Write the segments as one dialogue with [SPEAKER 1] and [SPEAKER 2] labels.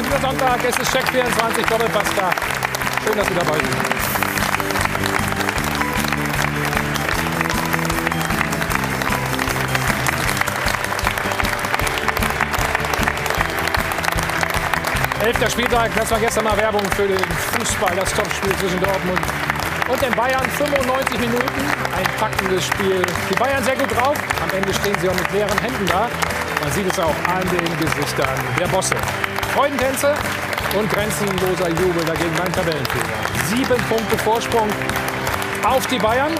[SPEAKER 1] ist Sonntag, es ist Check 24, Doppelpass da. Schön, dass Sie dabei sind. Elfter Spieltag, das war gestern mal Werbung für den Fußball, das Topspiel zwischen Dortmund und den Bayern. 95 Minuten, ein packendes Spiel. Die Bayern sehr gut drauf, am Ende stehen sie auch mit leeren Händen da. Man sieht es auch an den Gesichtern der Bosse. Freudentänze und grenzenloser Jubel dagegen beim Tabellenführer. Sieben Punkte Vorsprung auf die Bayern.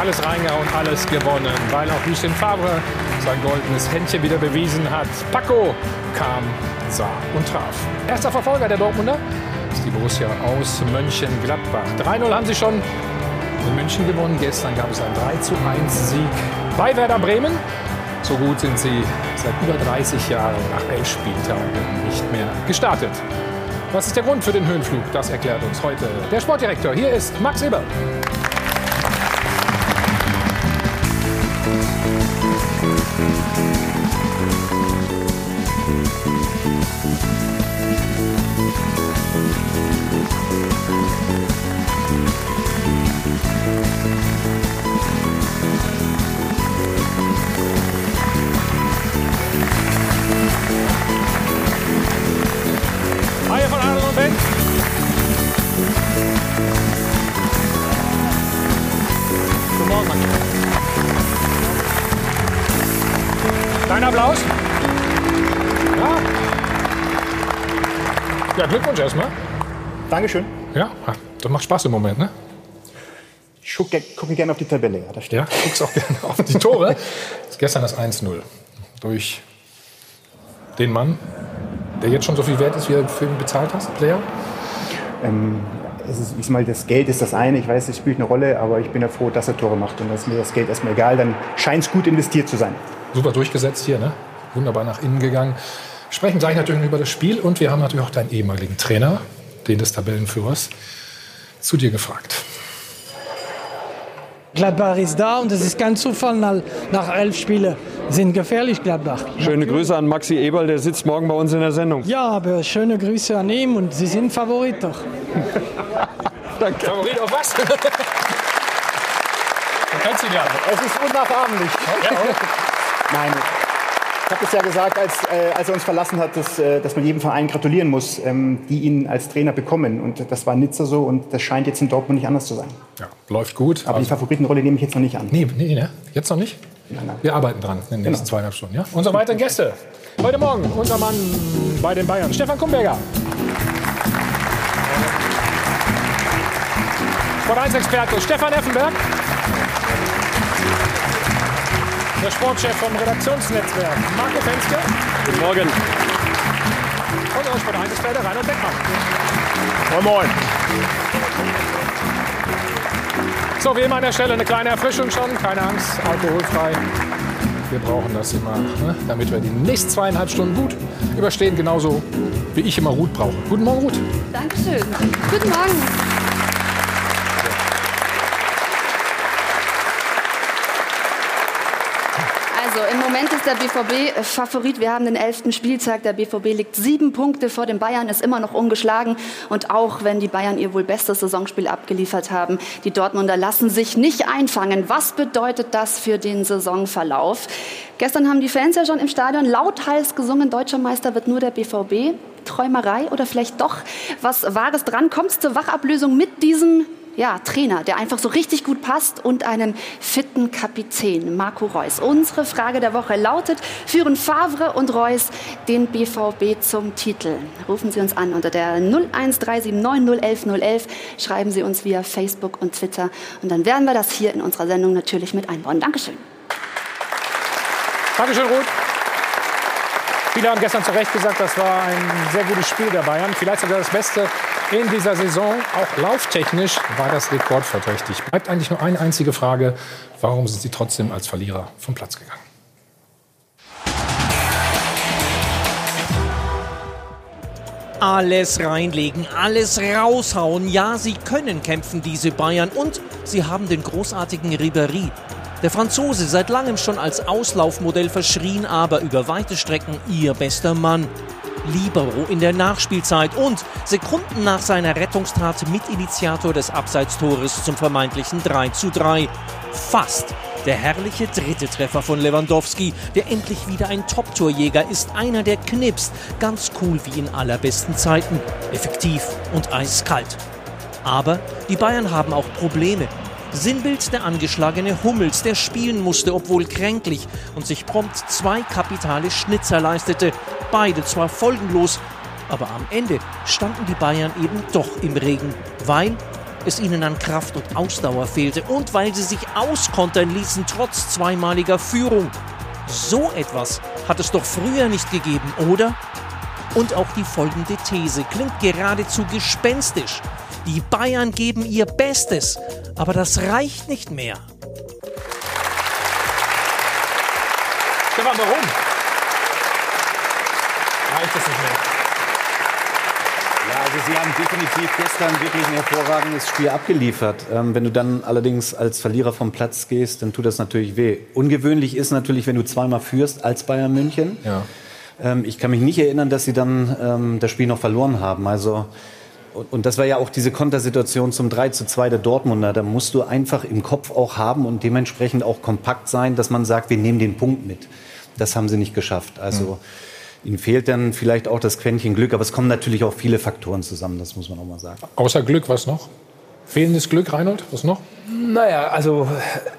[SPEAKER 1] Alles reingehauen, alles gewonnen, weil auch Lucien Favre sein goldenes Händchen wieder bewiesen hat. Paco kam sah und traf. Erster Verfolger der Dortmunder ist die Borussia aus Mönchengladbach. 3-0 haben sie schon in München gewonnen. Gestern gab es einen 3 1 Sieg bei Werder Bremen. So gut sind sie seit über 30 Jahren nach elf Spieltagen nicht mehr gestartet. Was ist der Grund für den Höhenflug? Das erklärt uns heute der Sportdirektor. Hier ist Max Eber. Hi erstmal.
[SPEAKER 2] Dankeschön.
[SPEAKER 1] Ja, das macht Spaß im Moment, ne?
[SPEAKER 2] Ich gucke gerne auf die Tabelle. Ja, das stimmt.
[SPEAKER 1] Ja, guckst auch gerne auf die Tore. Das ist gestern das 1-0 durch den Mann, der jetzt schon so viel wert ist, wie er für ihn bezahlt hast, Player.
[SPEAKER 2] Ähm, es ist, ich mal, das Geld ist das eine. Ich weiß, es spielt eine Rolle, aber ich bin ja froh, dass er Tore macht. Und das ist mir das Geld erstmal egal. Dann scheint es gut investiert zu sein.
[SPEAKER 1] Super durchgesetzt hier, ne? Wunderbar nach innen gegangen. Sprechen gleich natürlich über das Spiel und wir haben natürlich auch deinen ehemaligen Trainer, den des Tabellenführers, zu dir gefragt.
[SPEAKER 3] Gladbach ist da und es ist kein Zufall, nach, elf Spielen sind gefährlich Gladbach.
[SPEAKER 4] Schöne Grüße an Maxi Eberl, der sitzt morgen bei uns in der Sendung.
[SPEAKER 3] Ja, aber schöne Grüße an ihn und Sie sind Favorit doch.
[SPEAKER 4] Danke.
[SPEAKER 1] Favorit auf was? du kennst ihn ja.
[SPEAKER 2] Es ist unnachahmlich. Nein. Ich habe es ja gesagt, als, äh, als er uns verlassen hat, dass, äh, dass man jedem Verein gratulieren muss, ähm, die ihn als Trainer bekommen. Und das war in Nizza so und das scheint jetzt in Dortmund nicht anders zu sein.
[SPEAKER 1] Ja, läuft gut.
[SPEAKER 2] Aber die Favoritenrolle nehme ich jetzt noch nicht an.
[SPEAKER 1] Nee, nee, ne? Jetzt noch nicht?
[SPEAKER 2] Nein, nein.
[SPEAKER 1] Wir arbeiten dran in den nächsten zweieinhalb Stunden. Ja? Unsere weiteren Gäste. Heute Morgen unser Mann bei den Bayern, Stefan Kumberger. Sport 1 Experte Stefan Effenberg. Der Sportchef vom Redaktionsnetzwerk Marco Fenske.
[SPEAKER 4] Guten Morgen.
[SPEAKER 1] Und unser Sport 1 Experte Reinhard Beckmann.
[SPEAKER 4] Moin, moin.
[SPEAKER 1] So, wie immer an der Stelle eine kleine Erfrischung schon. Keine Angst, alkoholfrei. Wir brauchen das immer, ne? damit wir die nächsten zweieinhalb Stunden gut überstehen. Genauso wie ich immer Ruth brauche. Guten Morgen, Ruth.
[SPEAKER 5] Dankeschön. Guten Morgen. Ist der BVB Favorit. Wir haben den elften Spieltag. Der BVB liegt sieben Punkte vor den Bayern, ist immer noch ungeschlagen. Und auch wenn die Bayern ihr wohl bestes Saisonspiel abgeliefert haben, die Dortmunder lassen sich nicht einfangen. Was bedeutet das für den Saisonverlauf? Gestern haben die Fans ja schon im Stadion lauthals gesungen, deutscher Meister wird nur der BVB. Träumerei oder vielleicht doch was Wahres dran? Kommt es zur Wachablösung mit diesem ja, Trainer, der einfach so richtig gut passt und einen fitten Kapitän, Marco Reus. Unsere Frage der Woche lautet, führen Favre und Reus den BVB zum Titel? Rufen Sie uns an unter der 01379011011, schreiben Sie uns via Facebook und Twitter und dann werden wir das hier in unserer Sendung natürlich mit einbauen. Dankeschön.
[SPEAKER 1] Dankeschön, Ruth. Viele haben gestern zu Recht gesagt, das war ein sehr gutes Spiel der Bayern. Vielleicht sogar das Beste in dieser Saison. Auch lauftechnisch war das rekordverdächtig. Bleibt eigentlich nur eine einzige Frage. Warum sind sie trotzdem als Verlierer vom Platz gegangen?
[SPEAKER 6] Alles reinlegen, alles raushauen. Ja, sie können kämpfen, diese Bayern. Und sie haben den großartigen Ribéry. Der Franzose seit langem schon als Auslaufmodell verschrien, aber über weite Strecken ihr bester Mann. Libero in der Nachspielzeit und Sekunden nach seiner Rettungstat Mitinitiator des Abseitstores zum vermeintlichen 3 zu 3. Fast. Der herrliche dritte Treffer von Lewandowski, der endlich wieder ein Top-Torjäger ist, einer der knipst, ganz cool wie in allerbesten Zeiten, effektiv und eiskalt. Aber die Bayern haben auch Probleme. Sinnbild der angeschlagene Hummels, der spielen musste, obwohl kränklich und sich prompt zwei kapitale Schnitzer leistete. Beide zwar folgenlos, aber am Ende standen die Bayern eben doch im Regen, weil es ihnen an Kraft und Ausdauer fehlte und weil sie sich auskontern ließen trotz zweimaliger Führung. So etwas hat es doch früher nicht gegeben, oder? Und auch die folgende These klingt geradezu gespenstisch. Die Bayern geben ihr Bestes, aber das reicht nicht mehr.
[SPEAKER 1] Stefan, warum? Reicht es nicht mehr?
[SPEAKER 7] Ja, also Sie haben definitiv gestern wirklich ein hervorragendes Spiel abgeliefert. Ähm, wenn du dann allerdings als Verlierer vom Platz gehst, dann tut das natürlich weh. Ungewöhnlich ist natürlich, wenn du zweimal führst als Bayern München.
[SPEAKER 1] Ja.
[SPEAKER 7] Ähm, ich kann mich nicht erinnern, dass sie dann ähm, das Spiel noch verloren haben. Also und, das war ja auch diese Kontersituation zum 3 zu 2 der Dortmunder. Da musst du einfach im Kopf auch haben und dementsprechend auch kompakt sein, dass man sagt, wir nehmen den Punkt mit. Das haben sie nicht geschafft. Also mhm. ihnen fehlt dann vielleicht auch das Quäntchen Glück, aber es kommen natürlich auch viele Faktoren zusammen, das muss man auch mal sagen.
[SPEAKER 1] Außer Glück, was noch? Fehlendes Glück, Reinhold, was noch?
[SPEAKER 8] Naja, also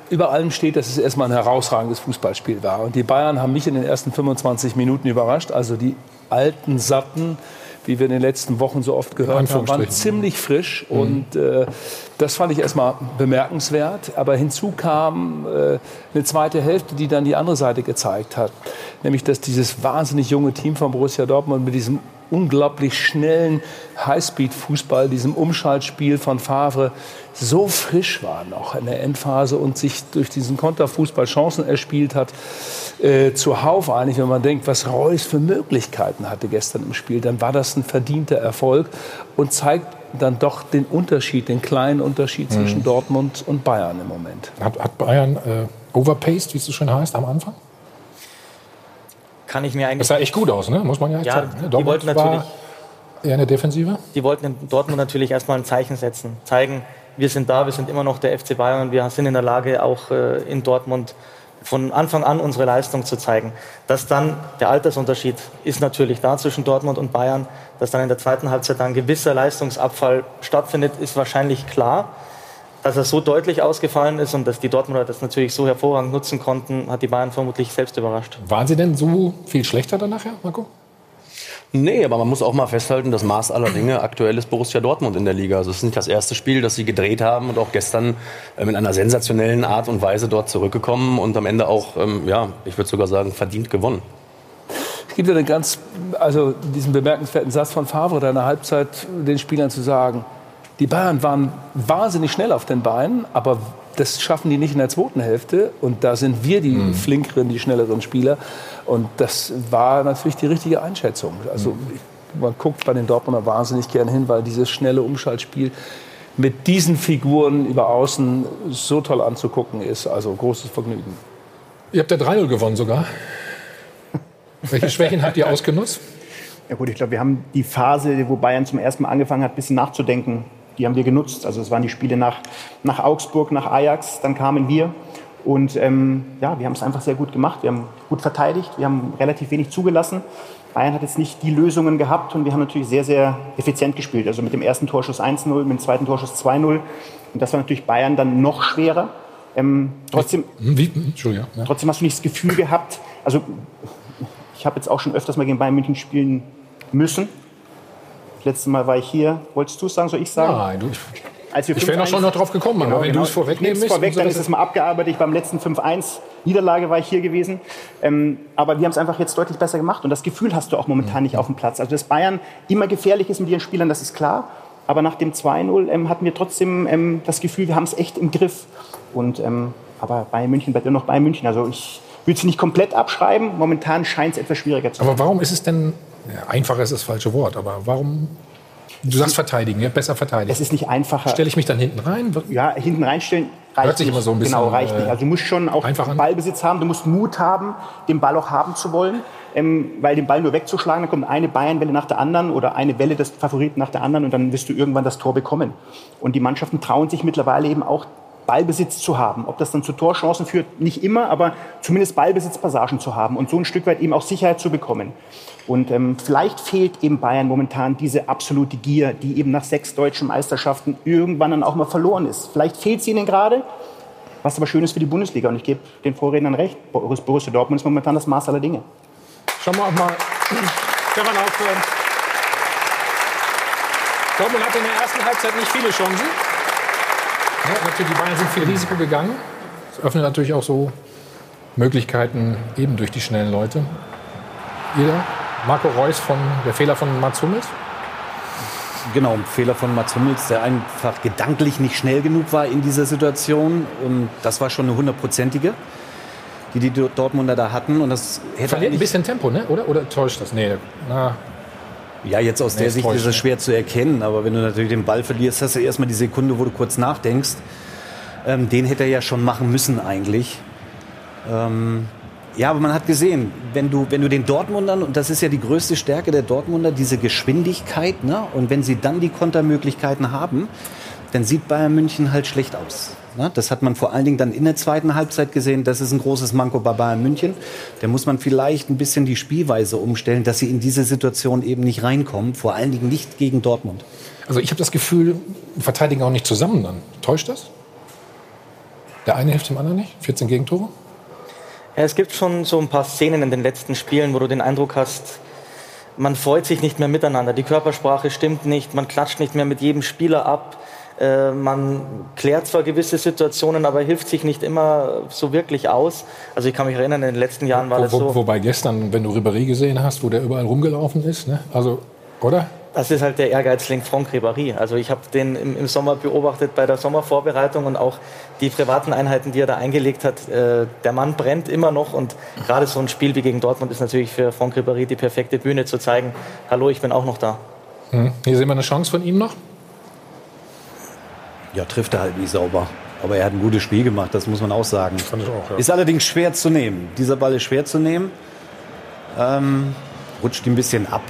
[SPEAKER 8] über allem steht, dass es erstmal ein herausragendes Fußballspiel war. Und die Bayern haben mich in den ersten 25 Minuten überrascht. Also die alten, satten, wie wir in den letzten Wochen so oft gehört haben, waren ziemlich frisch. Mhm. Und äh, das fand ich erstmal bemerkenswert. Aber hinzu kam äh, eine zweite Hälfte, die dann die andere Seite gezeigt hat. Nämlich, dass dieses wahnsinnig junge Team von Borussia Dortmund mit diesem unglaublich schnellen Highspeed-Fußball, diesem Umschaltspiel von Favre, so frisch war noch in der Endphase und sich durch diesen Konterfußball Chancen erspielt hat, äh, zuhauf eigentlich, wenn man denkt, was Reus für Möglichkeiten hatte gestern im Spiel, dann war das ein verdienter Erfolg und zeigt dann doch den Unterschied, den kleinen Unterschied mhm. zwischen Dortmund und Bayern im Moment.
[SPEAKER 1] Hat, hat Bayern äh, overpaced, wie es so schön heißt, am Anfang?
[SPEAKER 9] Kann ich mir eigentlich.
[SPEAKER 1] Das sah echt gut aus, ne? muss man ja,
[SPEAKER 9] ja
[SPEAKER 1] sagen.
[SPEAKER 9] Ne? Die wollten natürlich.
[SPEAKER 1] Eher eine Defensive?
[SPEAKER 9] Die wollten in Dortmund natürlich erstmal ein Zeichen setzen. Zeigen, wir sind da, wir sind immer noch der FC Bayern und wir sind in der Lage, auch äh, in Dortmund von Anfang an unsere Leistung zu zeigen. Dass dann der Altersunterschied ist natürlich da zwischen Dortmund und Bayern, dass dann in der zweiten Halbzeit ein gewisser Leistungsabfall stattfindet, ist wahrscheinlich klar. Dass er so deutlich ausgefallen ist und dass die Dortmunder das natürlich so hervorragend nutzen konnten, hat die Bayern vermutlich selbst überrascht.
[SPEAKER 1] Waren sie denn so viel schlechter dann nachher, Marco?
[SPEAKER 10] Nee, aber man muss auch mal festhalten, das Maß aller Dinge aktuell ist Borussia Dortmund in der Liga. Also es ist nicht das erste Spiel, das sie gedreht haben und auch gestern äh, mit einer sensationellen Art und Weise dort zurückgekommen und am Ende auch, ähm, ja, ich würde sogar sagen, verdient gewonnen.
[SPEAKER 8] Es gibt ja einen ganz, also diesen bemerkenswerten Satz von Favre, da in der Halbzeit den Spielern zu sagen, die Bayern waren wahnsinnig schnell auf den Beinen, aber das schaffen die nicht in der zweiten Hälfte. Und da sind wir die mhm. flinkeren, die schnelleren Spieler. Und das war natürlich die richtige Einschätzung. Also mhm. man guckt bei den Dortmunder wahnsinnig gern hin, weil dieses schnelle Umschaltspiel mit diesen Figuren über Außen so toll anzugucken ist. Also großes Vergnügen.
[SPEAKER 1] Ihr habt ja 3-0 gewonnen sogar. Welche Schwächen habt ihr ausgenutzt?
[SPEAKER 2] Ja gut, ich glaube, wir haben die Phase, wo Bayern zum ersten Mal angefangen hat, ein bisschen nachzudenken, die haben wir genutzt. Also es waren die Spiele nach, nach Augsburg, nach Ajax, dann kamen wir. Und ähm, ja, wir haben es einfach sehr gut gemacht. Wir haben gut verteidigt, wir haben relativ wenig zugelassen. Bayern hat jetzt nicht die Lösungen gehabt und wir haben natürlich sehr, sehr effizient gespielt. Also mit dem ersten Torschuss 1-0, mit dem zweiten Torschuss 2-0. Und das war natürlich Bayern dann noch schwerer. Ähm, trotzdem, Wie? Entschuldigung, ja. trotzdem hast du nicht das Gefühl gehabt, also ich habe jetzt auch schon öfters mal gegen Bayern München spielen müssen. Letztes Mal war ich hier. Wolltest du es sagen, soll ich sagen?
[SPEAKER 1] Nein, du, als wir ich wäre noch schon noch drauf gekommen, genau, aber wenn genau. du es vorwegnehmen
[SPEAKER 2] möchtest. Vorweg, dann ist es mal abgearbeitet. Ich beim letzten 5-1 Niederlage war ich hier gewesen. Ähm, aber wir haben es einfach jetzt deutlich besser gemacht. Und das Gefühl hast du auch momentan mhm. nicht auf dem Platz. Also, dass Bayern immer gefährlich ist mit ihren Spielern, das ist klar. Aber nach dem 2-0 ähm, hatten wir trotzdem ähm, das Gefühl, wir haben es echt im Griff. Und, ähm, aber Bayern München bleibt immer noch Bayern München. Also ich würde es nicht komplett abschreiben. Momentan scheint es etwas schwieriger zu
[SPEAKER 1] sein. Aber warum ist es denn ja, einfacher ist das falsche Wort, aber warum? Du sagst verteidigen, ja, besser verteidigen.
[SPEAKER 2] Es ist nicht einfacher.
[SPEAKER 1] Stelle ich mich dann hinten rein?
[SPEAKER 2] Ja, hinten reinstellen. reicht
[SPEAKER 1] Hört sich
[SPEAKER 2] nicht.
[SPEAKER 1] immer so ein bisschen,
[SPEAKER 2] Genau, reicht
[SPEAKER 1] äh,
[SPEAKER 2] nicht. Also du musst schon auch
[SPEAKER 1] einfach.
[SPEAKER 2] Ballbesitz haben, du musst Mut haben, den Ball auch haben zu wollen. Ähm, weil den Ball nur wegzuschlagen, dann kommt eine Bayernwelle nach der anderen oder eine Welle des Favoriten nach der anderen und dann wirst du irgendwann das Tor bekommen. Und die Mannschaften trauen sich mittlerweile eben auch Ballbesitz zu haben. Ob das dann zu Torchancen führt, nicht immer, aber zumindest Ballbesitzpassagen zu haben und so ein Stück weit eben auch Sicherheit zu bekommen. Und ähm, vielleicht fehlt eben Bayern momentan diese absolute Gier, die eben nach sechs deutschen Meisterschaften irgendwann dann auch mal verloren ist. Vielleicht fehlt sie ihnen gerade, was aber schön ist für die Bundesliga. Und ich gebe den Vorrednern recht, Borus- Borussia Dortmund ist momentan das Maß aller Dinge.
[SPEAKER 1] Schauen wir auch mal. Stefan aufhören. Dortmund hatte in der ersten Halbzeit nicht viele Chancen. Ja, natürlich, die Bayern sind viel Risiko gegangen. Das öffnet natürlich auch so Möglichkeiten eben durch die schnellen Leute. Jeder? Marco Reus von der Fehler von Mats Hummels?
[SPEAKER 7] Genau, ein Fehler von Mats Hummels, der einfach gedanklich nicht schnell genug war in dieser Situation. Und das war schon eine hundertprozentige, die die Dortmunder da hatten. Und das hätte
[SPEAKER 1] Verliert ein bisschen Tempo, ne? oder? Oder täuscht das? Nee, na,
[SPEAKER 7] Ja, jetzt aus
[SPEAKER 1] Nee,
[SPEAKER 7] der Sicht
[SPEAKER 1] täuscht,
[SPEAKER 7] ist es schwer zu erkennen, aber wenn du natürlich den Ball verlierst, hast du erstmal die Sekunde, wo du kurz nachdenkst. Ähm, den hätte er ja schon machen müssen eigentlich. Ähm, ja, aber man hat gesehen, wenn du, wenn du den Dortmundern, und das ist ja die größte Stärke der Dortmunder, diese Geschwindigkeit, ne? und wenn sie dann die Kontermöglichkeiten haben, dann sieht Bayern München halt schlecht aus. Ne? Das hat man vor allen Dingen dann in der zweiten Halbzeit gesehen. Das ist ein großes Manko bei Bayern München. Da muss man vielleicht ein bisschen die Spielweise umstellen, dass sie in diese Situation eben nicht reinkommen. Vor allen Dingen nicht gegen Dortmund.
[SPEAKER 1] Also ich habe das Gefühl, verteidigen auch nicht zusammen dann. Täuscht das? Der eine hilft dem anderen nicht? 14 Gegentore?
[SPEAKER 9] Ja, es gibt schon so ein paar Szenen in den letzten Spielen, wo du den Eindruck hast, man freut sich nicht mehr miteinander. Die Körpersprache stimmt nicht, man klatscht nicht mehr mit jedem Spieler ab. Äh, man klärt zwar gewisse Situationen, aber hilft sich nicht immer so wirklich aus. Also ich kann mich erinnern, in den letzten Jahren war
[SPEAKER 1] Wo,
[SPEAKER 9] das
[SPEAKER 1] wo,
[SPEAKER 9] so.
[SPEAKER 1] Wobei gestern, wenn du Ribéry gesehen hast, wo der überall rumgelaufen ist, ne? also, oder?
[SPEAKER 9] Das ist halt der Ehrgeizling Franck Ribéry. Also ich habe den im, im Sommer beobachtet bei der Sommervorbereitung und auch die privaten Einheiten, die er da eingelegt hat. Äh, der Mann brennt immer noch und gerade so ein Spiel wie gegen Dortmund ist natürlich für Franck Ribéry die perfekte Bühne zu zeigen, hallo, ich bin auch noch da.
[SPEAKER 1] Hm. Hier sehen wir eine Chance von ihm noch.
[SPEAKER 7] Ja, trifft er halt nicht sauber. Aber er hat ein gutes Spiel gemacht, das muss man auch sagen.
[SPEAKER 1] Fand ich auch, ja.
[SPEAKER 7] Ist allerdings schwer zu nehmen. Dieser Ball ist schwer zu nehmen. Ähm, rutscht ein bisschen ab.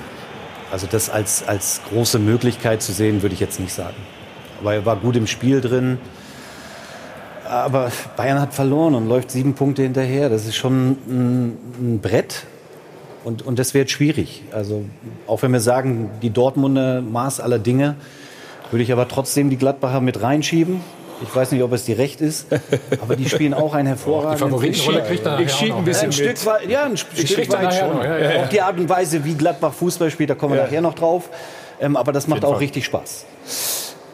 [SPEAKER 7] Also das als, als große Möglichkeit zu sehen, würde ich jetzt nicht sagen. Aber er war gut im Spiel drin. Aber Bayern hat verloren und läuft sieben Punkte hinterher. Das ist schon ein, ein Brett. Und, und das wird schwierig. Also auch wenn wir sagen, die Dortmunder Maß aller Dinge, würde ich aber trotzdem die Gladbacher mit reinschieben. Ich weiß nicht, ob es die Recht ist, aber die spielen auch einen hervorragenden
[SPEAKER 1] Favoritenrolle
[SPEAKER 7] Fußball.
[SPEAKER 1] kriegt er
[SPEAKER 8] Ich
[SPEAKER 1] nachher
[SPEAKER 8] schieb
[SPEAKER 1] auch
[SPEAKER 8] ein bisschen
[SPEAKER 7] Ein
[SPEAKER 8] mit.
[SPEAKER 7] Stück weit, ja, ein Stück
[SPEAKER 1] kriegt er
[SPEAKER 7] weit schon.
[SPEAKER 1] noch, ja, ja, ja.
[SPEAKER 7] Auch die Art und Weise, wie Gladbach Fußball spielt, da kommen wir
[SPEAKER 8] Ja.
[SPEAKER 7] nachher noch drauf. Ähm, aber das macht auch
[SPEAKER 1] Fall.
[SPEAKER 7] richtig Spaß.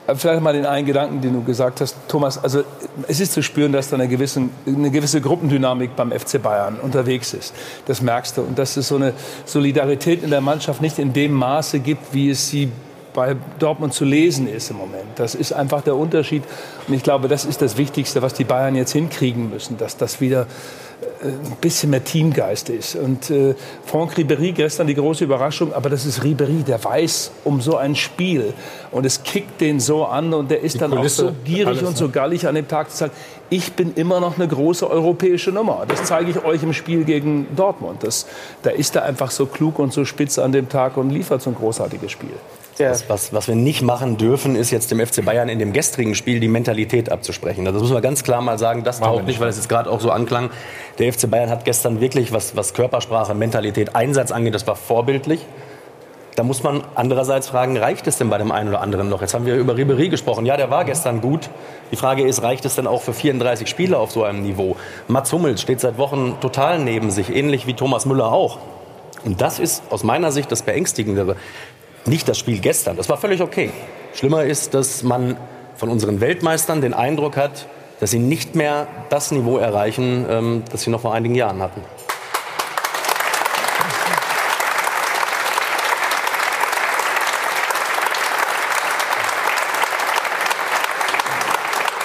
[SPEAKER 8] Aber Vielleicht mal den einen Gedanken, den du gesagt hast, Thomas. Also es ist zu spüren, dass da eine gewisse, eine gewisse Gruppendynamik beim FC Bayern unterwegs ist. Das merkst du. Und dass es so eine Solidarität in der Mannschaft nicht in dem Maße gibt, wie es sie bei Dortmund zu lesen ist im Moment. Das ist einfach der Unterschied. Und ich glaube, das ist das Wichtigste, was die Bayern jetzt hinkriegen müssen, dass das wieder äh, ein bisschen mehr Teamgeist ist. Und äh, Franck Ribéry gestern die große Überraschung, aber das ist Ribéry, der weiß um so ein Spiel und es kickt den so an und der ist dann
[SPEAKER 1] Kulisse,
[SPEAKER 8] auch so gierig
[SPEAKER 1] alles,
[SPEAKER 8] und so
[SPEAKER 1] ne?
[SPEAKER 8] gallig an dem Tag zu sagen, ich bin immer noch eine große europäische Nummer. Das zeige ich euch im Spiel gegen Dortmund. Das, da ist er einfach so klug und so spitz an dem Tag und liefert so ein großartiges Spiel.
[SPEAKER 9] Der,
[SPEAKER 10] Was, was, was wir nicht machen dürfen, ist jetzt dem FC Bayern in dem gestrigen Spiel die Mentalität abzusprechen. Also Das müssen wir ganz klar mal sagen, das taugt nicht,
[SPEAKER 1] nicht.
[SPEAKER 10] weil es jetzt gerade auch so anklang. Der FC Bayern hat gestern wirklich, was, was Körpersprache, Mentalität, Einsatz angeht, das war vorbildlich. Da muss man andererseits fragen, reicht es denn bei dem einen oder anderen noch? Jetzt haben wir über Ribéry gesprochen. Ja, der war gestern gut. Die Frage ist, reicht es denn auch für 34 Spieler auf so einem Niveau? Mats Hummels steht seit Wochen total neben sich, ähnlich wie Thomas Müller auch. Und das ist aus meiner Sicht das Beängstigendere. Nicht das Spiel gestern, das war völlig okay. Schlimmer ist, dass man von unseren Weltmeistern den Eindruck hat, dass sie nicht mehr das Niveau erreichen, ähm, das sie noch vor einigen Jahren hatten.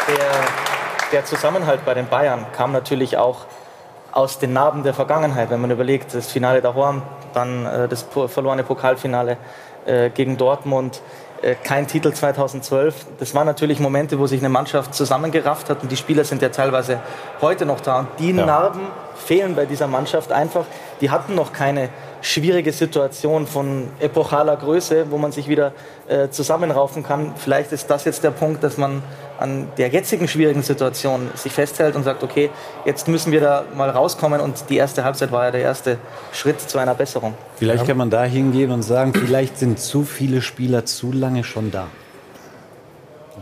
[SPEAKER 9] der, der Zusammenhalt bei den Bayern kam natürlich auch aus den Narben der Vergangenheit. Wenn man überlegt, das Finale daheim, dann äh, das verlorene Pokalfinale äh, gegen Dortmund, äh, kein Titel 2012. Das waren natürlich Momente, wo sich eine Mannschaft zusammengerafft hat und die Spieler sind ja teilweise heute noch da. Und die
[SPEAKER 1] Ja.
[SPEAKER 9] Narben fehlen bei dieser Mannschaft einfach. Die hatten noch keine schwierige Situation von epochaler Größe, wo man sich wieder äh, zusammenraufen kann. Vielleicht ist das jetzt der Punkt, dass man an der jetzigen schwierigen Situation sich festhält und sagt, okay, jetzt müssen wir da mal rauskommen und die erste Halbzeit war ja der erste Schritt zu einer Besserung.
[SPEAKER 7] Vielleicht kann man da hingehen und sagen, vielleicht sind zu viele Spieler zu lange schon da.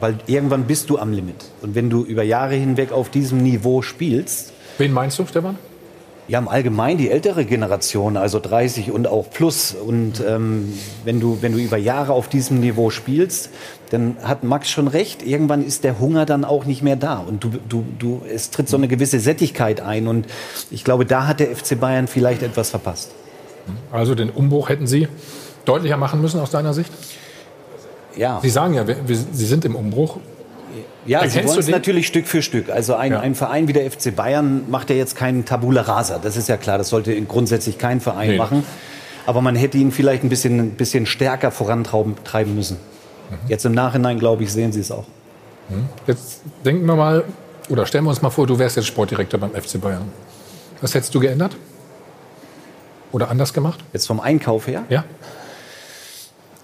[SPEAKER 7] Weil irgendwann bist du am Limit. Und wenn du über Jahre hinweg auf diesem Niveau spielst.
[SPEAKER 1] Wen meinst du, Stefan?
[SPEAKER 7] Ja, im Allgemeinen die ältere Generation, also 30 und auch plus. Und ähm, wenn, du, wenn du über Jahre auf diesem Niveau spielst, dann hat Max schon recht. Irgendwann ist der Hunger dann auch nicht mehr da. Und du, du, du, es tritt so eine gewisse Sättigkeit ein. Und ich glaube, da hat der FC Bayern vielleicht etwas verpasst.
[SPEAKER 1] Also den Umbruch hätten Sie deutlicher machen müssen aus deiner Sicht?
[SPEAKER 7] Ja.
[SPEAKER 1] Sie sagen ja, wir, wir, Sie sind im Umbruch.
[SPEAKER 7] Ja, sie
[SPEAKER 1] Erkennst
[SPEAKER 7] wollen
[SPEAKER 1] du
[SPEAKER 7] es natürlich Stück für Stück. Also ein,
[SPEAKER 1] Ja.
[SPEAKER 7] ein Verein wie der FC Bayern macht ja jetzt keinen Tabula Rasa. Das ist ja klar. Das sollte grundsätzlich kein Verein
[SPEAKER 1] Nee.
[SPEAKER 7] machen. Aber man hätte ihn vielleicht ein bisschen, ein bisschen stärker vorantreiben treiben müssen.
[SPEAKER 1] Mhm.
[SPEAKER 7] Jetzt im Nachhinein, glaube ich, sehen sie es auch.
[SPEAKER 1] Jetzt denken wir mal, oder stellen wir uns mal vor, du wärst jetzt Sportdirektor beim FC Bayern. Was hättest du geändert? Oder anders gemacht?
[SPEAKER 7] Jetzt vom Einkauf her?
[SPEAKER 1] Ja.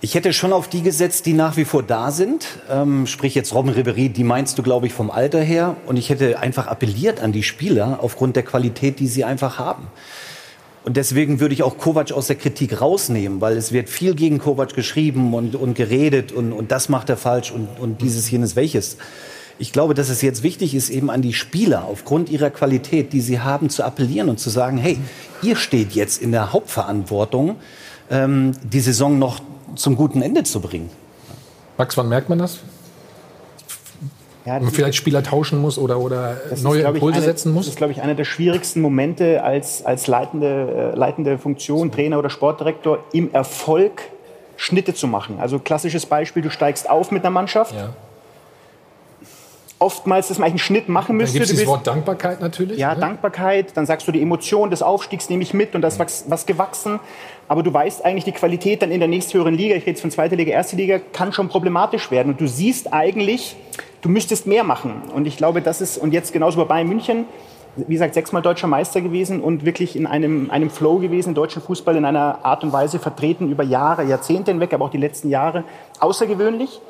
[SPEAKER 7] Ich hätte schon auf die gesetzt, die nach wie vor da sind. Ähm, sprich jetzt Robben Ribery, die meinst du, glaube ich, vom Alter her. Und ich hätte einfach appelliert an die Spieler aufgrund der Qualität, die sie einfach haben. Und deswegen würde ich auch Kovac aus der Kritik rausnehmen, weil es wird viel gegen Kovac geschrieben und, und geredet und, und das macht er falsch und, und dieses, jenes, welches. Ich glaube, dass es jetzt wichtig ist, eben an die Spieler aufgrund ihrer Qualität, die sie haben, zu appellieren und zu sagen, hey, ihr steht jetzt in der Hauptverantwortung, ähm, die Saison noch zum guten Ende zu bringen.
[SPEAKER 1] Max, wann merkt man das?
[SPEAKER 2] Ja,
[SPEAKER 1] Wenn man vielleicht Spieler tauschen muss oder, oder neue
[SPEAKER 2] ist,
[SPEAKER 1] Impulse
[SPEAKER 2] eine,
[SPEAKER 1] setzen muss?
[SPEAKER 2] Das ist, glaube ich, einer der schwierigsten Momente als, als leitende, äh, leitende Funktion, Trainer oder Sportdirektor, im Erfolg Schnitte zu machen. Also klassisches Beispiel, du steigst auf mit einer Mannschaft.
[SPEAKER 1] Ja.
[SPEAKER 2] Oftmals, dass man eigentlich einen Schnitt machen
[SPEAKER 1] Dann
[SPEAKER 2] müsste.
[SPEAKER 1] gibt es
[SPEAKER 2] Du
[SPEAKER 1] das Wort Dankbarkeit natürlich.
[SPEAKER 2] ja,
[SPEAKER 1] ne?
[SPEAKER 2] Dankbarkeit, dann sagst du die Emotion des Aufstiegs nehme ich mit und das ist was, was gewachsen. Aber du weißt eigentlich, die Qualität dann in der nächsthöheren Liga, ich rede jetzt von zweiter Liga, erste Liga, kann schon problematisch werden. Und du siehst eigentlich, du müsstest mehr machen. Und ich glaube, das ist, und jetzt genauso bei Bayern München, wie gesagt, sechsmal deutscher Meister gewesen und wirklich in einem, einem Flow gewesen, deutschen Fußball in einer Art und Weise vertreten über Jahre, Jahrzehnte hinweg, aber auch die letzten Jahre. Außergewöhnlich.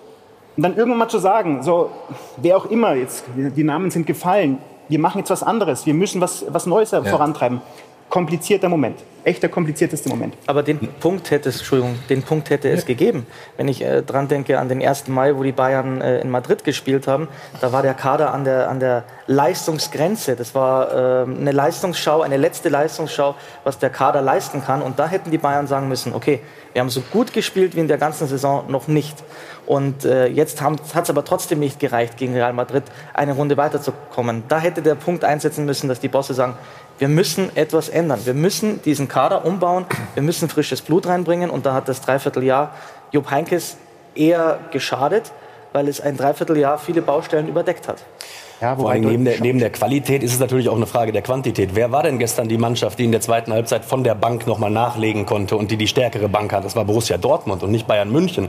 [SPEAKER 2] Und dann irgendwann mal zu sagen, so, wer auch immer, jetzt, die Namen sind gefallen, wir machen jetzt was anderes, wir müssen was, was Neues vorantreiben. Komplizierter Moment. Echter kompliziertester Moment.
[SPEAKER 9] Aber den Punkt hätte es, Entschuldigung, den Punkt hätte es gegeben. Wenn ich äh, dran denke an den 1. Mai, wo die Bayern äh, in Madrid gespielt haben, da war der Kader an der, an der Leistungsgrenze. Das war äh, eine Leistungsschau, eine letzte Leistungsschau, was der Kader leisten kann. Und da hätten die Bayern sagen müssen, okay, wir haben so gut gespielt wie in der ganzen Saison noch nicht. Und äh, jetzt hat es aber trotzdem nicht gereicht, gegen Real Madrid eine Runde weiterzukommen. Da hätte der Punkt einsetzen müssen, dass die Bosse sagen, wir müssen etwas ändern. Wir müssen diesen Kader umbauen. Wir müssen frisches Blut reinbringen. Und da hat das Dreivierteljahr Jupp Heynckes eher geschadet, weil es ein Dreivierteljahr viele Baustellen überdeckt hat.
[SPEAKER 2] Ja,
[SPEAKER 10] Vor allem neben der, neben der Qualität ist es natürlich auch eine Frage der Quantität. Wer war denn gestern die Mannschaft, die in der zweiten Halbzeit von der Bank nochmal nachlegen konnte und die die stärkere Bank hat? Das war Borussia Dortmund und nicht Bayern München.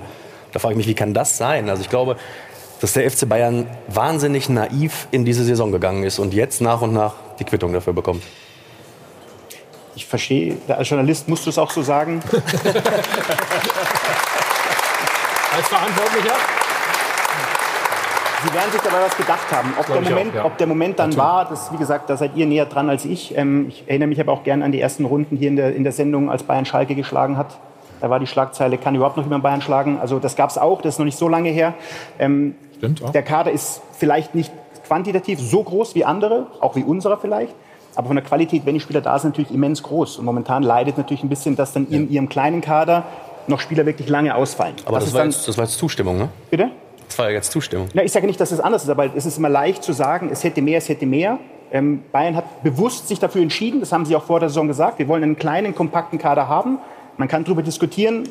[SPEAKER 10] Da frage ich mich, wie kann das sein? Also ich glaube, dass der FC Bayern wahnsinnig naiv in diese Saison gegangen ist und jetzt nach und nach die Quittung dafür bekommt.
[SPEAKER 2] Ich verstehe, als Journalist musst du es auch so sagen.
[SPEAKER 1] Als Verantwortlicher?
[SPEAKER 2] Sie werden sich dabei was gedacht haben. Ob, der Moment,
[SPEAKER 1] auch, ja.
[SPEAKER 2] ob der Moment dann war, das, wie gesagt, da seid ihr näher dran als ich. Ähm, ich erinnere mich aber auch gern an die ersten Runden hier in der, in der Sendung, als Bayern Schalke geschlagen hat. Da war die Schlagzeile, kann überhaupt noch jemand Bayern schlagen? Also das gab es auch, das ist noch nicht so lange her. Ähm,
[SPEAKER 1] Stimmt auch.
[SPEAKER 2] Der Kader ist vielleicht nicht quantitativ so groß wie andere, auch wie unserer vielleicht. Aber von der Qualität, wenn die Spieler da sind, natürlich immens groß. Und momentan leidet natürlich ein bisschen, dass dann in ihrem kleinen Kader noch Spieler wirklich lange ausfallen.
[SPEAKER 10] Aber das,
[SPEAKER 2] ist
[SPEAKER 10] war,
[SPEAKER 2] dann,
[SPEAKER 10] jetzt, das war jetzt Zustimmung, ne?
[SPEAKER 2] bitte?
[SPEAKER 10] Das war ja jetzt Zustimmung.
[SPEAKER 2] Ja, ich sage nicht, dass es anders ist, aber es ist immer leicht zu sagen, es hätte mehr, es hätte mehr. Ähm, Bayern hat bewusst sich dafür entschieden, das haben sie auch vor der Saison gesagt, wir wollen einen kleinen, kompakten Kader haben. Man kann darüber diskutieren,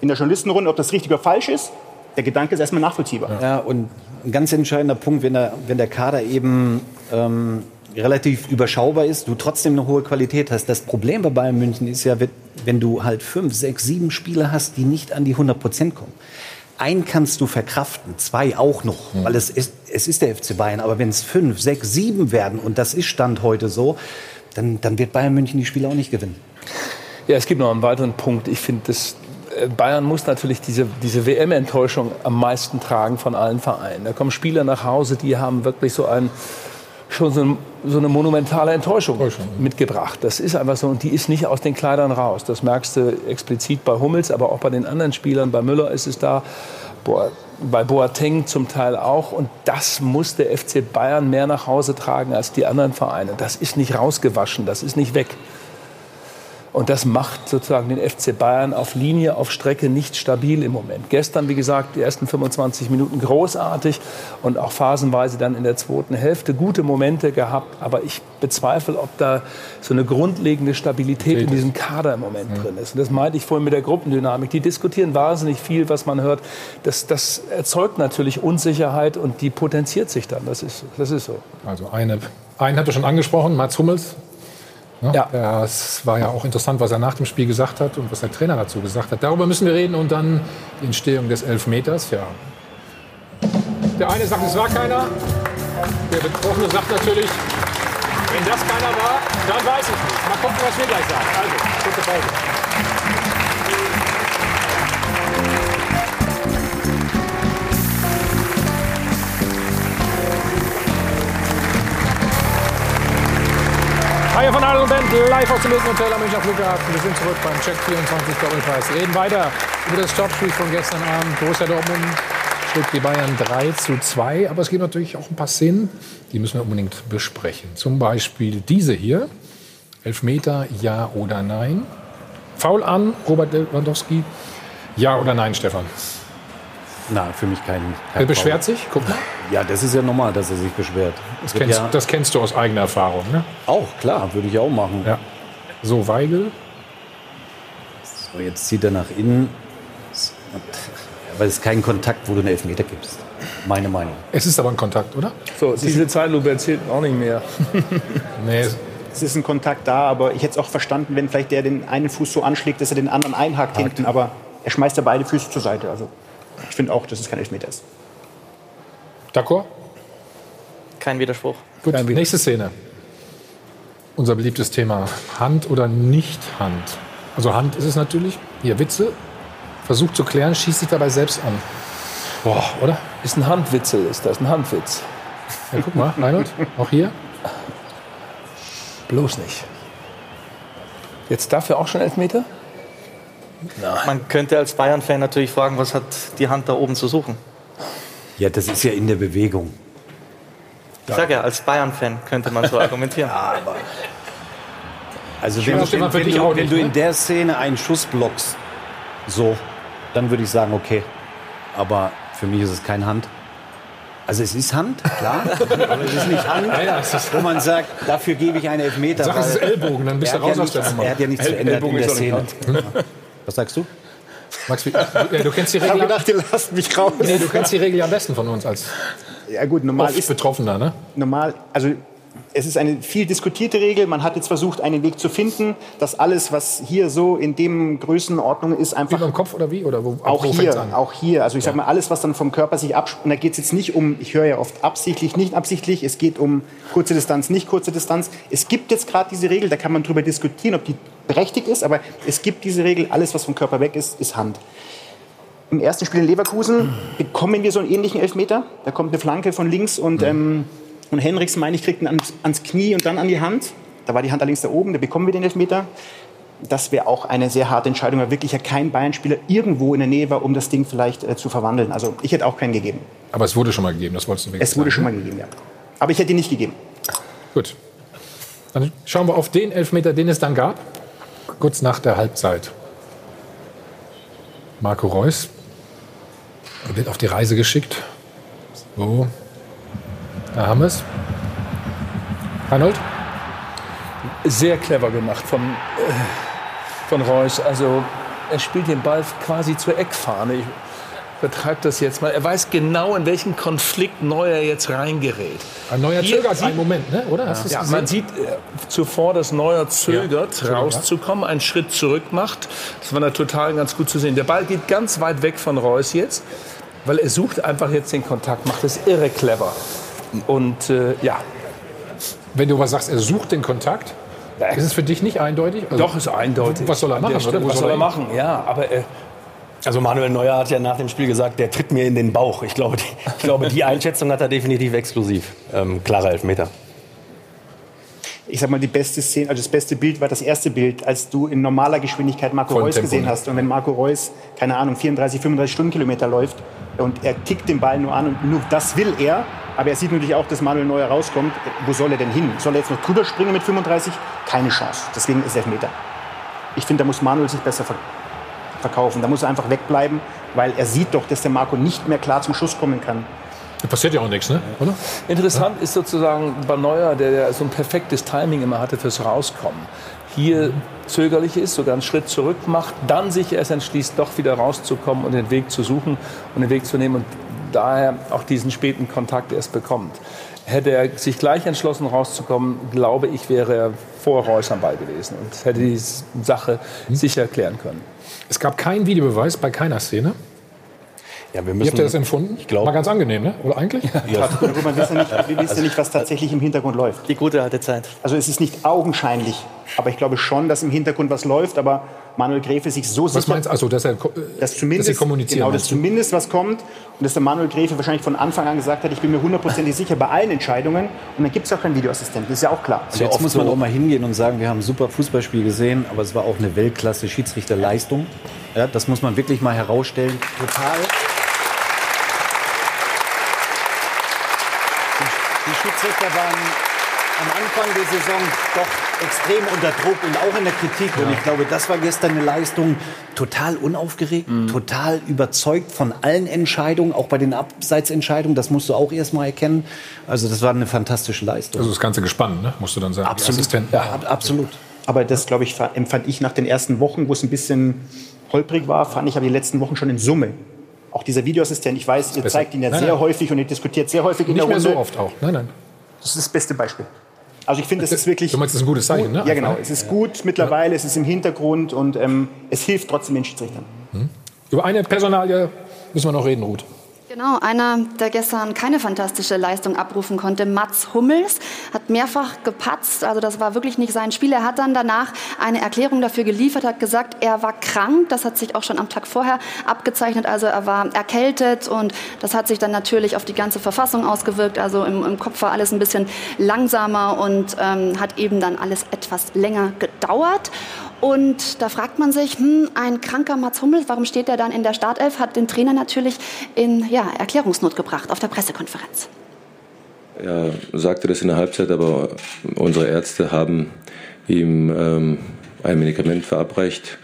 [SPEAKER 2] in der Journalistenrunde, ob das richtig oder falsch ist. Der Gedanke ist erstmal nachvollziehbar.
[SPEAKER 7] Ja, und ein ganz entscheidender Punkt, wenn der, wenn der Kader eben ähm, relativ überschaubar ist, du trotzdem eine hohe Qualität hast. Das Problem bei Bayern München ist ja, wenn- du halt fünf, sechs, sieben Spieler hast, die nicht an die 100 Prozent kommen. ein kannst du verkraften, zwei auch noch, weil es ist, es ist der FC Bayern. Aber wenn es fünf, sechs, sieben werden, und das ist Stand heute so, dann, dann wird Bayern München die Spiele auch nicht gewinnen.
[SPEAKER 8] Ja, es gibt noch einen weiteren Punkt. Ich finde, das äh, Bayern muss natürlich diese, diese WM-Enttäuschung am meisten tragen von allen Vereinen. Da kommen Spieler nach Hause, die haben wirklich so ein schon so, ein, so eine monumentale Enttäuschung mitgebracht. Das ist einfach so und die ist nicht aus den Kleidern raus. Das merkst du explizit bei Hummels, aber auch bei den anderen Spielern. Bei Müller ist es da, Boa- bei Boateng zum Teil auch. Und das muss der FC Bayern mehr nach Hause tragen als die anderen Vereine. Das ist nicht rausgewaschen, das ist nicht weg. Und das macht sozusagen den FC Bayern auf Linie, auf Strecke nicht stabil im Moment. Gestern, wie gesagt, die ersten 25 Minuten großartig und auch phasenweise dann in der zweiten Hälfte gute Momente gehabt. Aber ich bezweifle, ob da so eine grundlegende Stabilität in diesem Kader im Moment drin ist. Und das meinte ich vorhin mit der Gruppendynamik. Die diskutieren wahnsinnig viel, was man hört. Das, das erzeugt natürlich Unsicherheit und die potenziert sich dann. Das ist, das ist so.
[SPEAKER 1] Also eine, einen habt ihr schon angesprochen, Mats Hummels. Ne?
[SPEAKER 8] Ja.
[SPEAKER 1] Das war ja auch interessant, was er nach dem Spiel gesagt hat und was der Trainer dazu gesagt hat. Darüber müssen wir reden und dann die Entstehung des Elfmeters. Ja. Der eine sagt, es war keiner. Der Betroffene sagt natürlich, wenn das keiner war, dann weiß ich nicht. Mal gucken, was wir gleich sagen. Also, kurze Pause. Hi von Adel und Band, live aus dem Hotel am Münchner Flughafen. Wir sind zurück beim Check 24 Doppelpass. Reden weiter über das Topspiel von gestern Abend. Borussia Dortmund schlägt die Bayern 3 zu 2. Aber es gibt natürlich auch ein paar Szenen, die müssen wir unbedingt besprechen. Zum Beispiel diese hier. Elfmeter, ja oder nein? Foul an, Robert Lewandowski. Ja oder nein, Stefan?
[SPEAKER 7] Na, für mich kein. kein
[SPEAKER 1] Er beschwert
[SPEAKER 7] Foul.
[SPEAKER 1] sich? Guck mal.
[SPEAKER 7] Ja, das ist ja normal, dass er sich beschwert.
[SPEAKER 1] Das kennst,
[SPEAKER 7] ja
[SPEAKER 1] das kennst du aus eigener Erfahrung, ne?
[SPEAKER 7] auch, klar, würde ich auch machen.
[SPEAKER 1] Ja. So, Weigel.
[SPEAKER 7] So, jetzt zieht er nach innen. Aber es ist kein Kontakt, wo du einen Elfmeter gibst. Meine Meinung.
[SPEAKER 1] Es ist aber ein Kontakt, oder?
[SPEAKER 8] So, diese Zeitlupe erzählt auch nicht mehr.
[SPEAKER 1] Nee,
[SPEAKER 2] Es ist ein Kontakt da, aber ich hätte es auch verstanden, wenn vielleicht der den einen Fuß so anschlägt, dass er den anderen einhakt hinten. Aber er schmeißt ja beide Füße zur Seite. Also ich finde auch, dass es kein Elfmeter ist.
[SPEAKER 1] d'accord?
[SPEAKER 9] Kein Widerspruch.
[SPEAKER 1] Gut, nächste Szene. Unser beliebtes Thema. Hand oder nicht Hand? Also Hand ist es natürlich. Hier Witze. Versucht zu klären, schießt sich dabei selbst an. Boah, oder?
[SPEAKER 8] Ist ein Handwitzel, ist das, ein Handwitz.
[SPEAKER 1] Ja, guck mal, Reinhold, auch hier.
[SPEAKER 8] Bloß nicht. Jetzt dafür auch schon Elfmeter?
[SPEAKER 9] Man könnte als Bayern-Fan natürlich fragen, was hat die Hand da oben zu suchen?
[SPEAKER 7] Ja, das ist ja in der Bewegung.
[SPEAKER 9] Ich sage ja, als Bayern-Fan könnte man so argumentieren.
[SPEAKER 7] Also wenn, du,
[SPEAKER 1] steht man
[SPEAKER 7] wenn, wenn,
[SPEAKER 1] dich
[SPEAKER 7] du, wenn
[SPEAKER 1] nicht,
[SPEAKER 7] du
[SPEAKER 1] ne?
[SPEAKER 7] in der Szene einen Schuss blockst, so, dann würde ich sagen, okay. Aber für mich ist es kein Hand. Also es ist Hand, klar, aber es ist nicht Hand,
[SPEAKER 1] Ja, ja, es ist-
[SPEAKER 7] wo man sagt, dafür gebe ich einen Elfmeter.
[SPEAKER 1] Sag, es ist Ellbogen, dann bist
[SPEAKER 7] er
[SPEAKER 1] du
[SPEAKER 7] hat
[SPEAKER 1] raus
[SPEAKER 7] ja
[SPEAKER 1] aus der Nummer.
[SPEAKER 7] Er hat ja nichts
[SPEAKER 8] El-
[SPEAKER 7] verändert in
[SPEAKER 8] Ellbogen
[SPEAKER 7] der Szene. Was sagst du?
[SPEAKER 1] Max, ja, du kennst die
[SPEAKER 2] Ich habe
[SPEAKER 1] Regel.
[SPEAKER 2] gedacht, ihr lasst mich raus.
[SPEAKER 1] Nee, du kennst die Regel am besten von uns als
[SPEAKER 2] Ja gut, normal ist
[SPEAKER 1] Betroffener, ne?
[SPEAKER 2] normal, also es ist eine viel diskutierte Regel. Man hat jetzt versucht, einen Weg zu finden, dass alles, was hier so in dem Größenordnung ist,
[SPEAKER 1] Wie
[SPEAKER 2] einfach
[SPEAKER 1] beim Kopf oder wie? Oder wo,
[SPEAKER 2] auch
[SPEAKER 1] wo
[SPEAKER 2] hier,
[SPEAKER 1] an?
[SPEAKER 2] auch hier. Also ich sag mal, alles, was dann vom Körper sich abspielt, und da geht es jetzt nicht um, ich höre ja oft absichtlich, nicht absichtlich, es geht um kurze Distanz, nicht kurze Distanz. Es gibt jetzt gerade diese Regel, da kann man drüber diskutieren, ob die berechtigt ist, aber es gibt diese Regel, alles, was vom Körper weg ist, ist Hand. Im ersten Spiel in Leverkusen bekommen wir so einen ähnlichen Elfmeter. Da kommt eine Flanke von links und, ähm, und Henriks, meine ich, kriegt ihn ans, ans Knie und dann an die Hand. Da war die Hand allerdings da oben, da bekommen wir den Elfmeter. Das wäre auch eine sehr harte Entscheidung, weil wirklich ja kein Bayern-Spieler irgendwo in der Nähe war, um das Ding vielleicht äh, zu verwandeln. Also ich hätte auch keinen gegeben.
[SPEAKER 1] Aber es wurde schon mal gegeben, das wolltest du wirklich
[SPEAKER 2] Es wurde
[SPEAKER 1] sagen,
[SPEAKER 2] schon mal gegeben, ja. Aber ich hätte ihn nicht gegeben.
[SPEAKER 1] Gut. Dann schauen wir auf den Elfmeter, den es dann gab. Kurz nach der Halbzeit. Marco Reus wird auf die Reise geschickt. So. Da haben wir es. Arnold?
[SPEAKER 8] Sehr clever gemacht von, äh, von Reus. Also er spielt den Ball quasi zur Eckfahne. Ich betreibt das jetzt mal. Er weiß genau, in welchen Konflikt Neuer jetzt reingerät.
[SPEAKER 1] Ein Neuer
[SPEAKER 8] Hier
[SPEAKER 1] zögert einen Moment, ne? oder?
[SPEAKER 8] Ja,
[SPEAKER 1] gesehen?
[SPEAKER 8] man sieht äh, zuvor, dass Neuer zögert,
[SPEAKER 1] Ja.
[SPEAKER 8] rauszukommen, einen Schritt zurück macht. Das war da total ganz gut zu sehen. Der Ball geht ganz weit weg von Reus jetzt, weil er sucht einfach jetzt den Kontakt, macht es irre clever. Und äh, ja,
[SPEAKER 1] Wenn du was sagst, er sucht den Kontakt, ist es für dich nicht eindeutig? Also,
[SPEAKER 8] doch ist eindeutig.
[SPEAKER 1] Was soll er machen?
[SPEAKER 8] Stelle, was soll er machen? Ja, aber äh,
[SPEAKER 10] Also Manuel Neuer hat ja nach dem Spiel gesagt, der tritt mir in den Bauch. Ich glaube, die, ich glaube, die Einschätzung hat er definitiv exklusiv. Ähm, klarer Elfmeter.
[SPEAKER 2] Ich sag mal, die beste Szene, also das beste Bild war das erste Bild, als du in normaler Geschwindigkeit Marco Reus gesehen hast. Und wenn Marco Reus, keine Ahnung, 34, 35 Stundenkilometer läuft und er tickt den Ball nur an und nur das will er, aber er sieht natürlich auch, dass Manuel Neuer rauskommt. Wo soll er denn hin? Soll er jetzt noch drüber springen mit 35? Keine Chance. Deswegen ist Elfmeter. Ich finde, da muss Manuel sich besser ver verkaufen. Da muss er einfach wegbleiben, weil er sieht doch, dass der Marco nicht mehr klar zum Schuss kommen kann.
[SPEAKER 1] Da passiert ja auch nichts, ne? oder?
[SPEAKER 8] Interessant ist sozusagen bei Neuer, der, der so ein perfektes Timing immer hatte fürs Rauskommen. Hier zögerlich ist, sogar einen Schritt zurück macht, dann sich erst entschließt, doch wieder rauszukommen und den Weg zu suchen und den Weg zu nehmen und daher auch diesen späten Kontakt erst bekommt. Hätte er sich gleich entschlossen rauszukommen, glaube ich, wäre er vor Reus am Ball gewesen und hätte die Sache sicher klären können.
[SPEAKER 1] Es gab keinen Videobeweis bei keiner Szene.
[SPEAKER 10] Ja, wir
[SPEAKER 1] Wie
[SPEAKER 10] müssen,
[SPEAKER 1] habt ihr das empfunden?
[SPEAKER 10] Ich glaube-
[SPEAKER 1] War ganz angenehm, ne? oder eigentlich?
[SPEAKER 2] Darüber man wissen nicht, wir wissen ja nicht, was tatsächlich im Hintergrund läuft.
[SPEAKER 9] Die gute alte Zeit.
[SPEAKER 2] Also es ist nicht augenscheinlich, aber ich glaube schon, dass im Hintergrund was läuft. Aber Manuel Gräfe sich so
[SPEAKER 1] Was
[SPEAKER 2] sicher,
[SPEAKER 1] meinst du? Also, dass er,
[SPEAKER 2] dass zumindest,
[SPEAKER 1] dass sie kommunizieren.
[SPEAKER 2] genau, dass zumindest was kommt und dass der Manuel Gräfe wahrscheinlich von Anfang an gesagt hat, ich bin mir hundertprozentig sicher bei allen Entscheidungen und dann gibt es auch keinen Videoassistenten. Das ist ja auch klar.
[SPEAKER 7] Also jetzt muss man auch mal hingehen und sagen, wir haben ein super Fußballspiel gesehen, aber es war auch eine Weltklasse Schiedsrichterleistung. Ja, das muss man wirklich mal herausstellen. Total. Die, die Schiedsrichter waren am Anfang der Saison doch extrem unter Druck und auch in der Kritik. Und ich glaube, das war gestern eine Leistung total unaufgeregt, total überzeugt von allen Entscheidungen, auch bei den Abseitsentscheidungen. Das musst du auch erst mal erkennen. Also das war eine fantastische Leistung.
[SPEAKER 1] Also das Ganze gespannt, ne? musst du dann sagen.
[SPEAKER 7] Absolut. Ja, ab- absolut.
[SPEAKER 2] Aber das, glaube ich, fa- empfand ich nach den ersten Wochen, wo es ein bisschen holprig war, fand ich aber die letzten Wochen schon in Summe. Auch dieser Videoassistent, ich weiß, ihr
[SPEAKER 1] besser.
[SPEAKER 2] zeigt ihn ja
[SPEAKER 1] Nein,
[SPEAKER 2] sehr
[SPEAKER 1] nein.
[SPEAKER 2] häufig und ihr diskutiert sehr häufig in
[SPEAKER 1] Nicht
[SPEAKER 2] der
[SPEAKER 1] mehr
[SPEAKER 2] Runde.
[SPEAKER 1] so oft auch. Nein, nein.
[SPEAKER 2] Das ist das beste Beispiel. Also ich finde, das ist wirklich.
[SPEAKER 1] Du meinst, das ist ein gutes Zeichen, ne?
[SPEAKER 2] Ja, genau. Es ist gut mittlerweile, es ist im Hintergrund und ähm, es hilft trotzdem den Schiedsrichtern.
[SPEAKER 1] Über eine Personalie müssen wir noch reden, Ruth.
[SPEAKER 5] Genau, einer, der gestern keine fantastische Leistung abrufen konnte, Mats Hummels, hat mehrfach gepatzt. Also das war wirklich nicht sein Spiel. Er hat dann danach eine Erklärung dafür geliefert, hat gesagt, er war krank. Das hat sich auch schon am Tag vorher abgezeichnet. Also er war erkältet und das hat sich dann natürlich auf die ganze Verfassung ausgewirkt. Also im, im Kopf war alles ein bisschen langsamer und ähm, hat eben dann alles etwas länger gedauert. Und da fragt man sich, hm, ein kranker Mats Hummels, warum steht er dann in der Startelf? Hat den Trainer natürlich in ja, Erklärungsnot gebracht auf der Pressekonferenz.
[SPEAKER 11] Er sagte das in der Halbzeit, aber unsere Ärzte haben ihm ähm, ein Medikament verabreicht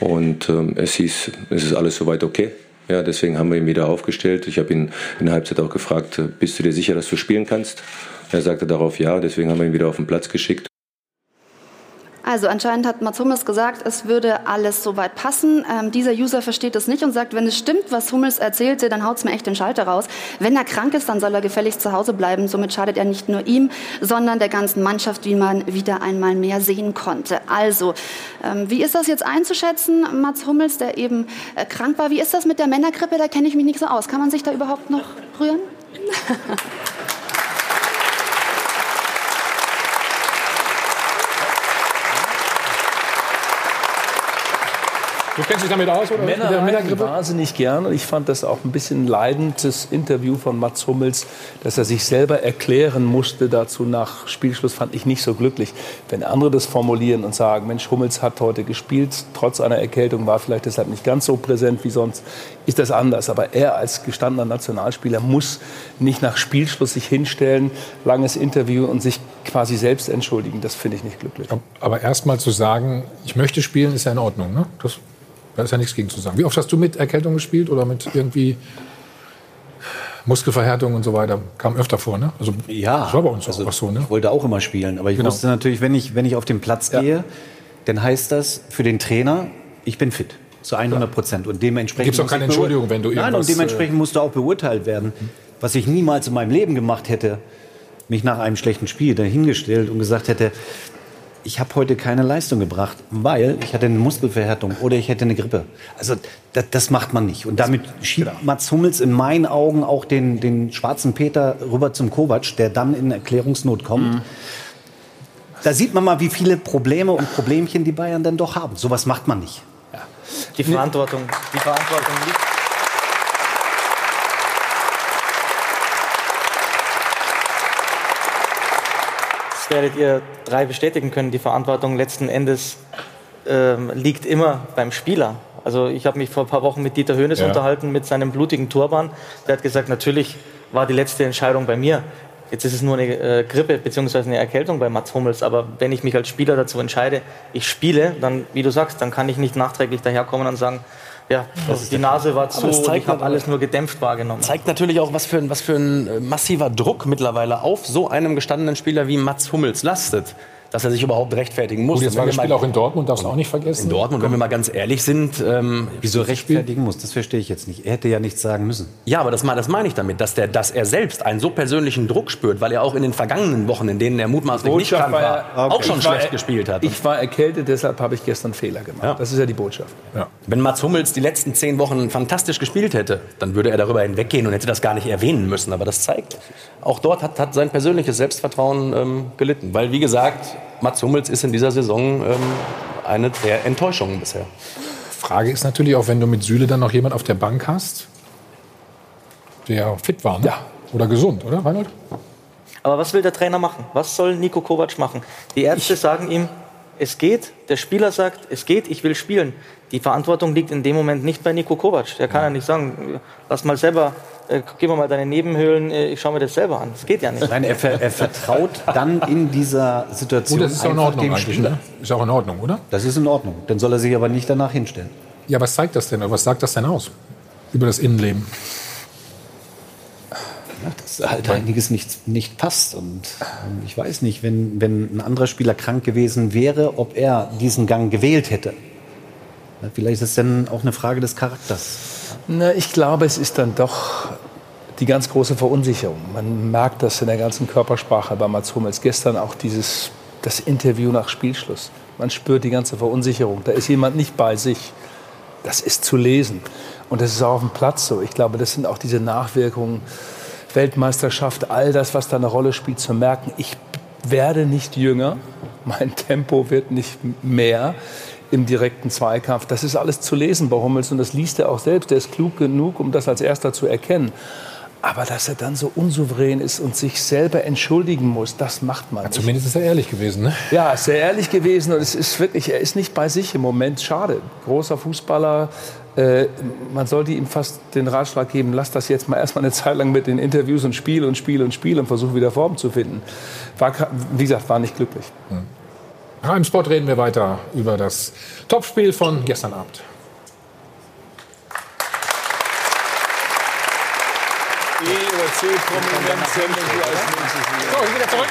[SPEAKER 11] und ähm, es hieß, es ist alles soweit okay. Ja, deswegen haben wir ihn wieder aufgestellt. Ich habe ihn in der Halbzeit auch gefragt, bist du dir sicher, dass du spielen kannst? Er sagte darauf ja, deswegen haben wir ihn wieder auf den Platz geschickt.
[SPEAKER 5] Also anscheinend hat Mats Hummels gesagt, es würde alles soweit passen. Ähm, dieser User versteht das nicht und sagt, wenn es stimmt, was Hummels erzählte, dann haut's mir echt den Schalter raus. Wenn er krank ist, dann soll er gefälligst zu Hause bleiben. Somit schadet er nicht nur ihm, sondern der ganzen Mannschaft, wie man wieder einmal mehr sehen konnte. Also, ähm, wie ist das jetzt einzuschätzen, Mats Hummels, der eben äh, krank war? Wie ist das mit der Männergrippe? Da kenne ich mich nicht so aus. Kann man sich da überhaupt noch rühren?
[SPEAKER 1] Du kennst dich damit aus, oder?
[SPEAKER 8] Männer
[SPEAKER 1] Mit der Männergrippe?
[SPEAKER 8] wahnsinnig gern und ich fand das auch ein bisschen leidend, das Interview von Mats Hummels, dass er sich selber erklären musste dazu nach Spielschluss, fand ich nicht so glücklich. Wenn andere das formulieren und sagen, Mensch, Hummels hat heute gespielt, trotz einer Erkältung, war vielleicht deshalb nicht ganz so präsent wie sonst, ist das anders. Aber er als gestandener Nationalspieler muss nicht nach Spielschluss sich hinstellen, langes Interview und sich quasi selbst entschuldigen. Das finde ich nicht glücklich.
[SPEAKER 1] Aber erst mal zu sagen, ich möchte spielen, ist ja in Ordnung. Ne? Das, da ist ja nichts gegen zu sagen. Wie oft hast du mit Erkältung gespielt oder mit irgendwie Muskelverhärtung und so weiter? Kam öfter vor, ne? Also,
[SPEAKER 7] Ja,
[SPEAKER 1] war bei uns
[SPEAKER 7] also
[SPEAKER 1] auch so, ne?
[SPEAKER 7] Ich wollte auch immer spielen, aber ich
[SPEAKER 1] Genau.
[SPEAKER 7] wusste natürlich, wenn ich, wenn ich auf den Platz gehe, dann heißt das für den Trainer, ich bin fit. Zu 100 Prozent. Und dementsprechend.
[SPEAKER 1] Gibt's doch
[SPEAKER 7] muss
[SPEAKER 1] keine Entschuldigung, wenn du
[SPEAKER 7] Nein,
[SPEAKER 1] irgendwas,
[SPEAKER 7] und dementsprechend musst du auch beurteilt werden. Was ich niemals in meinem Leben gemacht hätte, mich nach einem schlechten Spiel dahingestellt und gesagt hätte, ich habe heute keine Leistung gebracht, weil ich hatte eine Muskelverhärtung oder ich hätte eine Grippe. Also das, das macht man nicht. Und damit schiebt Mats Hummels in meinen Augen auch den, den schwarzen Peter rüber zum Kovac, der dann in Erklärungsnot kommt. Da sieht man mal, wie viele Probleme und Problemchen die Bayern denn doch haben. Sowas macht man nicht.
[SPEAKER 9] Die Verantwortung, die Verantwortung liegt. Werdet ihr drei bestätigen können. Die Verantwortung letzten Endes ähm, liegt immer beim Spieler. Also ich habe mich vor ein paar Wochen mit Dieter Höhnes
[SPEAKER 1] Ja.
[SPEAKER 9] unterhalten mit seinem blutigen Turban. Der hat gesagt, natürlich war die letzte Entscheidung bei mir. Jetzt ist es nur eine äh, Grippe bzw. eine Erkältung bei Mats Hummels. Aber wenn ich mich als Spieler dazu entscheide, ich spiele, dann, wie du sagst, dann kann ich nicht nachträglich daherkommen und sagen, ja, die Nase war zu, und
[SPEAKER 10] zeigt
[SPEAKER 9] ich habe alles nur gedämpft wahrgenommen.
[SPEAKER 10] Zeigt natürlich auch, was für, ein, was für ein äh, massiver Druck mittlerweile auf so einem gestandenen Spieler wie Mats Hummels lastet, dass er sich überhaupt rechtfertigen muss.
[SPEAKER 1] Gut, jetzt
[SPEAKER 10] Und
[SPEAKER 1] war das Spiel auch in Dortmund, darfst du auch nicht vergessen.
[SPEAKER 10] in Dortmund, wenn wir mal ganz ehrlich sind, ähm,
[SPEAKER 7] Wieso rechtfertigen muss, das verstehe ich jetzt nicht. Er hätte ja nichts sagen müssen.
[SPEAKER 10] Ja, aber das, das meine ich damit, dass, der, dass er selbst einen so persönlichen Druck spürt, weil er auch in den vergangenen Wochen, in denen er mutmaßlich nicht krank war,
[SPEAKER 8] war ja-
[SPEAKER 10] auch schon
[SPEAKER 8] war-
[SPEAKER 10] schlecht gespielt hat.
[SPEAKER 8] Ich war erkältet, deshalb habe ich gestern Fehler gemacht. Das ist ja die Botschaft.
[SPEAKER 10] Wenn Mats Hummels die letzten zehn Wochen fantastisch gespielt hätte, dann würde er darüber hinweggehen und hätte das gar nicht erwähnen müssen. Aber das zeigt, auch dort hat, hat sein persönliches Selbstvertrauen ähm, gelitten. Weil, wie gesagt, Mats Hummels ist in dieser Saison ähm, eine der Enttäuschungen bisher.
[SPEAKER 1] Frage ist natürlich auch, wenn du mit Süle dann noch jemand auf der Bank hast, der fit war, ne? Oder gesund, oder, Reinhold?
[SPEAKER 9] Aber was will der Trainer machen? Was soll Nico Kovac machen? Die Ärzte sagen ihm, es geht. Der Spieler sagt, es geht, ich will spielen. Die Verantwortung liegt in dem Moment nicht bei Nico Kovac. Der kann ja nicht sagen, lass mal selber, äh, gib mir mal deine Nebenhöhlen, äh, ich schaue mir das selber an. Das geht ja nicht.
[SPEAKER 7] Nein, er, ver er vertraut dann in dieser Situation
[SPEAKER 1] Gut, das ist auch in
[SPEAKER 7] einfach
[SPEAKER 1] Ordnung
[SPEAKER 7] dem Spieler.
[SPEAKER 1] ne? Ist auch in Ordnung, oder?
[SPEAKER 7] Das ist in Ordnung. Dann soll er sich aber nicht danach hinstellen.
[SPEAKER 1] Ja, was zeigt das denn? Oder was sagt das denn aus? Über das Innenleben?
[SPEAKER 7] Dass halt einiges nicht, nicht passt. Und ähm, ich weiß nicht, wenn, wenn ein anderer Spieler krank gewesen wäre, ob er diesen Gang gewählt hätte. Vielleicht ist es dann auch eine Frage des Charakters.
[SPEAKER 8] Na, ich glaube, es ist dann doch die ganz große Verunsicherung. Man merkt das in der ganzen Körpersprache bei Mats Hummels. Gestern auch dieses, das Interview nach Spielschluss. Man spürt die ganze Verunsicherung. Da ist jemand nicht bei sich. Das ist zu lesen. Und das ist auch auf dem Platz so. Ich glaube, das sind auch diese Nachwirkungen. Weltmeisterschaft, all das, was da eine Rolle spielt, zu merken, ich werde nicht jünger, mein Tempo wird nicht mehr im direkten Zweikampf. Das ist alles zu lesen bei Hummels und das liest er auch selbst. Der ist klug genug, um das als erster zu erkennen. Aber dass er dann so unsouverän ist und sich selber entschuldigen muss, das macht man nicht.
[SPEAKER 1] Zumindest ist er ehrlich gewesen, ne?
[SPEAKER 8] Ja, ist sehr ehrlich gewesen und es ist wirklich, er ist nicht bei sich im Moment. Schade. Großer Fußballer. Äh, man sollte ihm fast den Ratschlag geben, lass das jetzt mal erstmal eine Zeit lang mit den Interviews und Spiel und Spiel und Spiel und versuch wieder Form zu finden. War, wie gesagt, war nicht glücklich.
[SPEAKER 1] Ja, Im Sport reden wir weiter über das Topspiel von gestern Abend. So, hier wieder zurück.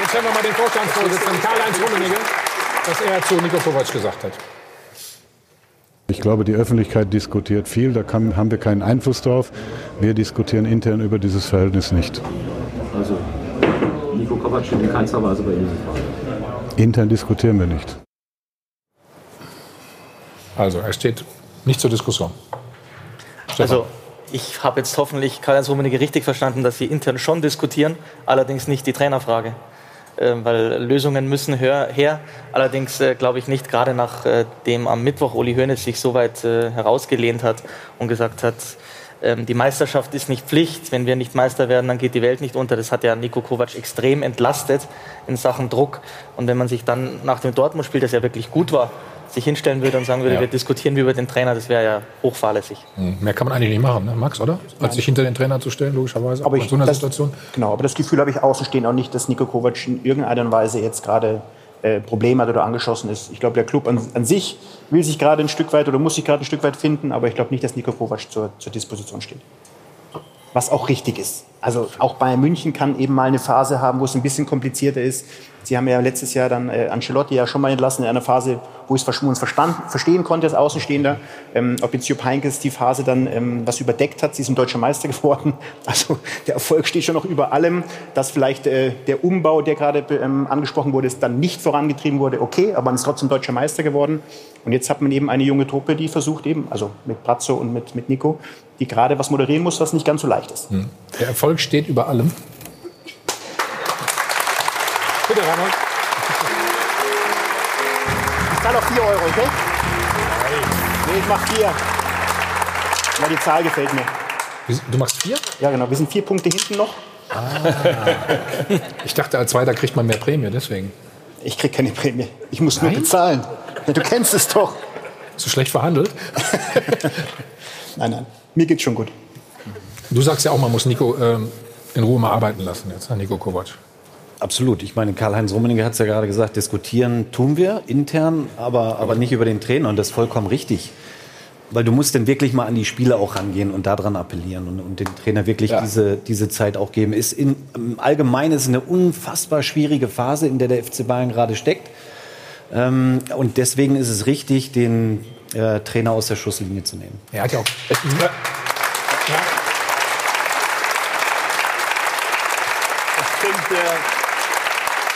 [SPEAKER 1] Jetzt hören wir mal den Vorstandsvorsitzenden Karl-Heinz Rummenigge, was er zu Nico Kovac gesagt hat.
[SPEAKER 12] Ich glaube, die Öffentlichkeit diskutiert viel, da kann, haben wir keinen Einfluss drauf. Wir diskutieren intern über dieses Verhältnis nicht.
[SPEAKER 13] Also, Nico Kovac steht in keinster Weise bei Ihnen.
[SPEAKER 12] Intern diskutieren wir nicht.
[SPEAKER 1] Also, er steht nicht zur Diskussion.
[SPEAKER 9] Also, ich habe jetzt hoffentlich Karl-Heinz Rummenigge richtig verstanden, dass Sie intern schon diskutieren, allerdings nicht die Trainerfrage. Ähm, weil Lösungen müssen her. Allerdings äh, glaube ich nicht, gerade nachdem am Mittwoch Uli Hoeneß sich so weit äh, herausgelehnt hat und gesagt hat, ähm, die Meisterschaft ist nicht Pflicht. Wenn wir nicht Meister werden, dann geht die Welt nicht unter. Das hat ja Nico Kovac extrem entlastet in Sachen Druck. Und wenn man sich dann nach dem Dortmund-Spiel, das ja wirklich gut war, sich hinstellen würde und sagen würde,
[SPEAKER 1] Ja.
[SPEAKER 9] wir diskutieren über den Trainer, das wäre ja hochfahrlässig.
[SPEAKER 1] Hm, Mehr kann man eigentlich nicht machen, ne? Max, oder? Als sich hinter den Trainer zu stellen, logischerweise.
[SPEAKER 2] Aber
[SPEAKER 1] in
[SPEAKER 2] ich,
[SPEAKER 1] so einer
[SPEAKER 2] das,
[SPEAKER 1] Situation.
[SPEAKER 2] Genau, aber das Gefühl habe ich außenstehend auch nicht, dass Nico Kovac in irgendeiner Weise jetzt gerade äh, Probleme hat oder angeschossen ist. Ich glaube, der Club an, an sich will sich gerade ein Stück weit oder muss sich gerade ein Stück weit finden, aber ich glaube nicht, dass Nico Kovac zur, zur Disposition steht. Was auch richtig ist. Also auch Bayern München kann eben mal eine Phase haben, wo es ein bisschen komplizierter ist. Sie haben ja letztes Jahr dann äh, Ancelotti ja schon mal entlassen in einer Phase, wo ich es verstand, verstehen konnte als Außenstehender. Ähm, ob jetzt Jupp Heynckes die Phase dann ähm, was überdeckt hat, sie sind deutscher Meister geworden. Also der Erfolg steht schon noch über allem. Dass vielleicht äh, der Umbau, der gerade ähm, angesprochen wurde, ist dann nicht vorangetrieben wurde, okay, aber man ist trotzdem deutscher Meister geworden. Und jetzt hat man eben eine junge Truppe, die versucht eben, also mit Brazzo und mit, mit Nico, die gerade was moderieren muss, was nicht ganz so leicht ist.
[SPEAKER 1] Hm. Der Erfolg steht über allem. Bitte, Reinhold.
[SPEAKER 2] Ich zahle auch 4 Euro, okay? Nee, ich mach 4. Ja, die Zahl gefällt mir.
[SPEAKER 1] Du machst 4?
[SPEAKER 2] Ja, genau. Wir sind vier Punkte hinten noch.
[SPEAKER 1] Ich dachte, als Zweiter kriegt man mehr Prämie, deswegen.
[SPEAKER 2] Ich krieg keine Prämie. Ich muss nur bezahlen. Ja, du kennst es doch.
[SPEAKER 1] Hast du schlecht verhandelt?
[SPEAKER 2] Nein, nein. Mir geht's schon gut.
[SPEAKER 1] Du sagst ja auch, man muss Nico ähm, in Ruhe mal arbeiten lassen, jetzt, ne, Nico Kovac.
[SPEAKER 7] Absolut. Ich meine, Karl-Heinz Rummenigge hat es ja gerade gesagt, diskutieren tun wir intern, aber, aber nicht über den Trainer. Und das ist vollkommen richtig. Weil du musst dann wirklich mal an die Spieler auch rangehen und daran appellieren und, und dem Trainer wirklich
[SPEAKER 1] Ja.
[SPEAKER 7] diese, diese Zeit auch geben. Ist in, im Allgemeinen ist es eine unfassbar schwierige Phase, in der der FC Bayern gerade steckt. Ähm, und deswegen ist es richtig, den äh, Trainer aus der Schusslinie zu nehmen.
[SPEAKER 1] Er hat ja auch.
[SPEAKER 8] Ich finde,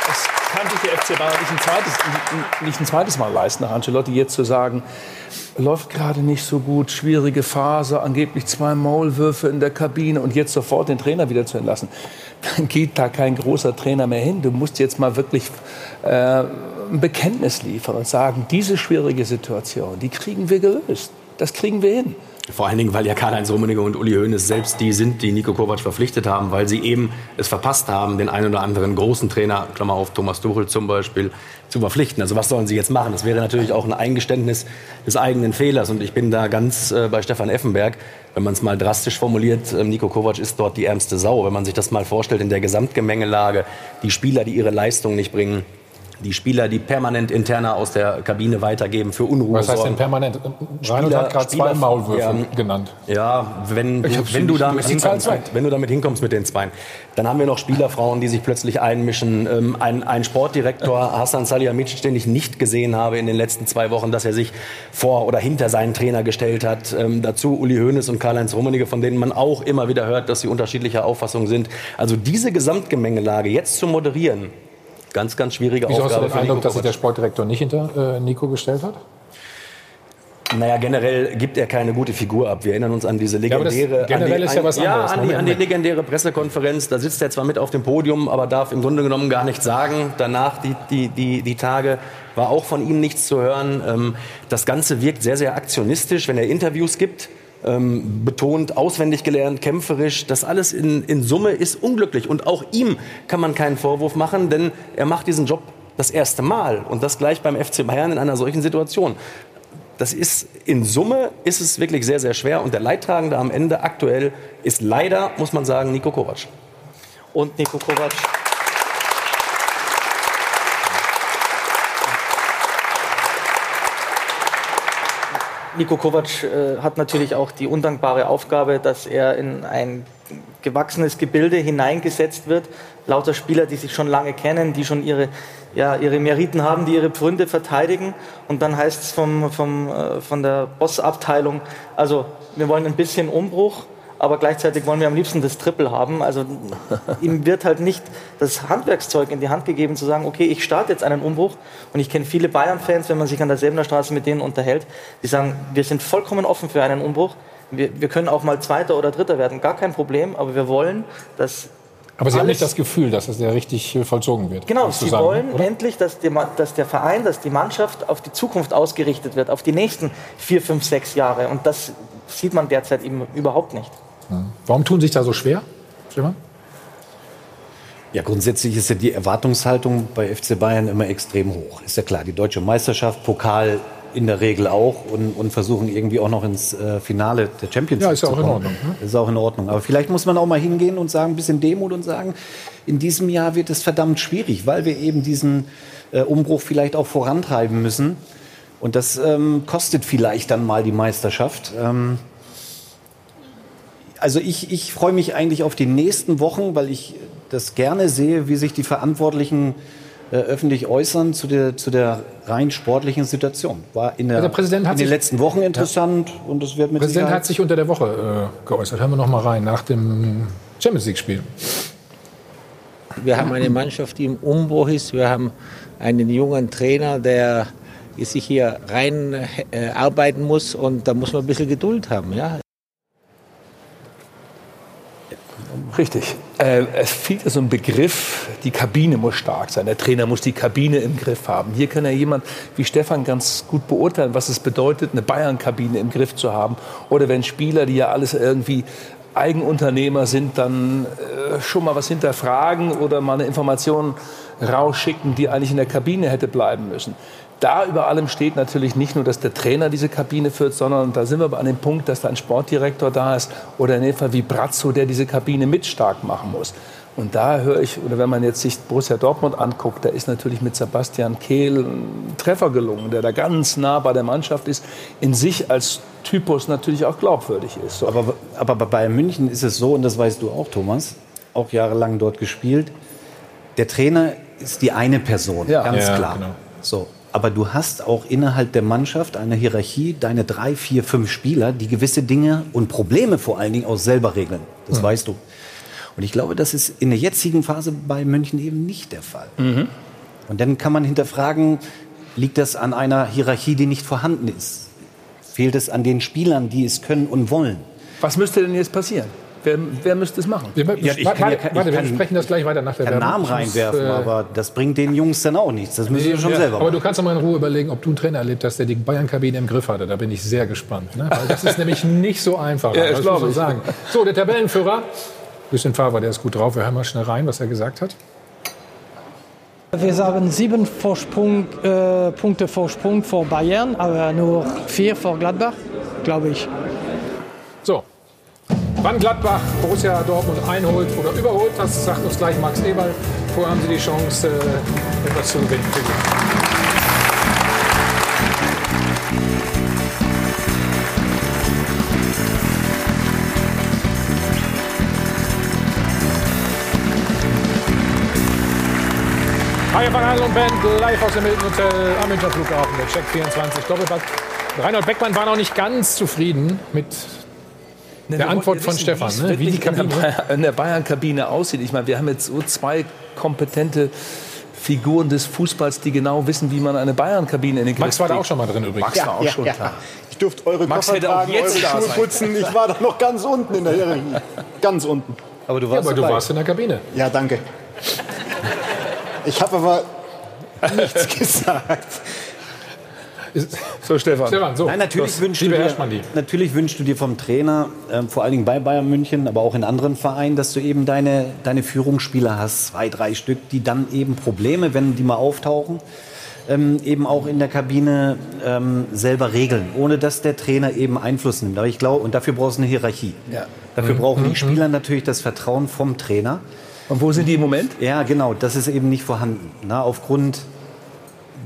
[SPEAKER 8] es kann sich der FC Bayern nicht ein, zweites, nicht ein zweites Mal leisten, nach Ancelotti jetzt zu sagen, läuft gerade nicht so gut, schwierige Phase, angeblich zwei Maulwürfe in der Kabine und jetzt sofort den Trainer wieder zu entlassen. Dann geht da kein großer Trainer mehr hin. Du musst jetzt mal wirklich äh, ein Bekenntnis liefern und sagen, diese schwierige Situation, die kriegen wir gelöst. Das kriegen wir hin.
[SPEAKER 10] Vor allen Dingen, weil ja Karl-Heinz Rummenigge und Uli Hoeneß selbst die sind, die Nico Kovac verpflichtet haben, weil sie eben es verpasst haben, den einen oder anderen großen Trainer, Klammer auf Thomas Tuchel zum Beispiel, zu verpflichten. Also was sollen sie jetzt machen? Das wäre natürlich auch ein Eingeständnis des eigenen Fehlers. Und ich bin da ganz äh, bei Stefan Effenberg, wenn man es mal drastisch formuliert, äh, Nico Kovac ist dort die ärmste Sau. Wenn man sich das mal vorstellt in der Gesamtgemengelage, die Spieler, die ihre Leistung nicht bringen, die Spieler, die permanent interner aus der Kabine weitergeben, für Unruhe
[SPEAKER 1] Was heißt denn permanent? Reinhold hat gerade zwei Maulwürfe
[SPEAKER 10] ja,
[SPEAKER 1] genannt.
[SPEAKER 10] Ja, wenn, wenn, du damit hinkommst,
[SPEAKER 1] zwei.
[SPEAKER 10] wenn du damit hinkommst mit den Zweien. Dann haben wir noch Spielerfrauen, die sich plötzlich einmischen. Ähm, ein, ein Sportdirektor, Hassan Salihamidzic, den ich nicht gesehen habe in den letzten zwei Wochen, dass er sich vor oder hinter seinen Trainer gestellt hat. Ähm, dazu Uli Hoeneß und Karl-Heinz Rummenigge, von denen man auch immer wieder hört, dass sie unterschiedlicher Auffassung sind. Also diese Gesamtgemengelage jetzt zu moderieren, ganz, ganz schwierige
[SPEAKER 1] Wieso hast du
[SPEAKER 10] Aufgabe
[SPEAKER 1] den Eindruck, dass sich der Sportdirektor nicht hinter äh, Nico gestellt hat?
[SPEAKER 10] Naja, generell gibt er keine gute Figur ab. Wir erinnern uns an diese
[SPEAKER 1] Ja,
[SPEAKER 10] legendäre.
[SPEAKER 1] generell
[SPEAKER 10] an die,
[SPEAKER 1] ist ja was
[SPEAKER 10] an,
[SPEAKER 1] anderes.
[SPEAKER 10] Ja, an die,
[SPEAKER 1] Moment,
[SPEAKER 10] an die legendäre Pressekonferenz. Da sitzt er zwar mit auf dem Podium, aber darf im Grunde genommen gar nichts sagen. Danach, die, die, die, die Tage, war auch von ihm nichts zu hören. Ähm, Das Ganze wirkt sehr, sehr aktionistisch, wenn er Interviews gibt. Ähm, betont, auswendig gelernt, kämpferisch. Das alles in, in Summe ist unglücklich. Und auch ihm kann man keinen Vorwurf machen, denn er macht diesen Job das erste Mal. Und das gleich beim FC Bayern in einer solchen Situation. Das ist in Summe ist es wirklich sehr, sehr schwer. Und der Leidtragende am Ende aktuell ist leider, muss man sagen, Nico Kovac.
[SPEAKER 9] Und Nico Kovac. Nico Kovac äh, hat natürlich auch die undankbare Aufgabe, dass er in ein gewachsenes Gebilde hineingesetzt wird. Lauter Spieler, die sich schon lange kennen, die schon ihre, ja, ihre Meriten haben, die ihre Pfründe verteidigen. Und dann heißt es vom, vom, äh, von der Bossabteilung, also wir wollen ein bisschen Umbruch, aber gleichzeitig wollen wir am liebsten das Triple haben. Also ihm wird halt nicht das Handwerkszeug in die Hand gegeben, zu sagen, okay, ich starte jetzt einen Umbruch. Und ich kenne viele Bayern-Fans, wenn man sich an der Säbener Straße mit denen unterhält, die sagen, wir sind vollkommen offen für einen Umbruch. Wir, wir können auch mal Zweiter oder Dritter werden, gar kein Problem, aber wir wollen, dass
[SPEAKER 1] Aber Sie haben nicht das Gefühl, dass es der richtig äh, vollzogen wird.
[SPEAKER 9] Genau, sie
[SPEAKER 1] sagen,
[SPEAKER 9] wollen
[SPEAKER 1] oder?
[SPEAKER 9] endlich, dass, die, dass der Verein, dass die Mannschaft auf die Zukunft ausgerichtet wird, auf die nächsten vier, fünf, sechs Jahre. Und das sieht man derzeit eben überhaupt nicht.
[SPEAKER 1] Warum tun sich da so schwer? Stefan?
[SPEAKER 7] Ja, grundsätzlich ist ja die Erwartungshaltung bei FC Bayern immer extrem hoch. Ist ja klar, die deutsche Meisterschaft, Pokal in der Regel auch und, und versuchen irgendwie auch noch ins äh, Finale der Champions
[SPEAKER 1] Ja,
[SPEAKER 7] League
[SPEAKER 1] ist ja
[SPEAKER 7] zu
[SPEAKER 1] auch in
[SPEAKER 7] kommen.
[SPEAKER 1] Ordnung, ne?
[SPEAKER 7] Ist auch in Ordnung. Aber vielleicht muss man auch mal hingehen und sagen, ein bisschen Demut und sagen, in diesem Jahr wird es verdammt schwierig, weil wir eben diesen äh, Umbruch vielleicht auch vorantreiben müssen. Und das ähm, kostet vielleicht dann mal die Meisterschaft. Ähm, also ich, ich freue mich eigentlich auf die nächsten Wochen, weil ich das gerne sehe, wie sich die Verantwortlichen äh, öffentlich äußern zu der, zu der rein sportlichen Situation. War in, der,
[SPEAKER 1] Also der Präsident hat
[SPEAKER 7] in den
[SPEAKER 1] sich-
[SPEAKER 7] letzten Wochen interessant und es wird
[SPEAKER 1] Der
[SPEAKER 7] mit
[SPEAKER 1] Präsident
[SPEAKER 7] Sicherheit
[SPEAKER 1] hat sich unter der Woche äh, geäußert. Hören wir noch mal rein, nach dem Champions League-Spiel.
[SPEAKER 14] Wir haben eine Mannschaft, die im Umbruch ist. Wir haben einen jungen Trainer, der sich hier rein äh, arbeiten muss. Und da muss man ein bisschen Geduld haben. Ja?
[SPEAKER 8] Richtig. Äh, es fehlt so ein Begriff, die Kabine muss stark sein. Der Trainer muss die Kabine im Griff haben. Hier kann ja jemand wie Stefan ganz gut beurteilen, was es bedeutet, eine Bayern-Kabine im Griff zu haben. Oder wenn Spieler, die ja alles irgendwie Eigenunternehmer sind, dann äh, schon mal was hinterfragen oder mal eine Information rausschicken, die eigentlich in der Kabine hätte bleiben müssen. Da über allem steht natürlich nicht nur, dass der Trainer diese Kabine führt, sondern da sind wir aber an dem Punkt, dass da ein Sportdirektor da ist oder in dem Fall wie Brazzo, der diese Kabine mit stark machen muss. Und da höre ich, oder wenn man jetzt sich Borussia Dortmund anguckt, da ist natürlich mit Sebastian Kehl ein Treffer gelungen, der da ganz nah bei der Mannschaft ist, in sich als Typus natürlich auch glaubwürdig ist. So.
[SPEAKER 7] Aber, aber bei Bayern München ist es so, und das weißt du auch, Thomas, auch jahrelang dort gespielt, der Trainer ist die eine Person,
[SPEAKER 8] Ja.
[SPEAKER 7] ganz
[SPEAKER 8] Ja,
[SPEAKER 7] klar.
[SPEAKER 8] genau.
[SPEAKER 7] So. Aber du hast auch innerhalb der Mannschaft eine Hierarchie, deine drei, vier, fünf Spieler, die gewisse Dinge und Probleme vor allen Dingen auch selber regeln. Das
[SPEAKER 8] Mhm.
[SPEAKER 7] weißt du. Und ich glaube, das ist in der jetzigen Phase bei München eben nicht der Fall. Und dann kann man hinterfragen, liegt das an einer Hierarchie, die nicht vorhanden ist? Fehlt es an den Spielern, die es können und wollen?
[SPEAKER 8] Was müsste denn jetzt passieren? Wer, wer müsste es machen?
[SPEAKER 7] Ja, ich kann
[SPEAKER 1] warte,
[SPEAKER 7] ja kein-
[SPEAKER 1] warte,
[SPEAKER 7] ich
[SPEAKER 1] wir
[SPEAKER 7] kann-
[SPEAKER 1] sprechen das gleich weiter nach der Werbung.
[SPEAKER 7] Namen reinwerfen,
[SPEAKER 1] äh,
[SPEAKER 7] aber das bringt den Jungs dann auch nichts. Das müssen sie schon
[SPEAKER 1] ja,
[SPEAKER 7] selber
[SPEAKER 1] aber
[SPEAKER 7] machen.
[SPEAKER 1] du kannst doch mal in Ruhe überlegen, ob du einen Trainer erlebt hast, der die Bayern-Kabine im Griff hatte. Da bin ich sehr gespannt. Ne? Weil das ist nämlich nicht so einfach.
[SPEAKER 8] Ja, das
[SPEAKER 1] das
[SPEAKER 8] glaub
[SPEAKER 1] muss man
[SPEAKER 8] ich.
[SPEAKER 1] sagen. So, der Tabellenführer. Lucien Favre, der ist gut drauf. Wir hören mal schnell rein, was er gesagt hat.
[SPEAKER 3] Wir sagen sieben Vorsprung, äh, Punkte Vorsprung vor Bayern, aber nur vier vor Gladbach, glaube ich.
[SPEAKER 1] Wann Gladbach Borussia Dortmund einholt oder überholt, das sagt uns gleich Max Eberl. Vorher haben Sie die Chance, äh, etwas zu gewinnen. Hi, von Handel und Band, live aus dem Hilton Hotel am Münchner Flughafen, der Check 24 Doppelpack. Reinhold Beckmann war noch nicht ganz zufrieden mit
[SPEAKER 8] Ne,
[SPEAKER 1] der Antwort von
[SPEAKER 8] wissen,
[SPEAKER 1] Stefan,
[SPEAKER 8] wie
[SPEAKER 1] ne? wie die
[SPEAKER 8] wirklich in der
[SPEAKER 1] Kabine.
[SPEAKER 8] Bayern- in der Bayern-Kabine aussieht. Ich meine, wir haben jetzt so zwei kompetente Figuren des Fußballs, die genau wissen, wie man eine Bayern-Kabine in den Griff
[SPEAKER 1] Max war da auch schon mal drin übrigens.
[SPEAKER 8] Max war auch schon da.
[SPEAKER 2] Ich durfte eure
[SPEAKER 8] Max
[SPEAKER 2] Koffer
[SPEAKER 8] hätte auch
[SPEAKER 2] tragen,
[SPEAKER 8] jetzt
[SPEAKER 2] eure
[SPEAKER 8] da
[SPEAKER 2] Schuhe putzen. Ich war doch noch ganz unten in der Hierarchie. Ganz unten.
[SPEAKER 7] Aber du
[SPEAKER 1] Ja, aber du warst in der Kabine.
[SPEAKER 2] Ja, danke. Ich habe aber nichts gesagt.
[SPEAKER 8] So, Stefan.
[SPEAKER 1] Stefan, so.
[SPEAKER 7] Nein, natürlich
[SPEAKER 1] das-
[SPEAKER 7] wünschst, du dir, natürlich wünschst du dir vom Trainer, ähm, vor allen Dingen bei Bayern München, aber auch in anderen Vereinen, dass du eben deine, deine Führungsspieler hast, zwei, drei Stück, die dann eben Probleme, wenn die mal auftauchen, ähm, eben auch in der Kabine ähm, selber regeln, ohne dass der Trainer eben Einfluss nimmt. Aber ich glaube, und dafür brauchst du eine Hierarchie.
[SPEAKER 8] Ja.
[SPEAKER 7] Dafür
[SPEAKER 8] Mhm.
[SPEAKER 7] brauchen
[SPEAKER 8] Mhm.
[SPEAKER 7] die Spieler natürlich das Vertrauen vom Trainer.
[SPEAKER 8] Und wo sind die im Moment?
[SPEAKER 7] Ja, genau, das ist eben nicht vorhanden. Na, aufgrund,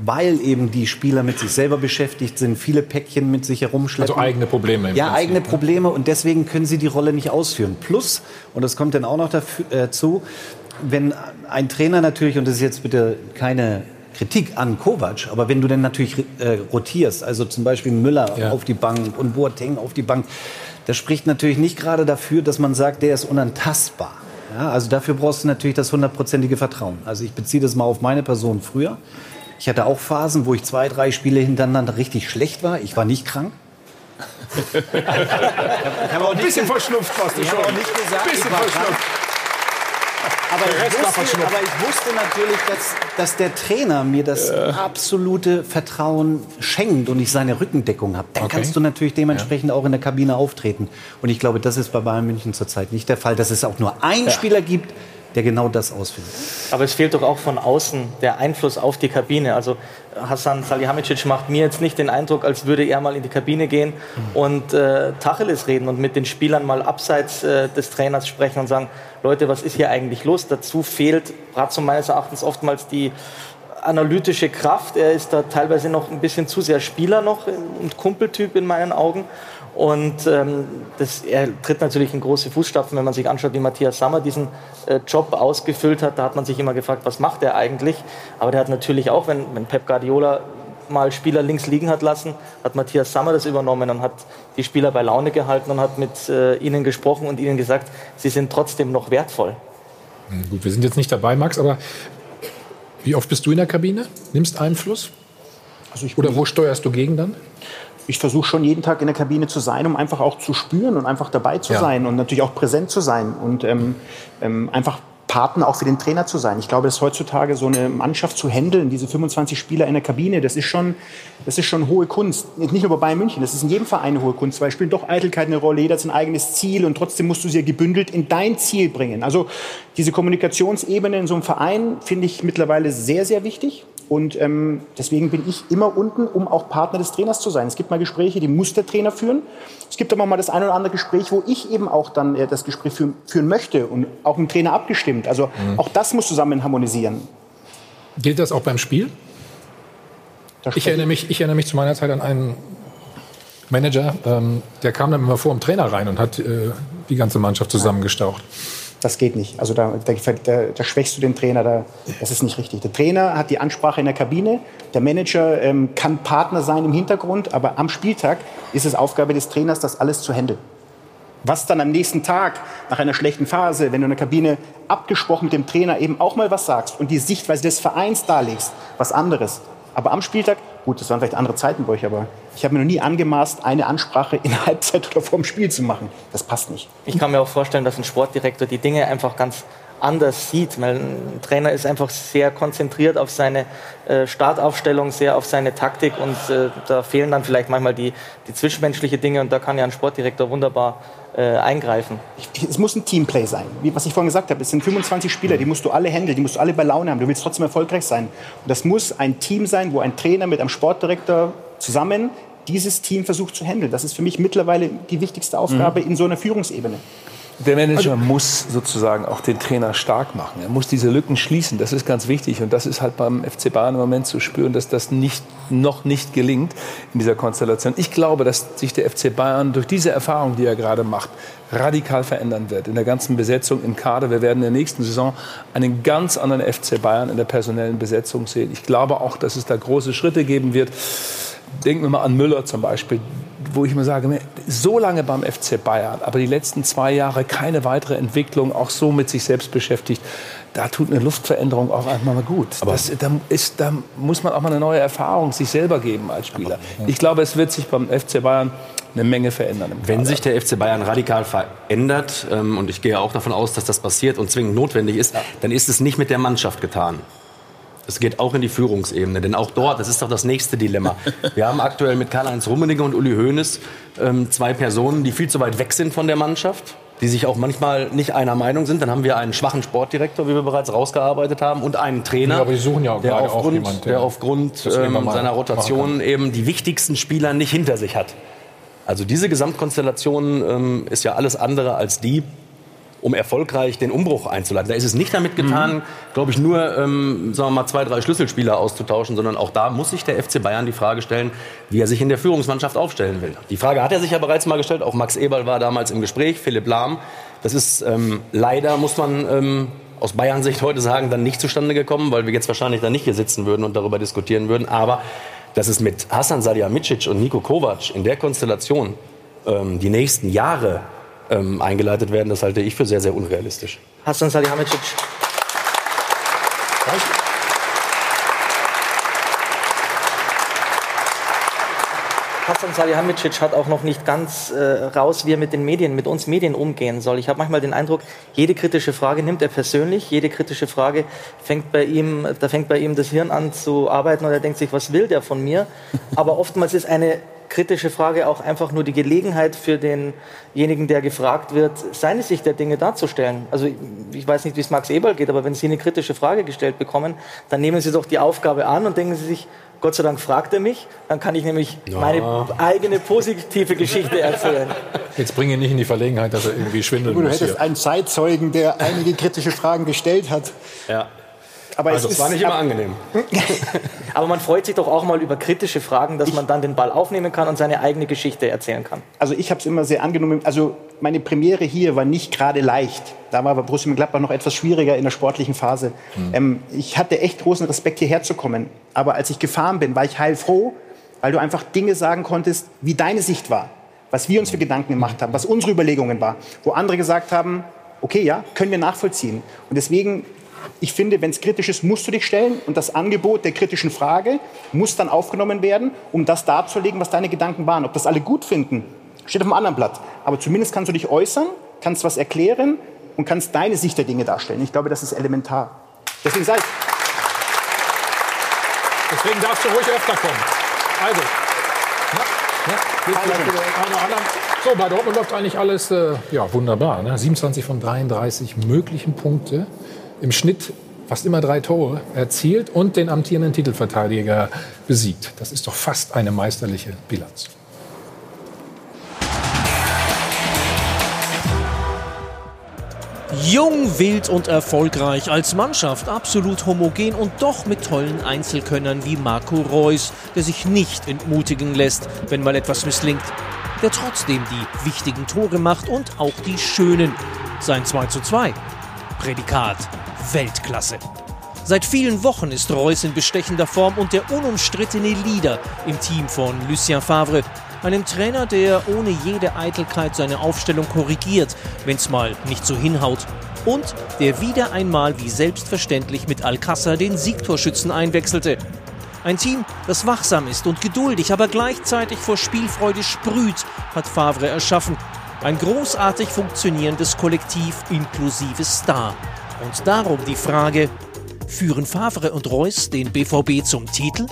[SPEAKER 7] weil eben die Spieler mit sich selber beschäftigt sind, viele Päckchen mit sich herumschleppen.
[SPEAKER 1] Also eigene Probleme im
[SPEAKER 7] Ja,
[SPEAKER 1] Prinzip,
[SPEAKER 7] eigene
[SPEAKER 1] ne?
[SPEAKER 7] Probleme und deswegen können sie die Rolle nicht ausführen. Plus, und das kommt dann auch noch dazu, wenn ein Trainer natürlich, und das ist jetzt bitte keine Kritik an Kovac, aber wenn du dann natürlich äh, rotierst, also zum Beispiel Müller
[SPEAKER 1] Ja.
[SPEAKER 7] auf die Bank und Boateng auf die Bank, das spricht natürlich nicht gerade dafür, dass man sagt, der ist unantastbar. Ja, also dafür brauchst du natürlich das hundertprozentige Vertrauen. Also ich beziehe das mal auf meine Person früher. Ich hatte auch Phasen, wo ich zwei, drei Spiele hintereinander richtig schlecht war. Ich war nicht krank. ich habe auch
[SPEAKER 1] Ein bisschen verschnupft warst du
[SPEAKER 7] ich
[SPEAKER 1] schon.
[SPEAKER 7] habe auch nicht gesagt,
[SPEAKER 1] Bisschen
[SPEAKER 7] ich war
[SPEAKER 1] verschnupft.
[SPEAKER 7] Aber ich, wusste, aber ich wusste natürlich, dass, dass der Trainer mir das absolute Vertrauen schenkt und ich seine Rückendeckung habe. Dann
[SPEAKER 1] Okay.
[SPEAKER 7] kannst du natürlich dementsprechend auch in der Kabine auftreten. Und ich glaube, das ist bei Bayern München zurzeit nicht der Fall, dass es auch nur einen
[SPEAKER 9] Ja.
[SPEAKER 7] Spieler gibt, der genau das ausführt.
[SPEAKER 9] Aber es fehlt doch auch von außen der Einfluss auf die Kabine. Also Hassan Salihamidzic macht mir jetzt nicht den Eindruck, als würde er mal in die Kabine gehen und äh, Tacheles reden und mit den Spielern mal abseits äh, des Trainers sprechen und sagen, Leute, was ist hier eigentlich los? Dazu fehlt Brazzo meines Erachtens oftmals die analytische Kraft. Er ist da teilweise noch ein bisschen zu sehr Spieler noch und Kumpeltyp in meinen Augen. Und ähm, das, er tritt natürlich in große Fußstapfen, wenn man sich anschaut, wie Matthias Sammer diesen äh, Job ausgefüllt hat. Da hat man sich immer gefragt, was macht er eigentlich? Aber der hat natürlich auch, wenn, wenn Pep Guardiola mal Spieler links liegen hat lassen, hat Matthias Sammer das übernommen und hat die Spieler bei Laune gehalten und hat mit äh, ihnen gesprochen und ihnen gesagt, sie sind trotzdem noch wertvoll.
[SPEAKER 1] Hm, gut, wir sind jetzt nicht dabei, Max, aber wie oft bist du in der Kabine? Nimmst Einfluss?
[SPEAKER 2] Also ich
[SPEAKER 1] Oder wo steuerst du gegen dann?
[SPEAKER 2] Ich versuche schon jeden Tag in der Kabine zu sein, um einfach auch zu spüren und einfach dabei zu
[SPEAKER 1] Ja.
[SPEAKER 2] sein und natürlich auch präsent zu sein und ähm, ähm, einfach Partner auch für den Trainer zu sein. Ich glaube, dass heutzutage so eine Mannschaft zu handeln, diese 25 Spieler in der Kabine, das ist schon, das ist schon hohe Kunst. Nicht nur bei Bayern München, das ist in jedem Verein eine hohe Kunst, weil es spielt doch Eitelkeit eine Rolle, jeder hat sein eigenes Ziel und trotzdem musst du sie ja gebündelt in dein Ziel bringen. Also diese Kommunikationsebene in so einem Verein finde ich mittlerweile sehr, sehr wichtig. Und ähm, deswegen bin ich immer unten, um auch Partner des Trainers zu sein. Es gibt mal Gespräche, die muss der Trainer führen. Es gibt aber mal das ein oder andere Gespräch, wo ich eben auch dann äh, das Gespräch führen, führen möchte und auch mit dem Trainer abgestimmt. Also auch das muss zusammen harmonisieren.
[SPEAKER 1] Gilt das auch beim Spiel? Ich erinnere, mich, ich erinnere mich zu meiner Zeit an einen Manager, ähm, der kam dann immer vor dem Trainer rein und hat äh, die ganze Mannschaft zusammengestaucht.
[SPEAKER 2] Das geht nicht. Also da, da, da, da schwächst du den Trainer. Da, das ist nicht richtig. Der Trainer hat die Ansprache in der Kabine. Der Manager ähm, kann Partner sein im Hintergrund. Aber am Spieltag ist es Aufgabe des Trainers, das alles zu handeln. Was dann am nächsten Tag, nach einer schlechten Phase, wenn du in der Kabine abgesprochen mit dem Trainer eben auch mal was sagst und die Sichtweise des Vereins darlegst, was anderes. Aber am Spieltag, gut, das waren vielleicht andere Zeiten bei euch, aber ich habe mir noch nie angemaßt, eine Ansprache in Halbzeit oder vor dem Spiel zu machen. Das passt nicht.
[SPEAKER 9] Ich kann mir auch vorstellen, dass ein Sportdirektor die Dinge einfach ganz anders sieht, weil ein Trainer ist einfach sehr konzentriert auf seine äh, Startaufstellung, sehr auf seine Taktik und äh, da fehlen dann vielleicht manchmal die, die zwischenmenschliche Dinge und da kann ja ein Sportdirektor wunderbar äh, eingreifen.
[SPEAKER 2] es muss ein Teamplay sein. Wie, was ich vorhin gesagt habe, es sind 25 Spieler, die musst du alle handeln, die musst du alle bei Laune haben. Du willst trotzdem erfolgreich sein. Und das muss ein Team sein, wo ein Trainer mit einem Sportdirektor zusammen dieses Team versucht zu handeln. Das ist für mich mittlerweile die wichtigste Aufgabe in so einer Führungsebene.
[SPEAKER 8] Der Manager muss sozusagen auch den Trainer stark machen. Er muss diese Lücken schließen. Das ist ganz wichtig. Und das ist halt beim FC Bayern im Moment zu spüren, dass das nicht, noch nicht gelingt in dieser Konstellation. Ich glaube, dass sich der FC Bayern durch diese Erfahrung, die er gerade macht, radikal verändern wird. In der ganzen Besetzung im Kader. Wir werden in der nächsten Saison einen ganz anderen FC Bayern in der personellen Besetzung sehen. Ich glaube auch, dass es da große Schritte geben wird. Denken wir mal an Müller zum Beispiel, wo ich mir sage, so lange beim FC Bayern, aber die letzten zwei Jahre keine weitere Entwicklung, auch so mit sich selbst beschäftigt. Da tut eine Luftveränderung auch einfach mal gut. Das, da, ist, da muss man auch mal eine neue Erfahrung sich selber geben als Spieler. Ich glaube, es wird sich beim FC Bayern eine Menge verändern.
[SPEAKER 10] Wenn sich der FC Bayern radikal verändert, ähm, und ich gehe auch davon aus, dass das passiert und zwingend notwendig ist, dann ist es nicht mit der Mannschaft getan. Es geht auch in die Führungsebene, denn auch dort, das ist doch das nächste Dilemma. Wir haben aktuell mit Karl-Heinz Rummenigge und Uli Hoeneß ähm, zwei Personen, die viel zu weit weg sind von der Mannschaft, die sich auch manchmal nicht einer Meinung sind. Dann haben wir einen schwachen Sportdirektor, wie wir bereits rausgearbeitet haben, und einen Trainer,
[SPEAKER 1] Ja, aber suchen ja auch
[SPEAKER 10] der,
[SPEAKER 1] gerade auch
[SPEAKER 10] aufgrund,
[SPEAKER 1] jemand, der
[SPEAKER 10] der aufgrund
[SPEAKER 1] das
[SPEAKER 10] ähm, seiner Rotation eben die wichtigsten Spieler nicht hinter sich hat. Also diese Gesamtkonstellation ähm, ist ja alles andere als die, um erfolgreich den Umbruch einzuleiten. Da ist es nicht damit getan,
[SPEAKER 1] Mhm.
[SPEAKER 10] glaube ich, nur ähm, sagen wir mal zwei, drei Schlüsselspieler auszutauschen, sondern auch da muss sich der FC Bayern die Frage stellen, wie er sich in der Führungsmannschaft aufstellen will. Die Frage hat er sich ja bereits mal gestellt. Auch Max Eberl war damals im Gespräch, Philipp Lahm. Das ist ähm, leider, muss man ähm, aus Bayern-Sicht heute sagen, dann nicht zustande gekommen, weil wir jetzt wahrscheinlich dann nicht hier sitzen würden und darüber diskutieren würden. Aber dass es mit Hasan Salihamidzic und Niko Kovac in der Konstellation ähm, die nächsten Jahre ähm, eingeleitet werden, das halte ich für sehr, sehr unrealistisch.
[SPEAKER 9] Hasan Salihamidzic. Hasan Salihamidzic hat auch noch nicht ganz äh, raus, wie er mit den Medien, mit uns Medien umgehen soll. Ich habe manchmal den Eindruck, jede kritische Frage nimmt er persönlich, jede kritische Frage fängt bei ihm, da fängt bei ihm das Hirn an zu arbeiten und er denkt sich, was will der von mir? Aber oftmals ist eine kritische Frage auch einfach nur die Gelegenheit für denjenigen, der gefragt wird, seine Sicht der Dinge darzustellen. Also ich- weiß nicht, wie es Max Eberl geht, aber wenn Sie eine kritische Frage gestellt bekommen, dann nehmen Sie doch die Aufgabe an und denken Sie sich, Gott sei Dank fragt er mich, dann kann ich nämlich meine eigene positive Geschichte erzählen.
[SPEAKER 1] Jetzt bringe ihn nicht in die Verlegenheit, dass er irgendwie schwindeln
[SPEAKER 2] Du
[SPEAKER 1] muss
[SPEAKER 2] hättest
[SPEAKER 1] hier.
[SPEAKER 2] einen Zeitzeugen, der einige kritische Fragen gestellt hat.
[SPEAKER 10] Ja.
[SPEAKER 2] Aber
[SPEAKER 10] also,
[SPEAKER 2] es
[SPEAKER 10] es war nicht immer angenehm.
[SPEAKER 9] Aber man freut sich doch auch mal über kritische Fragen, dass man dann den Ball aufnehmen kann und seine eigene Geschichte erzählen kann.
[SPEAKER 2] Also ich habe es immer sehr angenommen. Also meine Premiere hier war nicht gerade leicht. Da war bei Borussia Mönchengladbach noch etwas schwieriger in der sportlichen Phase. Ähm, ich hatte echt großen Respekt, hierher zu kommen. Aber als ich gefahren bin, war ich heilfroh, weil du einfach Dinge sagen konntest, wie deine Sicht war. Was wir uns für Gedanken gemacht haben, was unsere Überlegungen war. Wo andere gesagt haben, okay, ja, können wir nachvollziehen. Und deswegen, ich finde, wenn es kritisch ist, musst du dich stellen. Und das Angebot der kritischen Frage muss dann aufgenommen werden, um das darzulegen, was deine Gedanken waren. Ob das alle gut finden, steht auf einem anderen Blatt. Aber zumindest kannst du dich äußern, kannst was erklären und kannst deine Sicht der Dinge darstellen. Ich glaube, das ist elementar. Deswegen sage ich,
[SPEAKER 1] Deswegen darfst du ruhig öfter kommen. Also. Ja. So, bei Dortmund läuft eigentlich alles äh, ja, wunderbar. Ne? 27 von 33 möglichen Punkte. Im Schnitt fast immer drei Tore erzielt und den amtierenden Titelverteidiger besiegt. Das ist doch fast eine meisterliche Bilanz.
[SPEAKER 6] Jung, wild und erfolgreich als Mannschaft, absolut homogen und doch mit tollen Einzelkönnern wie Marco Reus, der sich nicht entmutigen lässt, wenn mal etwas misslingt, der trotzdem die wichtigen Tore macht und auch die schönen. Sein 2 zu 2. Prädikat Weltklasse. Seit vielen Wochen ist Reus in bestechender Form und der unumstrittene Leader im Team von Lucien Favre, einem Trainer, der ohne jede Eitelkeit seine Aufstellung korrigiert, wenn's mal nicht so hinhaut. Und der wieder einmal wie selbstverständlich mit Alcázar den Siegtorschützen einwechselte. Ein Team, das wachsam ist und geduldig, aber gleichzeitig vor Spielfreude sprüht, hat Favre erschaffen. Ein großartig funktionierendes Kollektiv inklusive Star. Und darum die Frage, führen Favre und Reus den BVB zum Titel?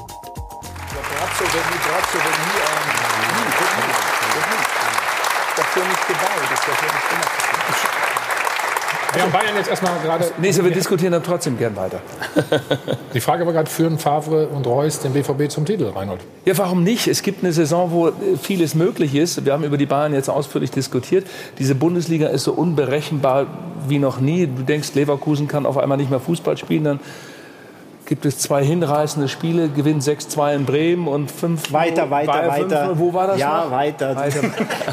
[SPEAKER 8] Dafür nicht gebaut. Das dafür nicht gemacht.
[SPEAKER 1] Wir haben Bayern jetzt erstmal gerade.
[SPEAKER 8] Nee, so, wir diskutieren dann trotzdem gern weiter.
[SPEAKER 1] Die Frage war gerade, führen Favre und Reus den BVB zum Titel, Reinhold?
[SPEAKER 8] Ja, warum nicht? Es gibt eine Saison, wo äh, vieles möglich ist. Wir haben über die Bayern jetzt ausführlich diskutiert. Diese Bundesliga ist so unberechenbar wie noch nie. Du denkst, Leverkusen kann auf einmal nicht mehr Fußball spielen, dann gibt es zwei hinreißende Spiele, gewinnt 6-2 in Bremen und fünf
[SPEAKER 2] weiter, weiter, weiter.
[SPEAKER 8] fünf- Wo war das
[SPEAKER 2] Ja,
[SPEAKER 8] noch?
[SPEAKER 2] weiter.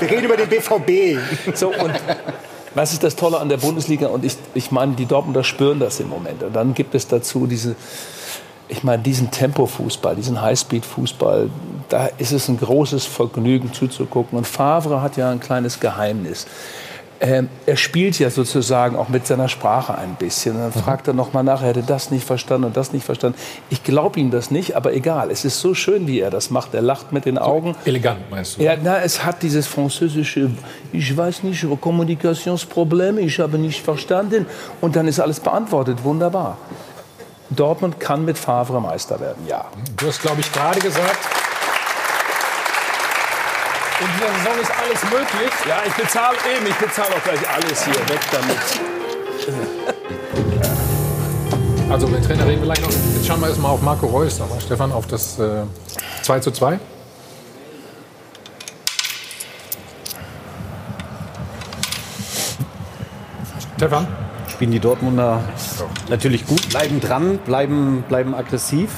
[SPEAKER 2] Wir reden über den BVB.
[SPEAKER 8] So, und was ist das Tolle an der Bundesliga? Und ich, ich meine, die Dortmunder spüren das im Moment. Und dann gibt es dazu diese, ich meine, diesen Tempo-Fußball, diesen Highspeed-Fußball. Da ist es ein großes Vergnügen zuzugucken. Und Favre hat ja ein kleines Geheimnis. Ähm, er spielt ja sozusagen auch mit seiner Sprache ein bisschen. Und dann fragt er noch mal nach, er hätte das nicht verstanden und das nicht verstanden. Ich glaube ihm das nicht, aber egal. Es ist so schön, wie er das macht. Er lacht mit den Augen.
[SPEAKER 1] Elegant, meinst du?
[SPEAKER 8] Ja, na, es hat dieses französische, ich weiß nicht, Kommunikationsprobleme, ich habe nicht verstanden. Und dann ist alles beantwortet. Wunderbar. Dortmund kann mit Favre Meister werden, ja.
[SPEAKER 1] Du hast, glaube ich, gerade gesagt, in dieser Saison ist alles möglich.
[SPEAKER 8] Ja, ich bezahle eben, ich bezahle auch gleich alles hier. Weg damit.
[SPEAKER 1] Also, mit Trainer reden wir gleich noch. Jetzt schauen wir erstmal auf Marco Reus, aber Stefan, auf das äh, 2 zu 2. Stefan?
[SPEAKER 7] Spielen die Dortmunder natürlich gut, bleiben dran, bleiben, bleiben aggressiv.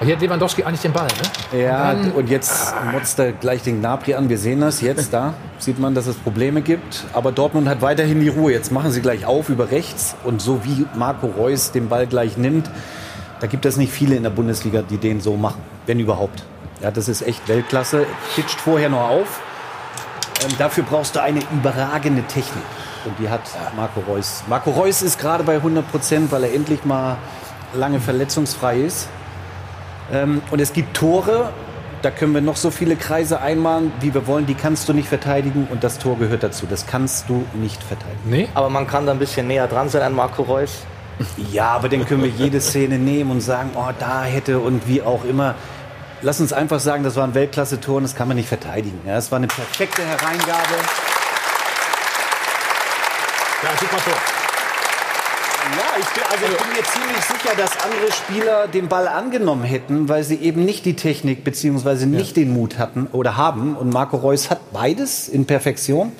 [SPEAKER 1] Hier hat Lewandowski eigentlich den Ball, ne?
[SPEAKER 7] Ja,
[SPEAKER 1] Und dann-
[SPEAKER 7] und jetzt motzt er gleich den Gnabry an. Wir sehen das jetzt da. Sieht man, dass es Probleme gibt. Aber Dortmund hat weiterhin die Ruhe. Jetzt machen sie gleich auf über rechts. Und so wie Marco Reus den Ball gleich nimmt, da gibt es nicht viele in der Bundesliga, die den so machen. Wenn überhaupt. Ja, das ist echt Weltklasse. Pitcht vorher noch auf. Ähm, dafür brauchst du eine überragende Technik. Und die hat Marco Reus. Marco Reus ist gerade bei 100 Prozent, weil er endlich mal lange verletzungsfrei ist. Ähm, und es gibt Tore, da können wir noch so viele Kreise einmalen, wie wir wollen, die kannst du nicht verteidigen und das Tor gehört dazu. Das kannst du nicht verteidigen.
[SPEAKER 1] Nee?
[SPEAKER 9] Aber man kann da ein bisschen näher dran sein an Marco Reus.
[SPEAKER 7] Ja, aber dann können wir jede Szene nehmen und sagen, oh, da hätte und wie auch immer. Lass uns einfach sagen, das war ein Weltklasse-Tor und das kann man nicht verteidigen. Ja, es war eine perfekte Hereingabe.
[SPEAKER 1] Ja, super Tor.
[SPEAKER 7] Ja, ich bin, also ich bin mir ziemlich sicher, dass andere Spieler den Ball angenommen hätten, weil sie eben nicht die Technik bzw. nicht den Mut hatten oder haben. Und Marco Reus hat beides in Perfektion.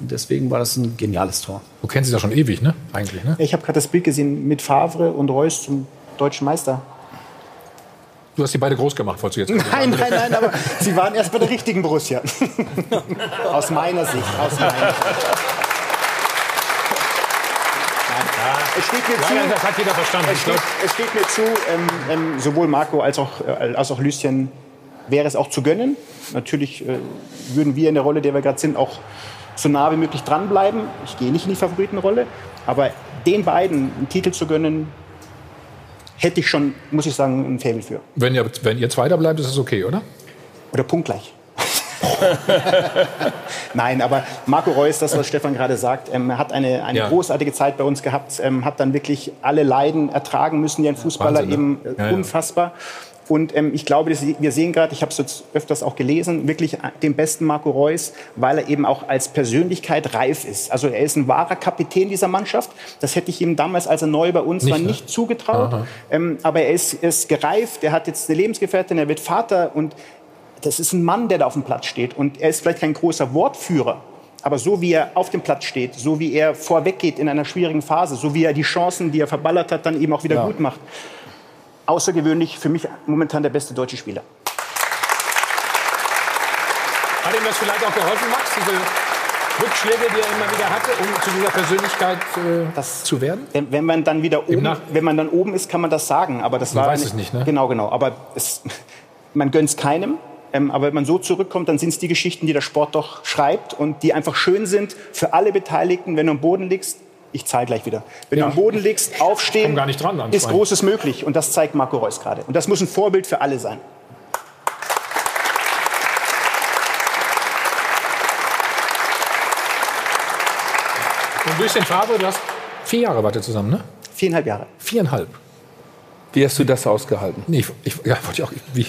[SPEAKER 7] Deswegen war das ein geniales Tor.
[SPEAKER 1] Du kennst sie doch schon ewig, ne? Eigentlich, ne?
[SPEAKER 2] Ich habe gerade das Bild gesehen mit Favre und Reus zum deutschen Meister.
[SPEAKER 1] Du hast die beide groß gemacht, wolltest du jetzt
[SPEAKER 2] Nein, nein, nein, aber sie waren erst bei der richtigen Borussia. aus meiner Sicht. Aus meiner Sicht. Es steht mir
[SPEAKER 1] Ja,
[SPEAKER 2] zu,
[SPEAKER 1] ja, das hat jeder verstanden.
[SPEAKER 2] Es steht, es steht mir zu, ähm, ähm, sowohl Marco als auch, äh, als auch Lucien wäre es auch zu gönnen. Natürlich äh, würden wir in der Rolle, der wir gerade sind, auch so nah wie möglich dranbleiben. Ich gehe nicht in die Favoritenrolle, aber den beiden einen Titel zu gönnen, hätte ich schon, muss ich sagen, ein Faible für.
[SPEAKER 1] Wenn ihr, wenn ihr Zweiter bleibt, ist es okay, oder?
[SPEAKER 2] Oder punktgleich. Nein, aber Marco Reus, das, was Stefan gerade sagt, ähm, hat eine, eine
[SPEAKER 1] Ja.
[SPEAKER 2] großartige Zeit bei uns gehabt, ähm, hat dann wirklich alle Leiden ertragen müssen, die ein Fußballer
[SPEAKER 1] Wahnsinn, ne?
[SPEAKER 2] eben äh,
[SPEAKER 1] Ja,
[SPEAKER 2] unfassbar. Und ähm, ich glaube, dass wir sehen gerade, ich habe es jetzt öfters auch gelesen, wirklich den besten Marco Reus, weil er eben auch als Persönlichkeit reif ist. Also er ist ein wahrer Kapitän dieser Mannschaft. Das hätte ich ihm damals, als er neu bei uns
[SPEAKER 1] Nicht,
[SPEAKER 2] war,
[SPEAKER 1] ne?
[SPEAKER 2] nicht zugetraut. Ähm, aber er ist, ist gereift, er hat jetzt eine Lebensgefährtin, er wird Vater und das ist ein Mann, der da auf dem Platz steht. Und er ist vielleicht kein großer Wortführer. Aber so wie er auf dem Platz steht, so wie er vorweggeht in einer schwierigen Phase, so wie er die Chancen, die er verballert hat, dann eben auch wieder
[SPEAKER 1] Ja.
[SPEAKER 2] gut macht. Außergewöhnlich, für mich momentan der beste deutsche Spieler.
[SPEAKER 1] Hat ihm das vielleicht auch geholfen, Max, diese Rückschläge, die er immer wieder hatte, um zu dieser Persönlichkeit äh, zu werden?
[SPEAKER 2] Wenn, wenn man dann wieder oben, wenn man dann oben ist, kann man das sagen. Aber das
[SPEAKER 1] Man
[SPEAKER 2] war
[SPEAKER 1] weiß es nicht, ne?
[SPEAKER 2] Genau, genau. Aber es, man gönnt es keinem. Ähm, aber wenn man so zurückkommt, dann sind es die Geschichten, die der Sport doch schreibt und die einfach schön sind für alle Beteiligten. Wenn du am Boden liegst, ich zahle gleich wieder. Wenn
[SPEAKER 1] Ja.
[SPEAKER 2] du am Boden liegst, aufstehen,
[SPEAKER 1] Komm gar nicht dran
[SPEAKER 2] ist. Großes möglich. Und das zeigt Marco Reus gerade. Und das muss ein Vorbild für alle sein.
[SPEAKER 1] Und Lucien Favre, du hast vier Jahre wart ihr zusammen, ne?
[SPEAKER 2] Viereinhalb Jahre.
[SPEAKER 1] Viereinhalb.
[SPEAKER 8] Wie hast du das ausgehalten?
[SPEAKER 1] Nee, ich, ich, ja, wollte ich auch. Wie,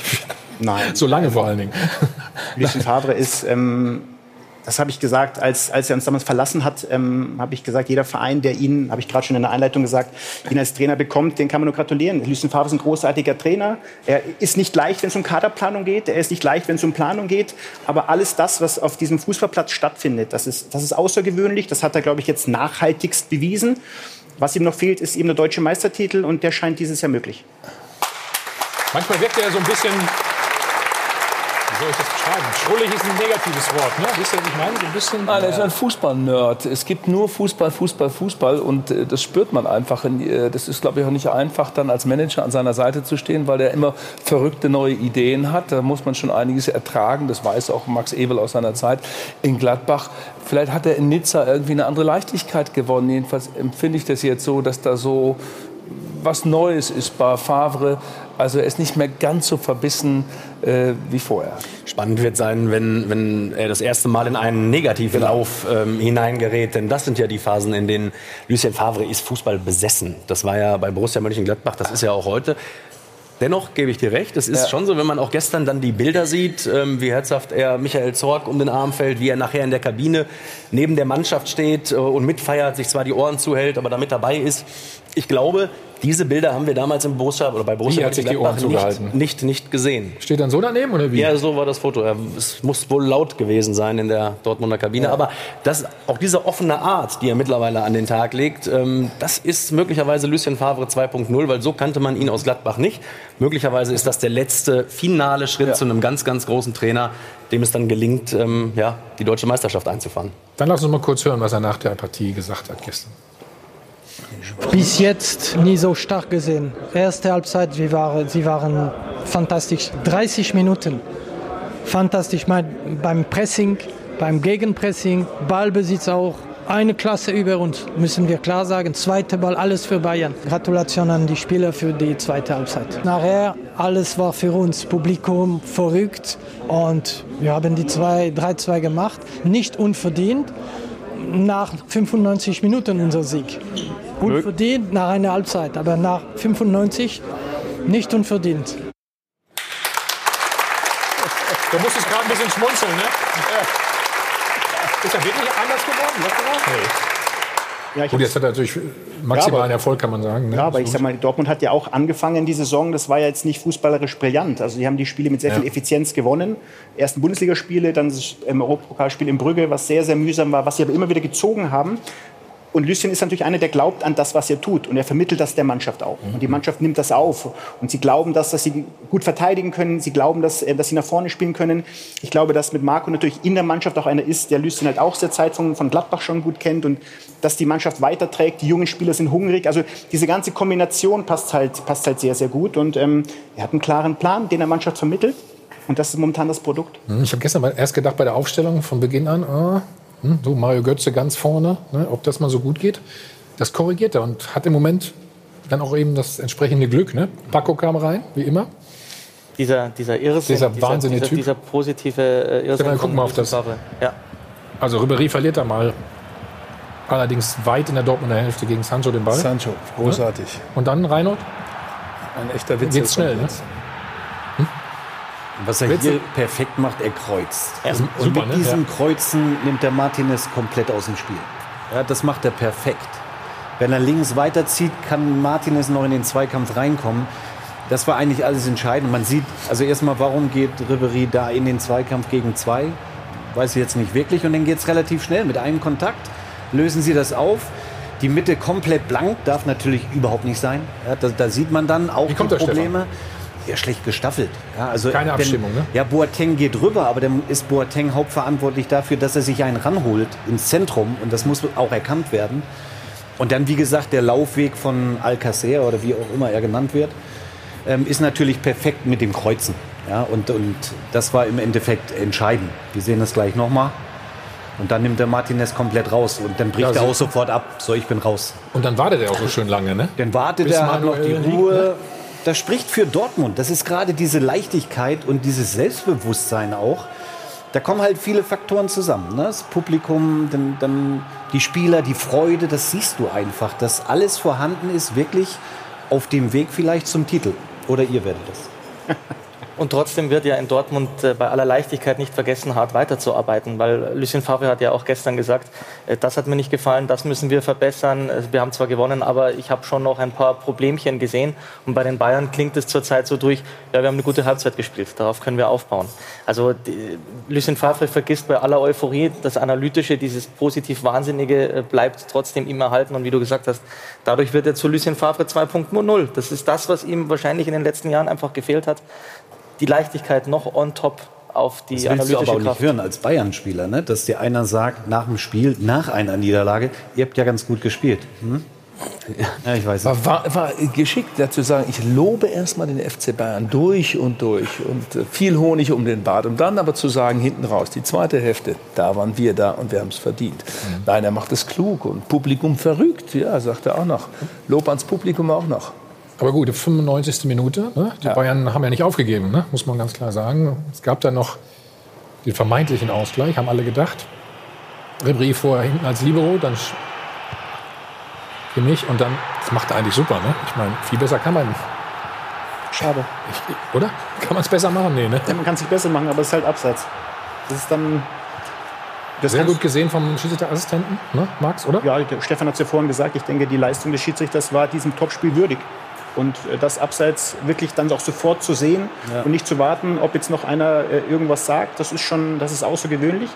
[SPEAKER 2] Nein.
[SPEAKER 1] so lange vor allen Dingen.
[SPEAKER 2] Lucien Favre ist, ähm, das habe ich gesagt, als, als er uns damals verlassen hat, ähm, habe ich gesagt, jeder Verein, der ihn, habe ich gerade schon in der Einleitung gesagt, ihn als Trainer bekommt, den kann man nur gratulieren. Lucien Favre ist ein großartiger Trainer. Er ist nicht leicht, wenn es um Kaderplanung geht. Er ist nicht leicht, wenn es um Planung geht. Aber alles das, was auf diesem Fußballplatz stattfindet, das ist, das ist außergewöhnlich. Das hat er, glaube ich, jetzt nachhaltigst bewiesen. Was ihm noch fehlt, ist eben der deutsche Meistertitel und der scheint dieses Jahr möglich.
[SPEAKER 1] Manchmal wirkt er so ein bisschen. Soll ich das beschreiben? Schrullig ist ein negatives Wort, ne? Wisst ihr, was ich meine? So ein bisschen.
[SPEAKER 8] Nein, er ist ein Fußball-Nerd. Es gibt nur Fußball, Fußball, Fußball und äh, das spürt man einfach. In, äh, das ist, glaube ich, auch nicht einfach, dann als Manager an seiner Seite zu stehen, weil er immer verrückte neue Ideen hat. Da muss man schon einiges ertragen. Das weiß auch Max Ebel aus seiner Zeit in Gladbach. Vielleicht hat er in Nizza irgendwie eine andere Leichtigkeit gewonnen. Jedenfalls empfinde ich das jetzt so, dass da so was Neues ist bei Favre. Also er ist nicht mehr ganz so verbissen äh, wie vorher.
[SPEAKER 10] Spannend wird sein, wenn, wenn er das erste Mal in einen negativen Lauf ähm, hineingerät. Denn das sind ja die Phasen, in denen Lucien Favre ist Fußball besessen. Das war ja bei Borussia Mönchengladbach, das ist ja auch heute. Dennoch gebe ich dir recht, es ist
[SPEAKER 8] Ja.
[SPEAKER 10] schon so, wenn man auch gestern dann die Bilder sieht, ähm, wie herzhaft er Michael Zorg um den Arm fällt, wie er nachher in der Kabine neben der Mannschaft steht äh, und mitfeiert, sich zwar die Ohren zuhält, aber damit dabei ist. Ich glaube, diese Bilder haben wir damals im Borussia oder bei Borussia Mönchengladbach nicht, nicht, nicht gesehen.
[SPEAKER 1] Steht dann so daneben oder wie?
[SPEAKER 10] Ja, so war das Foto. Es muss wohl laut gewesen sein in der Dortmunder Kabine. Aber das, auch diese offene Art, die er mittlerweile an den Tag legt, ähm, das ist möglicherweise Lucien Favre 2.0, weil so kannte man ihn aus Gladbach nicht. Möglicherweise ist das der letzte finale Schritt zu einem ganz, ganz großen Trainer, dem es dann gelingt, ähm, ja, die deutsche Meisterschaft einzufahren.
[SPEAKER 1] Dann lass uns mal kurz hören, was er nach der Partie gesagt hat gestern.
[SPEAKER 3] Bis jetzt nie so stark gesehen. Erste Halbzeit, wir waren, sie waren fantastisch. 30 Minuten. Fantastisch mein, beim Pressing, beim Gegenpressing, Ballbesitz auch. Eine Klasse über uns, müssen wir klar sagen. Zweite Ball, alles für Bayern. Gratulation an die Spieler für die zweite Halbzeit. Nachher, alles war für uns, Publikum verrückt. Und wir haben die 3-2 gemacht. Nicht unverdient. Nach 95 Minuten unser Sieg. Unverdient nach einer Halbzeit, aber nach 95 nicht unverdient.
[SPEAKER 1] Du musstest gerade ein bisschen schmunzeln, ne? Ist er wirklich anders geworden? Lockerer?
[SPEAKER 2] Ja, ich
[SPEAKER 1] Gut, jetzt hat er natürlich maximalen
[SPEAKER 2] aber-
[SPEAKER 1] Erfolg, kann man sagen. Ne?
[SPEAKER 2] Ja, aber ich sag mal, Dortmund hat ja auch angefangen die Saison, das war ja jetzt nicht fußballerisch brillant. Also die haben die Spiele mit sehr
[SPEAKER 1] Ja.
[SPEAKER 2] viel Effizienz gewonnen. Ersten Bundesligaspiele, dann das ähm, Europapokalspiel in Brügge, was sehr, sehr mühsam war, was sie aber immer wieder gezogen haben. Und Lucien ist natürlich einer, der glaubt an das, was er tut. Und er vermittelt das der Mannschaft auch. Und die Mannschaft nimmt das auf. Und sie glauben, dass, dass sie gut verteidigen können. Sie glauben, dass, äh, dass sie nach vorne spielen können. Ich glaube, dass mit Marco natürlich in der Mannschaft auch einer ist, der Lucien halt auch sehr Zeit von, von Gladbach schon gut kennt. Und dass die Mannschaft weiterträgt. Die jungen Spieler sind hungrig. Also diese ganze Kombination passt halt, passt halt sehr, sehr gut. Und ähm, er hat einen klaren Plan, den er Mannschaft vermittelt. Und das ist momentan das Produkt.
[SPEAKER 1] Hm, Ich habe gestern mal erst gedacht bei der Aufstellung von Beginn an, ah, hm, so Mario Götze ganz vorne, ne, ob das mal so gut geht. Das korrigiert er und hat im Moment dann auch eben das entsprechende Glück. Ne? Paco kam rein, wie immer.
[SPEAKER 9] Dieser, dieser Irrsinn,
[SPEAKER 1] Dieser wahnsinnige
[SPEAKER 9] dieser,
[SPEAKER 1] Typ.
[SPEAKER 9] dieser positive äh, Irrsinn.
[SPEAKER 1] Stefan, guck mal auf das.
[SPEAKER 9] Ja.
[SPEAKER 1] Also Ribéry verliert da mal. Allerdings weit in der Dortmunder Hälfte gegen Sancho den Ball.
[SPEAKER 8] Sancho, großartig.
[SPEAKER 1] Und dann Reinhold.
[SPEAKER 8] Ein echter Witz.
[SPEAKER 1] Geht's schnell, ne?
[SPEAKER 7] Was er
[SPEAKER 1] Witze.
[SPEAKER 7] hier perfekt macht, er kreuzt.
[SPEAKER 1] Ja,
[SPEAKER 7] und
[SPEAKER 1] super,
[SPEAKER 7] mit
[SPEAKER 1] ne?
[SPEAKER 7] diesem
[SPEAKER 1] Ja.
[SPEAKER 7] Kreuzen nimmt der Martinez komplett aus dem Spiel. Ja, das macht er perfekt. Wenn er links weiterzieht, kann Martinez noch in den Zweikampf reinkommen. Das war eigentlich alles entscheidend. Man sieht, also erstmal, warum geht Ribery da in den Zweikampf gegen zwei? Weiß ich jetzt nicht wirklich. Und dann geht es relativ schnell. Mit einem Kontakt lösen sie das auf. Die Mitte komplett blank, darf natürlich überhaupt nicht sein. Ja, da, da sieht man dann auch die Probleme. Ja, schlecht gestaffelt. Ja, also
[SPEAKER 1] Keine
[SPEAKER 7] wenn-
[SPEAKER 1] Abstimmung, ne?
[SPEAKER 7] Ja, Boateng geht rüber, aber dann ist Boateng hauptverantwortlich dafür, dass er sich einen ranholt ins Zentrum. Und das muss auch erkannt werden. Und dann, wie gesagt, der Laufweg von Alcacer oder wie auch immer er genannt wird, ähm, ist natürlich perfekt mit dem Kreuzen. Ja, und, und das war im Endeffekt entscheidend. Wir sehen das gleich nochmal. Und dann nimmt der Martinez komplett raus und dann bricht
[SPEAKER 1] Ja,
[SPEAKER 7] er
[SPEAKER 1] so-
[SPEAKER 7] auch sofort ab. So, ich bin raus.
[SPEAKER 1] Und dann wartet er auch so schön lange, ne?
[SPEAKER 7] Dann wartet
[SPEAKER 1] Bis
[SPEAKER 7] er, hat noch die
[SPEAKER 1] Manuel
[SPEAKER 7] Ruhe.
[SPEAKER 1] ne?
[SPEAKER 7] Das spricht für Dortmund. Das ist gerade diese Leichtigkeit und dieses Selbstbewusstsein auch. Da kommen halt viele Faktoren zusammen. Ne? Das Publikum, dann, dann die Spieler, die Freude, das siehst du einfach, dass alles vorhanden ist, wirklich auf dem Weg vielleicht zum Titel. Oder ihr werdet das.
[SPEAKER 9] Und trotzdem wird ja in Dortmund äh, bei aller Leichtigkeit nicht vergessen, hart weiterzuarbeiten, weil Lucien Favre hat ja auch gestern gesagt, äh, das hat mir nicht gefallen, das müssen wir verbessern. Äh, Wir haben zwar gewonnen, aber ich habe schon noch ein paar Problemchen gesehen. Und bei den Bayern klingt es zurzeit so durch, ja, wir haben eine gute Halbzeit gespielt, darauf können wir aufbauen. Also die, Lucien Favre vergisst bei aller Euphorie, das Analytische, dieses positiv Wahnsinnige bleibt trotzdem ihm erhalten. Und wie du gesagt hast, dadurch wird er zu Lucien Favre 2.0. Das ist das, was ihm wahrscheinlich in den letzten Jahren einfach gefehlt hat die Leichtigkeit noch on top auf die
[SPEAKER 7] Das willst du
[SPEAKER 9] analytische
[SPEAKER 7] aber auch nicht
[SPEAKER 9] Kraft.
[SPEAKER 7] hören als Bayern-Spieler, ne? dass dir einer sagt nach dem Spiel, nach einer Niederlage, ihr habt ja ganz gut gespielt. Hm? Ja, ich weiß nicht.
[SPEAKER 8] War, war, war geschickt, dazu sagen, ich lobe erstmal den FC Bayern durch und durch und äh, viel Honig um den Bart. Und dann aber zu sagen, hinten raus, die zweite Hälfte, da waren wir da und wir haben es verdient. Nein, er macht es klug und Publikum verrückt, ja, sagt er auch noch. Lob ans Publikum auch noch.
[SPEAKER 1] Aber gut, die 95. Minute. Ne? Die
[SPEAKER 8] Ja.
[SPEAKER 1] Bayern haben ja nicht aufgegeben, ne? muss man ganz klar sagen. Es gab dann noch den vermeintlichen Ausgleich, haben alle gedacht. Ribéry vorher hinten als Libero, dann Sch- Kimmich und dann, das macht er eigentlich super. Ne? Ich meine, viel besser kann man,
[SPEAKER 2] Schade.
[SPEAKER 1] ich, oder? Kann man es besser machen? Nee, ne?
[SPEAKER 2] Ja, man kann es nicht besser machen, aber es ist halt abseits. Das ist dann. Das
[SPEAKER 1] Sehr gut gesehen vom Schiedsrichterassistenten, ne? Max, oder?
[SPEAKER 2] Ja, Stefan hat es ja vorhin gesagt. Ich denke, die Leistung des Schiedsrichters war diesem Topspiel würdig. Und äh, das Abseits wirklich dann auch sofort zu sehen
[SPEAKER 7] Ja.
[SPEAKER 2] und nicht zu warten, ob jetzt noch einer äh, irgendwas sagt, das ist schon, das ist außergewöhnlich.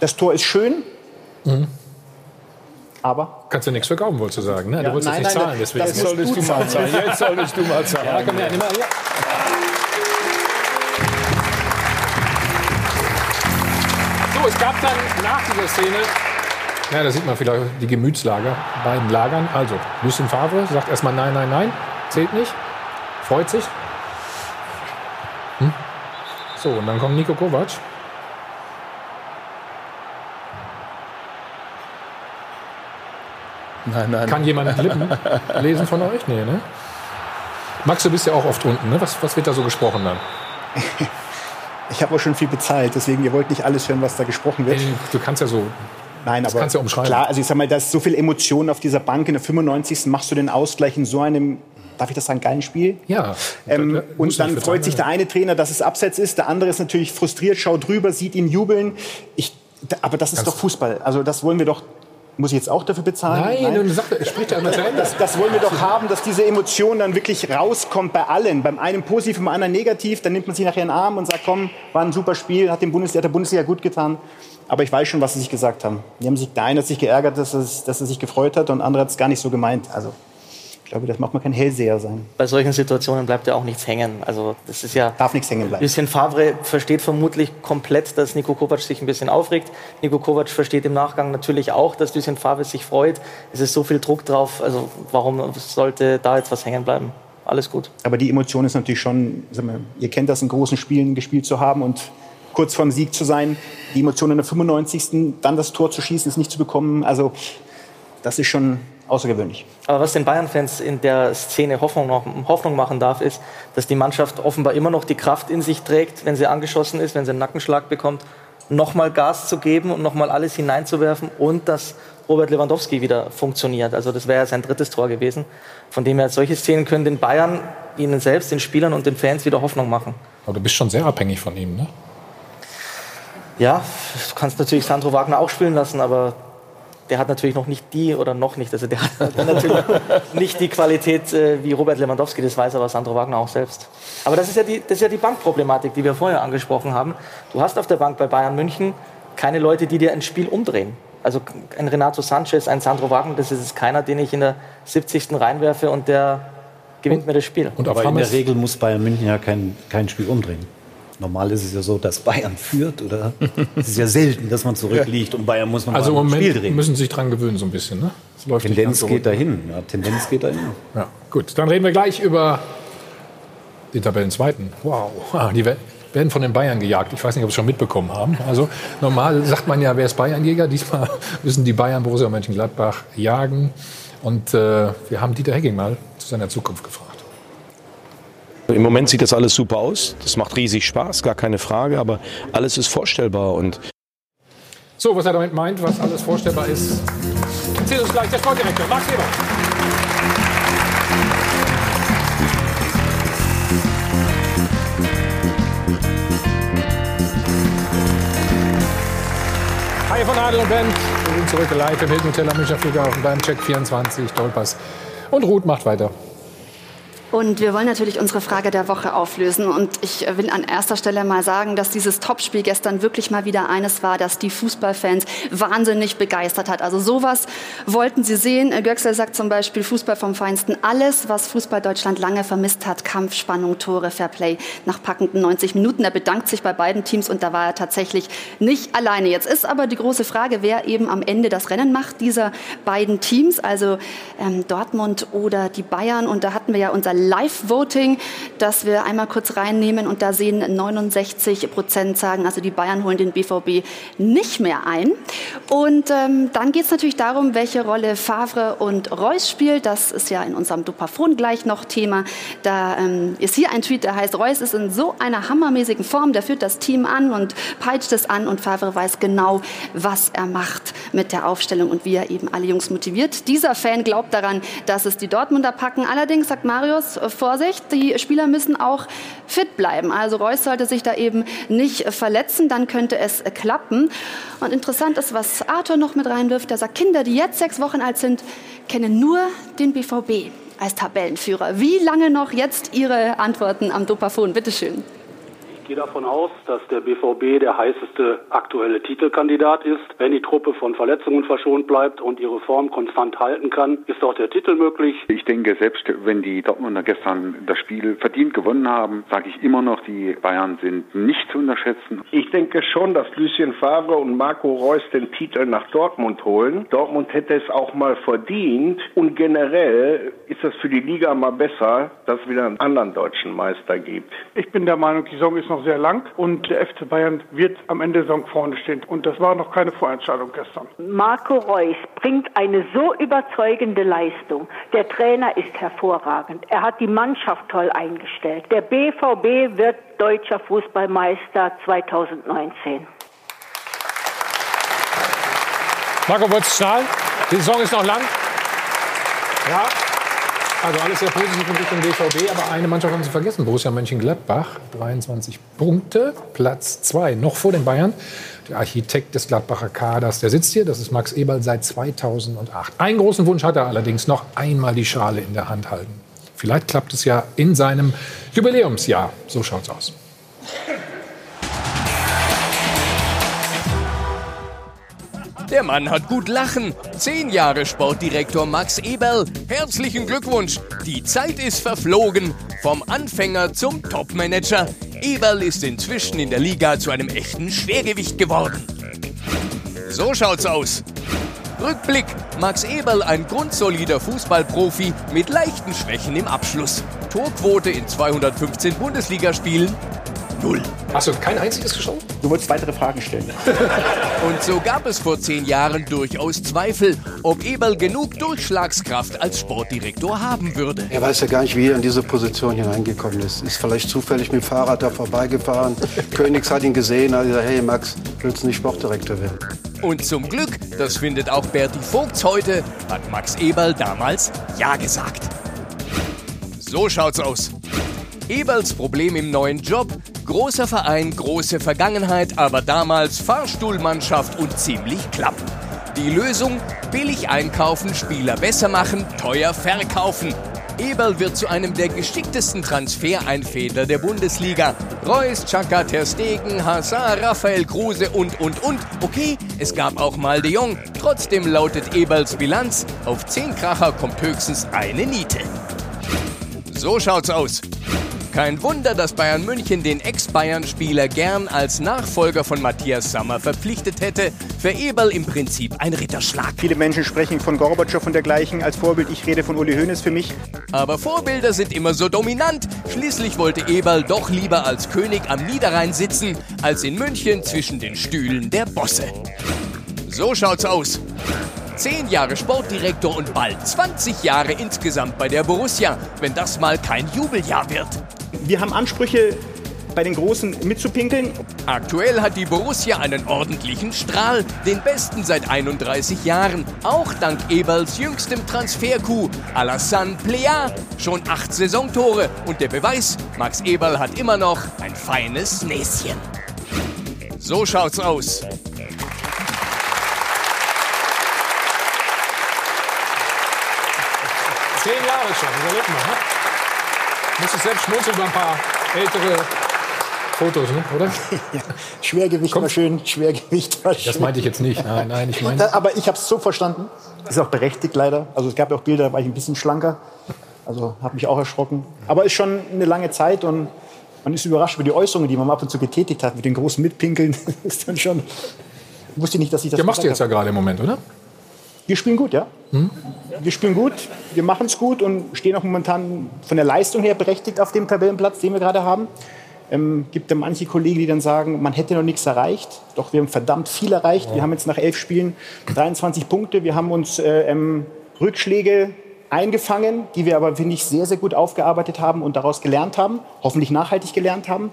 [SPEAKER 2] Das Tor ist schön,
[SPEAKER 1] Mhm.
[SPEAKER 2] aber
[SPEAKER 1] Kannst du nichts verkaufen, wolltest du sagen. Ne?
[SPEAKER 2] Ja,
[SPEAKER 1] du wolltest
[SPEAKER 2] nein,
[SPEAKER 1] jetzt nicht
[SPEAKER 2] nein,
[SPEAKER 1] zahlen, deswegen.
[SPEAKER 8] Jetzt solltest du mal zahlen. Jetzt solltest du mal zahlen.
[SPEAKER 1] Ja, komm her, nimm mal hier. So, es gab dann nach dieser Szene, ja, da sieht man vielleicht die Gemütslager, beiden Lagern. Also, Lucien Favre sagt erstmal nein, nein, nein, zählt nicht, freut sich. Hm? So, und dann kommt Nico Kovac.
[SPEAKER 8] Nein, nein.
[SPEAKER 1] Kann jemand Lippen lesen von euch? Nee, ne? Max, du bist ja auch oft unten, ne? Was, was wird da so gesprochen dann?
[SPEAKER 2] ich habe auch schon viel bezahlt. Deswegen, ihr wollt nicht alles hören, was da gesprochen wird.
[SPEAKER 1] Du kannst ja so
[SPEAKER 2] Nein,
[SPEAKER 1] Das
[SPEAKER 2] aber
[SPEAKER 1] kannst du umschreiben.
[SPEAKER 2] klar, also ich sag mal, da ist so viel Emotion auf dieser Bank. In der 95. machst du den Ausgleich in so einem, darf ich das sagen, geilen Spiel.
[SPEAKER 1] Ja.
[SPEAKER 2] Ähm,
[SPEAKER 1] Da- da
[SPEAKER 2] und dann freut sich der eine Trainer, dass es abseits ist, der andere ist natürlich frustriert, schaut drüber, sieht ihn jubeln. Ich, da- aber das ist
[SPEAKER 1] Ganz-
[SPEAKER 2] doch Fußball. Also das wollen wir doch Muss ich jetzt auch dafür bezahlen?
[SPEAKER 1] Nein, Nein. Sag, spricht ja immer zu Ende.
[SPEAKER 2] Das, das wollen wir doch haben, dass diese Emotion dann wirklich rauskommt bei allen. Beim einen positiv, beim anderen negativ. Dann nimmt man sich nachher in den Arm und sagt, komm, war ein super Spiel, hat, dem Bundes, hat der Bundesliga gut getan. Aber ich weiß schon, was sie sich gesagt haben. Die haben sich, der eine hat sich geärgert, dass, es, dass er sich gefreut hat und der andere hat es gar nicht so gemeint. Also ich glaube, das macht man kein Hellseher sein.
[SPEAKER 9] Bei solchen Situationen bleibt ja auch nichts hängen. Also das ist ja
[SPEAKER 2] darf nichts hängen bleiben.
[SPEAKER 9] Bisschen Favre versteht vermutlich komplett, dass Nico Kovac sich ein bisschen aufregt. Nico Kovac versteht im Nachgang natürlich auch, dass Lucien Favre sich freut. Es ist so viel Druck drauf. Also warum sollte da jetzt was hängen bleiben? Alles gut.
[SPEAKER 2] Aber die Emotion ist natürlich schon, wir, ihr kennt das in großen Spielen gespielt zu haben und kurz vorm Sieg zu sein, die Emotion in der 95. dann das Tor zu schießen, es nicht zu bekommen. Also das ist schon außergewöhnlich.
[SPEAKER 9] Aber was den Bayern-Fans in der Szene Hoffnung, noch, Hoffnung machen darf, ist, dass die Mannschaft offenbar immer noch die Kraft in sich trägt, wenn sie angeschossen ist, wenn sie einen Nackenschlag bekommt, nochmal Gas zu geben und nochmal alles hineinzuwerfen und dass Robert Lewandowski wieder funktioniert. Also das wäre ja sein drittes Tor gewesen. Von dem her, solche Szenen können den Bayern, ihnen selbst, den Spielern und den Fans wieder Hoffnung machen.
[SPEAKER 1] Aber du bist schon sehr abhängig von ihm, ne?
[SPEAKER 9] Ja, du kannst natürlich Sandro Wagner auch spielen lassen, aber der hat natürlich noch nicht die oder noch nicht, also der hat natürlich nicht die Qualität äh, wie Robert Lewandowski, das weiß aber Sandro Wagner auch selbst. Aber das ist, ja die, das ist ja die Bankproblematik, die wir vorher angesprochen haben. Du hast auf der Bank bei Bayern München keine Leute, die dir ein Spiel umdrehen. Also ein Renato Sanchez, ein Sandro Wagner, das ist keiner, den ich in der 70. reinwerfe und der gewinnt und, mir das Spiel.
[SPEAKER 7] Und aber in der Regel muss Bayern München ja kein, kein Spiel umdrehen. Normal ist es ja so, dass Bayern führt oder es ist ja selten, dass man zurückliegt ja. und Bayern muss noch
[SPEAKER 1] also im Moment
[SPEAKER 7] Spiel drehen.
[SPEAKER 1] müssen Sie sich dran gewöhnen so ein bisschen. Ne?
[SPEAKER 7] Tendenz geht dahin. Ja, Tendenz geht dahin.
[SPEAKER 1] Ja, gut, dann reden wir gleich über die Tabellenzweiten. Wow, ah, die werden von den Bayern gejagt. Ich weiß nicht, ob Sie es schon mitbekommen haben. Also normal sagt man ja, wer ist Bayernjäger? Diesmal müssen die Bayern Borussia Mönchengladbach jagen. Und äh, wir haben Dieter Hecking mal zu seiner Zukunft gefragt.
[SPEAKER 15] Im Moment sieht das alles super aus. Das macht riesig Spaß, gar keine Frage. Aber alles ist vorstellbar. Und
[SPEAKER 1] so, was er damit meint, was alles vorstellbar ist, erzählt uns gleich der Sportdirektor Max Weber. Hi von Adel und Band. Wir sind zurück live im Hilton Hotel am Münchner Flughafen beim Check 24, Dolpass. Und Ruth macht weiter.
[SPEAKER 5] Und wir wollen natürlich unsere Frage der Woche auflösen. Und ich will an erster Stelle mal sagen, dass dieses Topspiel gestern wirklich mal wieder eines war, das die Fußballfans wahnsinnig begeistert hat. Also sowas wollten sie sehen. Göxel sagt zum Beispiel Fußball vom Feinsten. Alles, was Fußball Deutschland lange vermisst hat. Kampf, Spannung, Tore, Fairplay nach packenden 90 Minuten. Er bedankt sich bei beiden Teams und da war er tatsächlich nicht alleine. Jetzt ist aber die große Frage, wer eben am Ende das Rennen macht dieser beiden Teams, also ähm, Dortmund oder die Bayern. Und da hatten wir ja unser Live-Voting, das wir einmal kurz reinnehmen. Und da sehen 69 Prozent sagen, also die Bayern holen den BVB nicht mehr ein. Und ähm, dann geht es natürlich darum, welche Rolle Favre und Reus spielt. Das ist ja in unserem Dupafon gleich noch Thema. Da ähm, ist hier ein Tweet, der heißt, Reus ist in so einer hammermäßigen Form, der führt das Team an und peitscht es an und Favre weiß genau, was er macht mit der Aufstellung und wie er eben alle Jungs motiviert. Dieser Fan glaubt daran, dass es die Dortmunder packen. Allerdings sagt Marius, Vorsicht, die Spieler müssen auch fit bleiben. Also Reus sollte sich da eben nicht verletzen, dann könnte es klappen. Und interessant ist, was Arthur noch mit reinwirft. Er sagt, Kinder, die jetzt sechs Wochen alt sind, kennen nur den BVB als Tabellenführer. Wie lange noch jetzt Ihre Antworten am Dopafon? Bitte schön.
[SPEAKER 16] Ich gehe davon aus, dass der BVB der heißeste aktuelle Titelkandidat ist. Wenn die Truppe von Verletzungen verschont bleibt und ihre Form konstant halten kann, ist auch der Titel möglich.
[SPEAKER 17] Ich denke, selbst wenn die Dortmunder gestern das Spiel verdient gewonnen haben, sage ich immer noch, die Bayern sind nicht zu unterschätzen.
[SPEAKER 18] Ich denke schon, dass Lucien Favre und Marco Reus den Titel nach Dortmund holen. Dortmund hätte es auch mal verdient und generell ist das für die Liga mal besser, dass es wieder einen anderen deutschen Meister gibt.
[SPEAKER 19] Ich bin der Meinung, die Saison ist noch noch sehr lang und der FC Bayern wird am Ende der Saison vorne stehen. Und das war noch keine Vorentscheidung gestern.
[SPEAKER 20] Marco Reus bringt eine so überzeugende Leistung. Der Trainer ist hervorragend. Er hat die Mannschaft toll eingestellt. Der BVB wird deutscher Fußballmeister 2019.
[SPEAKER 1] Marco, schnallen? Die Saison ist noch lang. Ja. Also alles sehr positiv in Richtung BVB, aber eine Mannschaft haben Sie vergessen, Borussia Mönchengladbach, 23 Punkte, Platz 2, noch vor den Bayern. Der Architekt des Gladbacher Kaders, der sitzt hier, das ist Max Eberl seit 2008. Einen großen Wunsch hat er allerdings, noch einmal die Schale in der Hand halten. Vielleicht klappt es ja in seinem Jubiläumsjahr. So schaut's aus.
[SPEAKER 21] Der Mann hat gut lachen. Zehn Jahre Sportdirektor Max Eberl. Herzlichen Glückwunsch. Die Zeit ist verflogen. Vom Anfänger zum Topmanager. Eberl ist inzwischen in der Liga zu einem echten Schwergewicht geworden. So schaut's aus. Rückblick. Max Eberl ein grundsolider Fußballprofi mit leichten Schwächen im Abschluss. Torquote in 215 Bundesligaspielen null.
[SPEAKER 1] Hast du kein einziges geschossen?
[SPEAKER 2] Du wolltest weitere Fragen stellen.
[SPEAKER 21] Und so gab es vor zehn Jahren durchaus Zweifel, ob Eberl genug Durchschlagskraft als Sportdirektor haben würde.
[SPEAKER 22] Er weiß ja gar nicht, wie er in diese Position hineingekommen ist. Ist vielleicht zufällig mit dem Fahrrad da vorbeigefahren. Königs hat ihn gesehen, hat gesagt, hey Max, willst du nicht Sportdirektor werden?
[SPEAKER 21] Und zum Glück, das findet auch Berti Vogts heute, hat Max Eberl damals Ja gesagt. So schaut's aus. Eberls Problem im neuen Job? Großer Verein, große Vergangenheit, aber damals Fahrstuhlmannschaft und ziemlich klapp. Die Lösung? Billig einkaufen, Spieler besser machen, teuer verkaufen. Eberl wird zu einem der geschicktesten Transfereinfädler der Bundesliga. Reus, Chaka, Ter Stegen, Hazard, Raphael Kruse und, und, und. Okay, es gab auch mal de Jong. Trotzdem lautet Eberls Bilanz, auf 10 Kracher kommt höchstens eine Niete. So schaut's aus. Kein Wunder, dass Bayern München den Ex-Bayern-Spieler gern als Nachfolger von Matthias Sammer verpflichtet hätte. Für Eberl im Prinzip ein Ritterschlag.
[SPEAKER 2] Viele Menschen sprechen von Gorbatschow und dergleichen als Vorbild. Ich rede von Uli Hoeneß für mich.
[SPEAKER 21] Aber Vorbilder sind immer so dominant. Schließlich wollte Eberl doch lieber als König am Niederrhein sitzen, als in München zwischen den Stühlen der Bosse. So schaut's aus. Zehn Jahre Sportdirektor und bald 20 Jahre insgesamt bei der Borussia, wenn das mal kein Jubeljahr wird.
[SPEAKER 2] Wir haben Ansprüche, bei den Großen mitzupinkeln.
[SPEAKER 21] Aktuell hat die Borussia einen ordentlichen Strahl, den besten seit 31 Jahren. Auch dank Eberls jüngstem Transfer-Coup. Alassane Plea, schon acht Saisontore. Und der Beweis, Max Eberl hat immer noch ein feines Näschen. So schaut's aus.
[SPEAKER 1] Zehn Jahre schon, überleg mal. Ne? Muss ich selbst schmunzeln über ein paar ältere Fotos, ne? oder?
[SPEAKER 2] ja, Schwergewicht war schön, Schwergewicht war schön.
[SPEAKER 1] Das meinte ich jetzt nicht. Nein, nein, ich meine.
[SPEAKER 2] Aber ich habe es so verstanden. Ist auch berechtigt leider. Also es gab ja auch Bilder, da war ich ein bisschen schlanker. Also habe mich auch erschrocken. Aber ist schon eine lange Zeit und man ist überrascht über die Äußerungen, die man ab und zu getätigt hat, mit den großen Mitpinkeln. ist dann schon. Wusste nicht, dass ich das.
[SPEAKER 1] Ja, machst du jetzt ja gerade im Moment, oder?
[SPEAKER 2] Wir spielen gut, ja.
[SPEAKER 1] Hm?
[SPEAKER 2] Wir spielen gut, wir machen es gut und stehen auch momentan von der Leistung her berechtigt auf dem Tabellenplatz, den wir gerade haben. Ähm, gibt ja manche Kollegen, die dann sagen, man hätte noch nichts erreicht. Doch wir haben verdammt viel erreicht. Wir haben jetzt nach elf Spielen 23 Punkte. Wir haben uns äh, ähm, Rückschläge eingefangen, die wir aber, finde ich, sehr, sehr gut aufgearbeitet haben und daraus gelernt haben, hoffentlich nachhaltig gelernt haben.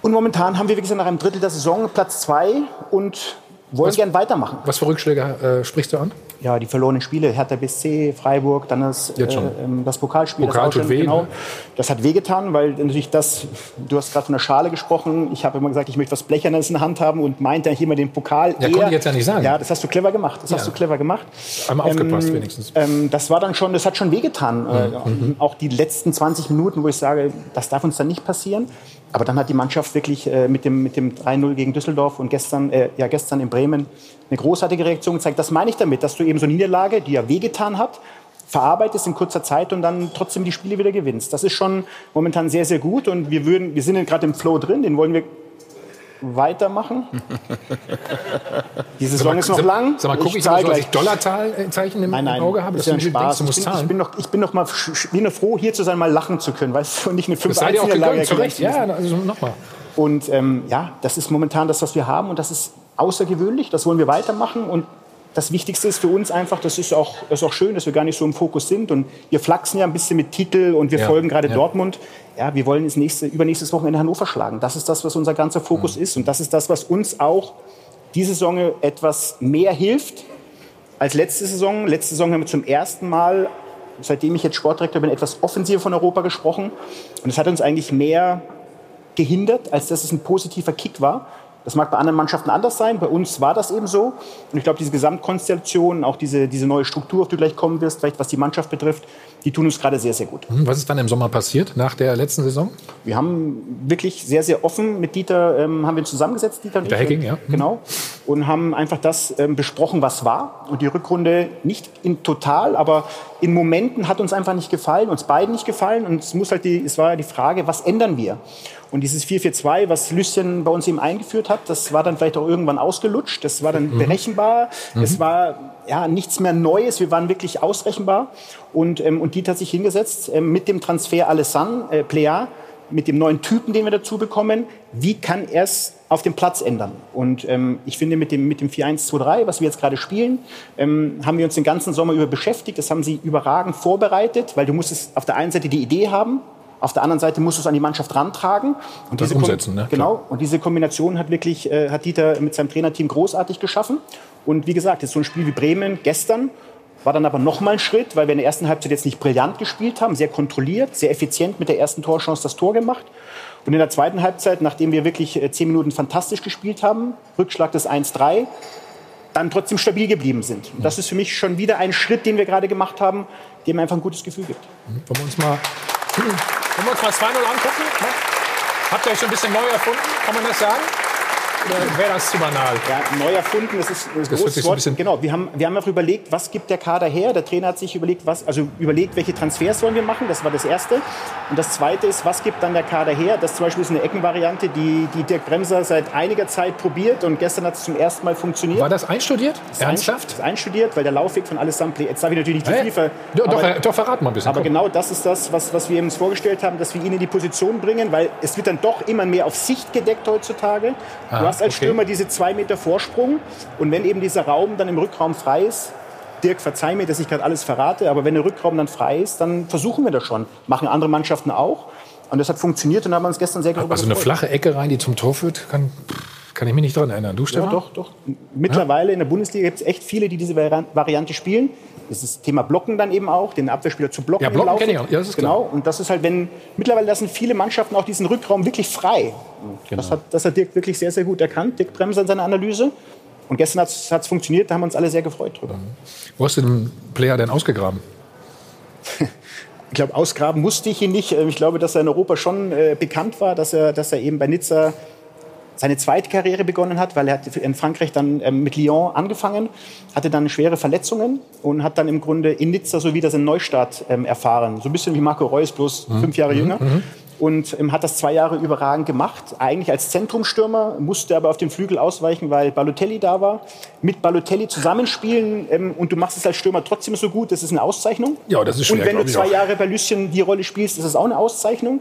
[SPEAKER 2] Und momentan haben wir, wie gesagt, nach einem Drittel der Saison Platz zwei und wollen
[SPEAKER 1] Was-
[SPEAKER 2] gern weitermachen.
[SPEAKER 1] Was für Rückschläge äh, sprichst du an?
[SPEAKER 2] Ja, die verlorenen Spiele, Hertha BSC, Freiburg, dann das, äh, ähm, das Pokalspiel.
[SPEAKER 1] Pokal
[SPEAKER 2] das
[SPEAKER 1] tut weh,
[SPEAKER 2] genau.
[SPEAKER 1] ne?
[SPEAKER 2] Das hat wehgetan, weil natürlich das, du hast gerade von der Schale gesprochen, ich habe immer gesagt, ich möchte was Blechernes in der Hand haben und meinte eigentlich immer den Pokal
[SPEAKER 1] Ja,
[SPEAKER 2] eher.
[SPEAKER 1] konnte ich jetzt ja nicht sagen.
[SPEAKER 2] Ja, das hast du clever gemacht, das
[SPEAKER 1] Ja.
[SPEAKER 2] hast du clever gemacht.
[SPEAKER 1] Einmal aufgepasst
[SPEAKER 2] Ähm,
[SPEAKER 1] wenigstens.
[SPEAKER 2] Ähm, das war dann schon, das hat schon wehgetan. Äh,
[SPEAKER 1] Mhm.
[SPEAKER 2] Auch die letzten 20 Minuten, wo ich sage, das darf uns dann nicht passieren. Aber dann hat die Mannschaft wirklich äh, mit dem, mit dem 3-0 gegen Düsseldorf und gestern, äh, ja, gestern in Bremen eine großartige Reaktion gezeigt. Das meine ich damit, dass du eben so eine Niederlage, die ja wehgetan hat, verarbeitest in kurzer Zeit und dann trotzdem die Spiele wieder gewinnst. Das ist schon momentan sehr, sehr gut und wir, würden, wir sind gerade im Flow drin, den wollen wir weitermachen. Die Saison ist noch lang.
[SPEAKER 1] Sag mal, guck ich,
[SPEAKER 2] zahl
[SPEAKER 1] so, dass
[SPEAKER 2] gleich.
[SPEAKER 1] ich Dollarzahlzeichen im,
[SPEAKER 2] Nein, nein,
[SPEAKER 1] im Auge habe?
[SPEAKER 2] ist ja ein Spaß.
[SPEAKER 1] Musst
[SPEAKER 2] ich, bin, ich, bin noch, ich bin noch mal bin noch froh, hier zu sein, mal lachen zu können, weißt du, und nicht eine 5
[SPEAKER 1] Das sei dir auch
[SPEAKER 2] 1
[SPEAKER 1] gegönnt, zu Recht. Ja, also nochmal.
[SPEAKER 2] und ähm, ja, das ist momentan das, was wir haben und das ist außergewöhnlich. Das wollen wir weitermachen und das Wichtigste ist für uns einfach, das ist auch, das ist auch schön, dass wir gar nicht so im Fokus sind und wir flachsen ja ein bisschen mit Titel und wir
[SPEAKER 1] Ja,
[SPEAKER 2] folgen gerade
[SPEAKER 1] ja.
[SPEAKER 2] Dortmund. Ja, wir wollen das nächste, übernächstes Wochenende Hannover schlagen. Das ist das, was unser ganzer Fokus
[SPEAKER 1] Mhm.
[SPEAKER 2] ist und das ist das, was uns auch diese Saison etwas mehr hilft als letzte Saison. Letzte Saison haben wir zum ersten Mal seitdem ich jetzt Sportdirektor bin, etwas offensiver von Europa gesprochen. Und es hat uns eigentlich mehr gehindert, als dass es ein positiver Kick war. Das mag bei anderen Mannschaften anders sein. Bei uns war das eben so. Und ich glaube, diese Gesamtkonstellation, auch diese, diese neue Struktur, auf die du gleich kommen wirst, vielleicht was die Mannschaft betrifft, die tun uns gerade sehr, sehr gut.
[SPEAKER 1] Hm, Was ist dann im Sommer passiert, nach der letzten Saison?
[SPEAKER 2] Wir haben wirklich sehr, sehr offen mit Dieter, ähm, haben wir zusammengesetzt, Dieter und
[SPEAKER 1] Dieter
[SPEAKER 2] ich.
[SPEAKER 1] Hecking, ja.
[SPEAKER 2] Genau. Und haben einfach das ähm, besprochen, was war. Und die Rückrunde nicht in total, aber in Momenten hat uns einfach nicht gefallen, uns beiden nicht gefallen. Und es, muss halt die, es war ja die Frage, was ändern wir? Und dieses 4-4-2, was Lüsschen bei uns eben eingeführt hat, das war dann vielleicht auch irgendwann ausgelutscht. Das war dann
[SPEAKER 23] Mhm.
[SPEAKER 2] berechenbar.
[SPEAKER 23] Mhm.
[SPEAKER 2] Es war ja nichts mehr Neues. Wir waren wirklich ausrechenbar. Und, ähm, und Dieter hat sich hingesetzt ähm, mit dem Transfer Alessandro äh, Plea, mit dem neuen Typen, den wir dazu bekommen. Wie kann er es auf dem Platz ändern? Und ähm, ich finde, mit dem, mit dem 4-1-2-3, was wir jetzt gerade spielen, ähm, haben wir uns den ganzen Sommer über beschäftigt. Das haben sie überragend vorbereitet, weil du musstest auf der einen Seite die Idee haben, auf der anderen Seite musst du es an die Mannschaft rantragen. Und
[SPEAKER 1] Das
[SPEAKER 2] diese
[SPEAKER 1] umsetzen, ne?
[SPEAKER 2] Genau. Und diese Kombination hat wirklich, äh, hat Dieter mit seinem Trainerteam großartig geschaffen. Und wie gesagt, jetzt so ein Spiel wie Bremen gestern war dann aber noch mal ein Schritt, weil wir in der ersten Halbzeit jetzt nicht brillant gespielt haben, sehr kontrolliert, sehr effizient mit der ersten Torchance das Tor gemacht. Und in der zweiten Halbzeit, nachdem wir wirklich äh, zehn Minuten fantastisch gespielt haben, Rückschlag des 1-3, dann trotzdem stabil geblieben sind. Und das ist für mich schon wieder ein Schritt, den wir gerade gemacht haben, der mir einfach ein gutes Gefühl gibt.
[SPEAKER 1] Wollen wir uns mal, wollen wir uns mal 2-0 angucken? Habt ihr euch so ein bisschen neu erfunden? Kann man das sagen? Wäre das zu banal?
[SPEAKER 2] Ja, neu erfunden, das ist ein
[SPEAKER 1] Das
[SPEAKER 2] großes
[SPEAKER 1] ein
[SPEAKER 2] Wort.
[SPEAKER 1] bisschen-
[SPEAKER 2] Genau, wir haben, wir haben auch überlegt, was gibt der Kader her? Der Trainer hat sich überlegt, was, also überlegt, welche Transfers wollen wir machen. Das war das Erste. Und das Zweite ist, was gibt dann der Kader her? Das zum Beispiel ist eine Eckenvariante, die, die Dirk Bremser seit einiger Zeit probiert und gestern hat es zum ersten Mal funktioniert.
[SPEAKER 1] War das einstudiert?
[SPEAKER 2] Das
[SPEAKER 1] Ernsthaft?
[SPEAKER 2] ein- Das ist einstudiert, weil der Laufweg von Alessandro Plea, jetzt darf ich natürlich nicht zu viel ver...
[SPEAKER 1] Doch,
[SPEAKER 2] aber-
[SPEAKER 1] doch, verrat mal ein bisschen.
[SPEAKER 2] aber
[SPEAKER 1] komm.
[SPEAKER 2] genau das ist das, was, was wir uns vorgestellt haben, dass wir ihn in die Position bringen, weil es wird dann doch immer mehr auf Sicht gedeckt heutzutage.
[SPEAKER 1] Ah,
[SPEAKER 2] hast als
[SPEAKER 1] okay.
[SPEAKER 2] Stürmer diese zwei Meter Vorsprung und wenn eben dieser Raum dann im Rückraum frei ist, Dirk, verzeih mir, dass ich gerade alles verrate, aber wenn der Rückraum dann frei ist, dann versuchen wir das schon. Machen andere Mannschaften auch. Und das hat funktioniert und haben uns gestern sehr darüber
[SPEAKER 1] Also eine
[SPEAKER 2] gefreut.
[SPEAKER 1] flache Ecke rein, die zum Tor führt, kann, kann ich mich nicht daran erinnern. Du,
[SPEAKER 2] Ja,
[SPEAKER 1] Stefan?
[SPEAKER 2] doch, doch. Mittlerweile in der Bundesliga gibt es echt viele, die diese Vari- Variante spielen. Das ist das Thema Blocken dann eben auch, den Abwehrspieler zu blocken.
[SPEAKER 1] Ja, Blocken
[SPEAKER 2] Laufe.
[SPEAKER 1] kenn ich auch. Ja, das ist
[SPEAKER 2] genau. Und das ist halt, wenn mittlerweile lassen viele Mannschaften auch diesen Rückraum wirklich frei. Das, hat, das hat Dirk wirklich sehr, sehr gut erkannt. Dirk Bremser in seiner Analyse. Und gestern hat es funktioniert, da haben wir uns alle sehr gefreut drüber.
[SPEAKER 1] Wo hast du den Player denn ausgegraben?
[SPEAKER 2] Ich glaube, ausgraben musste ich ihn nicht. Ähm, Ich glaube, dass er in Europa schon äh, bekannt war, dass er, dass er eben bei Nizza seine zweite Karriere begonnen hat, weil er hat in Frankreich dann ähm, mit Lyon angefangen, hatte dann schwere Verletzungen und hat dann im Grunde in Nizza so wieder seinen Neustart ähm, erfahren. So ein bisschen wie Marco Reus, bloß
[SPEAKER 1] Mhm.
[SPEAKER 2] fünf Jahre
[SPEAKER 1] Mhm.
[SPEAKER 2] jünger. Und ähm, hat das zwei Jahre überragend gemacht, eigentlich als Zentrumstürmer, musste aber auf den Flügel ausweichen, weil Balotelli da war. Mit Balotelli zusammenspielen ähm, und du machst es als Stürmer trotzdem so gut, das ist eine Auszeichnung.
[SPEAKER 1] Ja, das ist schwer,
[SPEAKER 2] Und wenn du zwei. Jahre bei Lüsschen die Rolle spielst, ist es auch eine Auszeichnung.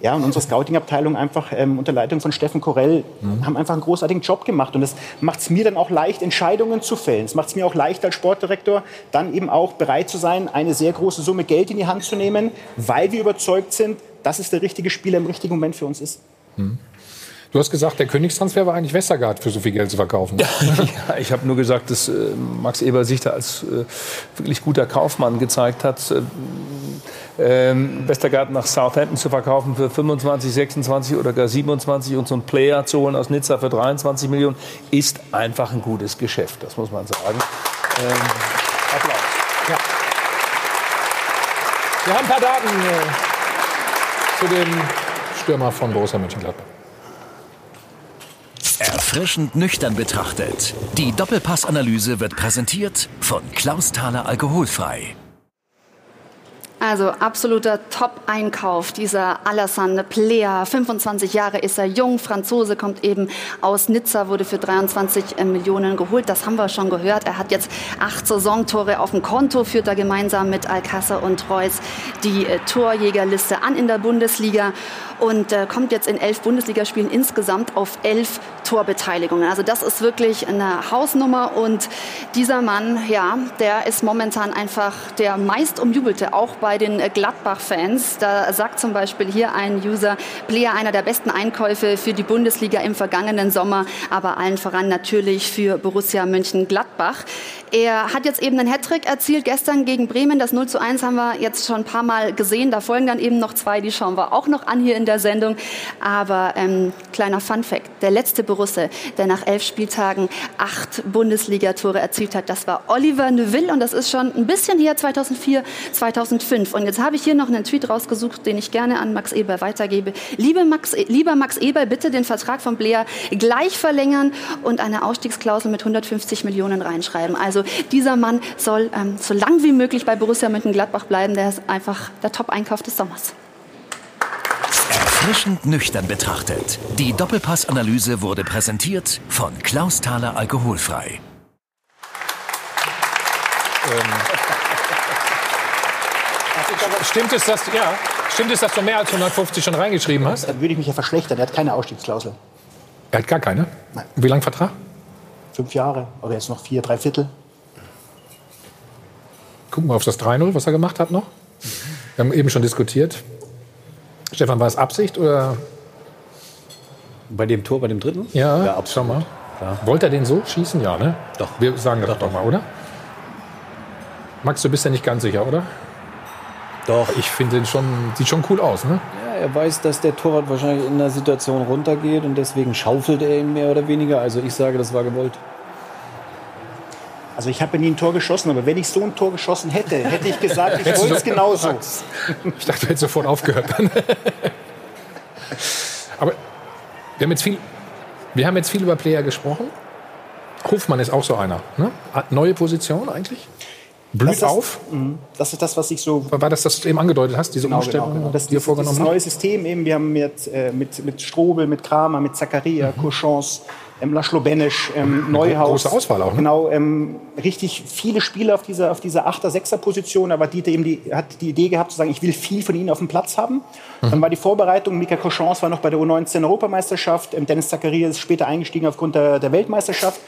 [SPEAKER 2] Ja, und unsere Scouting-Abteilung einfach ähm, unter Leitung von Steffen Korell
[SPEAKER 1] Mhm.
[SPEAKER 2] haben einfach einen großartigen Job gemacht. Und das macht es mir dann auch leicht, Entscheidungen zu fällen. Es macht es mir auch leicht als Sportdirektor, dann eben auch bereit zu sein, eine sehr große Summe Geld in die Hand zu nehmen, weil wir überzeugt sind, dass es der richtige Spieler im richtigen Moment für uns ist.
[SPEAKER 1] Du hast gesagt, der Königstransfer war eigentlich Westergaard für so viel Geld zu verkaufen.
[SPEAKER 8] Ja, ich habe nur gesagt, dass äh, Max Eber sich da als äh, wirklich guter Kaufmann gezeigt hat. Äh, ähm, Westergaard nach Southampton zu verkaufen für 25, 26 oder gar 27 und so einen Player zu holen aus Nizza für 23 Millionen ist einfach ein gutes Geschäft, das muss man sagen. Ähm, Applaus.
[SPEAKER 1] Ja. Wir haben ein paar Daten zu dem Stürmer von Borussia Mönchengladbach.
[SPEAKER 23] Erfrischend nüchtern betrachtet. Die Doppelpassanalyse wird präsentiert von Klaus Thaler Alkoholfrei.
[SPEAKER 5] Also absoluter Top-Einkauf, dieser Alassane Plea. 25 Jahre ist er jung, Franzose, kommt eben aus Nizza, wurde für 23 Millionen geholt. Das haben wir schon gehört. Er hat jetzt acht Saisontore auf dem Konto, führt er gemeinsam mit Alcázar und Reus die äh, Torjägerliste an in der Bundesliga. Und äh, kommt jetzt in elf Bundesligaspielen insgesamt auf elf Torbeteiligungen. Also das ist wirklich eine Hausnummer und dieser Mann, ja, der ist momentan einfach der meist umjubelte, auch bei den Gladbach-Fans. Da sagt zum Beispiel hier ein User, Player einer der besten Einkäufe für die Bundesliga im vergangenen Sommer, aber allen voran natürlich für Borussia Mönchengladbach. Er hat jetzt eben einen Hattrick erzielt gestern gegen Bremen. Das 0 zu 1 haben wir jetzt schon ein paar Mal gesehen. Da folgen dann eben noch zwei, die schauen wir auch noch an hier in der Sendung. Aber ähm, kleiner Fun Fact, der letzte Borusse, der nach elf Spieltagen acht Bundesligatore erzielt hat, das war Oliver Neuville und das ist schon ein bisschen her, 2004, 2005. Und jetzt habe ich hier noch einen Tweet rausgesucht, den ich gerne an Max Eber weitergebe. Liebe Max, lieber Max Eber, bitte den Vertrag von Blair gleich verlängern und eine Ausstiegsklausel mit 150 Millionen reinschreiben. Also dieser Mann soll ähm, so lang wie möglich bei Borussia Mönchengladbach bleiben. Der ist einfach der Top-Einkauf des Sommers.
[SPEAKER 23] Erfrischend nüchtern betrachtet. Die Doppelpass-Analyse wurde präsentiert von Klaus Thaler Alkoholfrei.
[SPEAKER 1] Ähm. Stimmt es, dass, ja, stimmt es, dass du mehr als 150 schon reingeschrieben hast?
[SPEAKER 2] Dann würde ich mich ja verschlechtern. Er hat keine Ausstiegsklausel.
[SPEAKER 1] Er hat gar keine?
[SPEAKER 2] Nein.
[SPEAKER 1] Wie lang Vertrag?
[SPEAKER 2] Fünf Jahre. Oder jetzt noch vier, drei Viertel.
[SPEAKER 1] Gucken wir auf das 3-0, was er gemacht hat noch. Wir haben eben schon diskutiert. Stefan, war es Absicht oder?
[SPEAKER 7] Bei dem Tor, bei dem dritten?
[SPEAKER 1] Ja, ja schau mal. Ja. Wollte er den so schießen? Ja, ne?
[SPEAKER 7] Doch.
[SPEAKER 1] Wir sagen das doch, doch mal, oder? Max, du bist ja nicht ganz sicher, oder?
[SPEAKER 7] Doch.
[SPEAKER 1] Ich finde den schon, sieht schon cool aus, ne?
[SPEAKER 7] Ja, er weiß, dass der Torwart wahrscheinlich in der Situation runtergeht und deswegen schaufelt er ihn mehr oder weniger. Also ich sage, das war gewollt.
[SPEAKER 2] Also ich habe nie ein Tor geschossen, aber wenn ich so ein Tor geschossen hätte, hätte ich gesagt, ich wollte es genauso.
[SPEAKER 1] Ich dachte, du hättest sofort aufgehört. aber wir haben, jetzt viel, wir haben jetzt viel über Player gesprochen. Hofmann ist auch so einer. Ne? Neue Position eigentlich? Blüht
[SPEAKER 2] das
[SPEAKER 1] auf?
[SPEAKER 2] Ist, mhm. das ist das, was ich so.
[SPEAKER 1] War das, was du eben angedeutet hast, diese
[SPEAKER 2] genau,
[SPEAKER 1] Umstellung,
[SPEAKER 2] genau, genau. Das,
[SPEAKER 1] die ihr vorgenommen
[SPEAKER 2] habt? Das neue System eben. Wir haben mit, äh, mit, mit Strobel, mit Kramer, mit Zakaria, mhm. Cochons, ähm, Laszlo Benesch, ähm, Neuhaus.
[SPEAKER 1] Große Auswahl auch. Ne?
[SPEAKER 2] Genau, ähm, richtig viele Spieler auf dieser, auf dieser 8er, 6er Position. Aber Dieter eben die, hat die Idee gehabt zu sagen, ich will viel von ihnen auf dem Platz haben. Mhm. Dann war die Vorbereitung, Mika Cochons war noch bei der U19 Europameisterschaft, ähm, Dennis Zakaria ist später eingestiegen aufgrund der, der Weltmeisterschaft.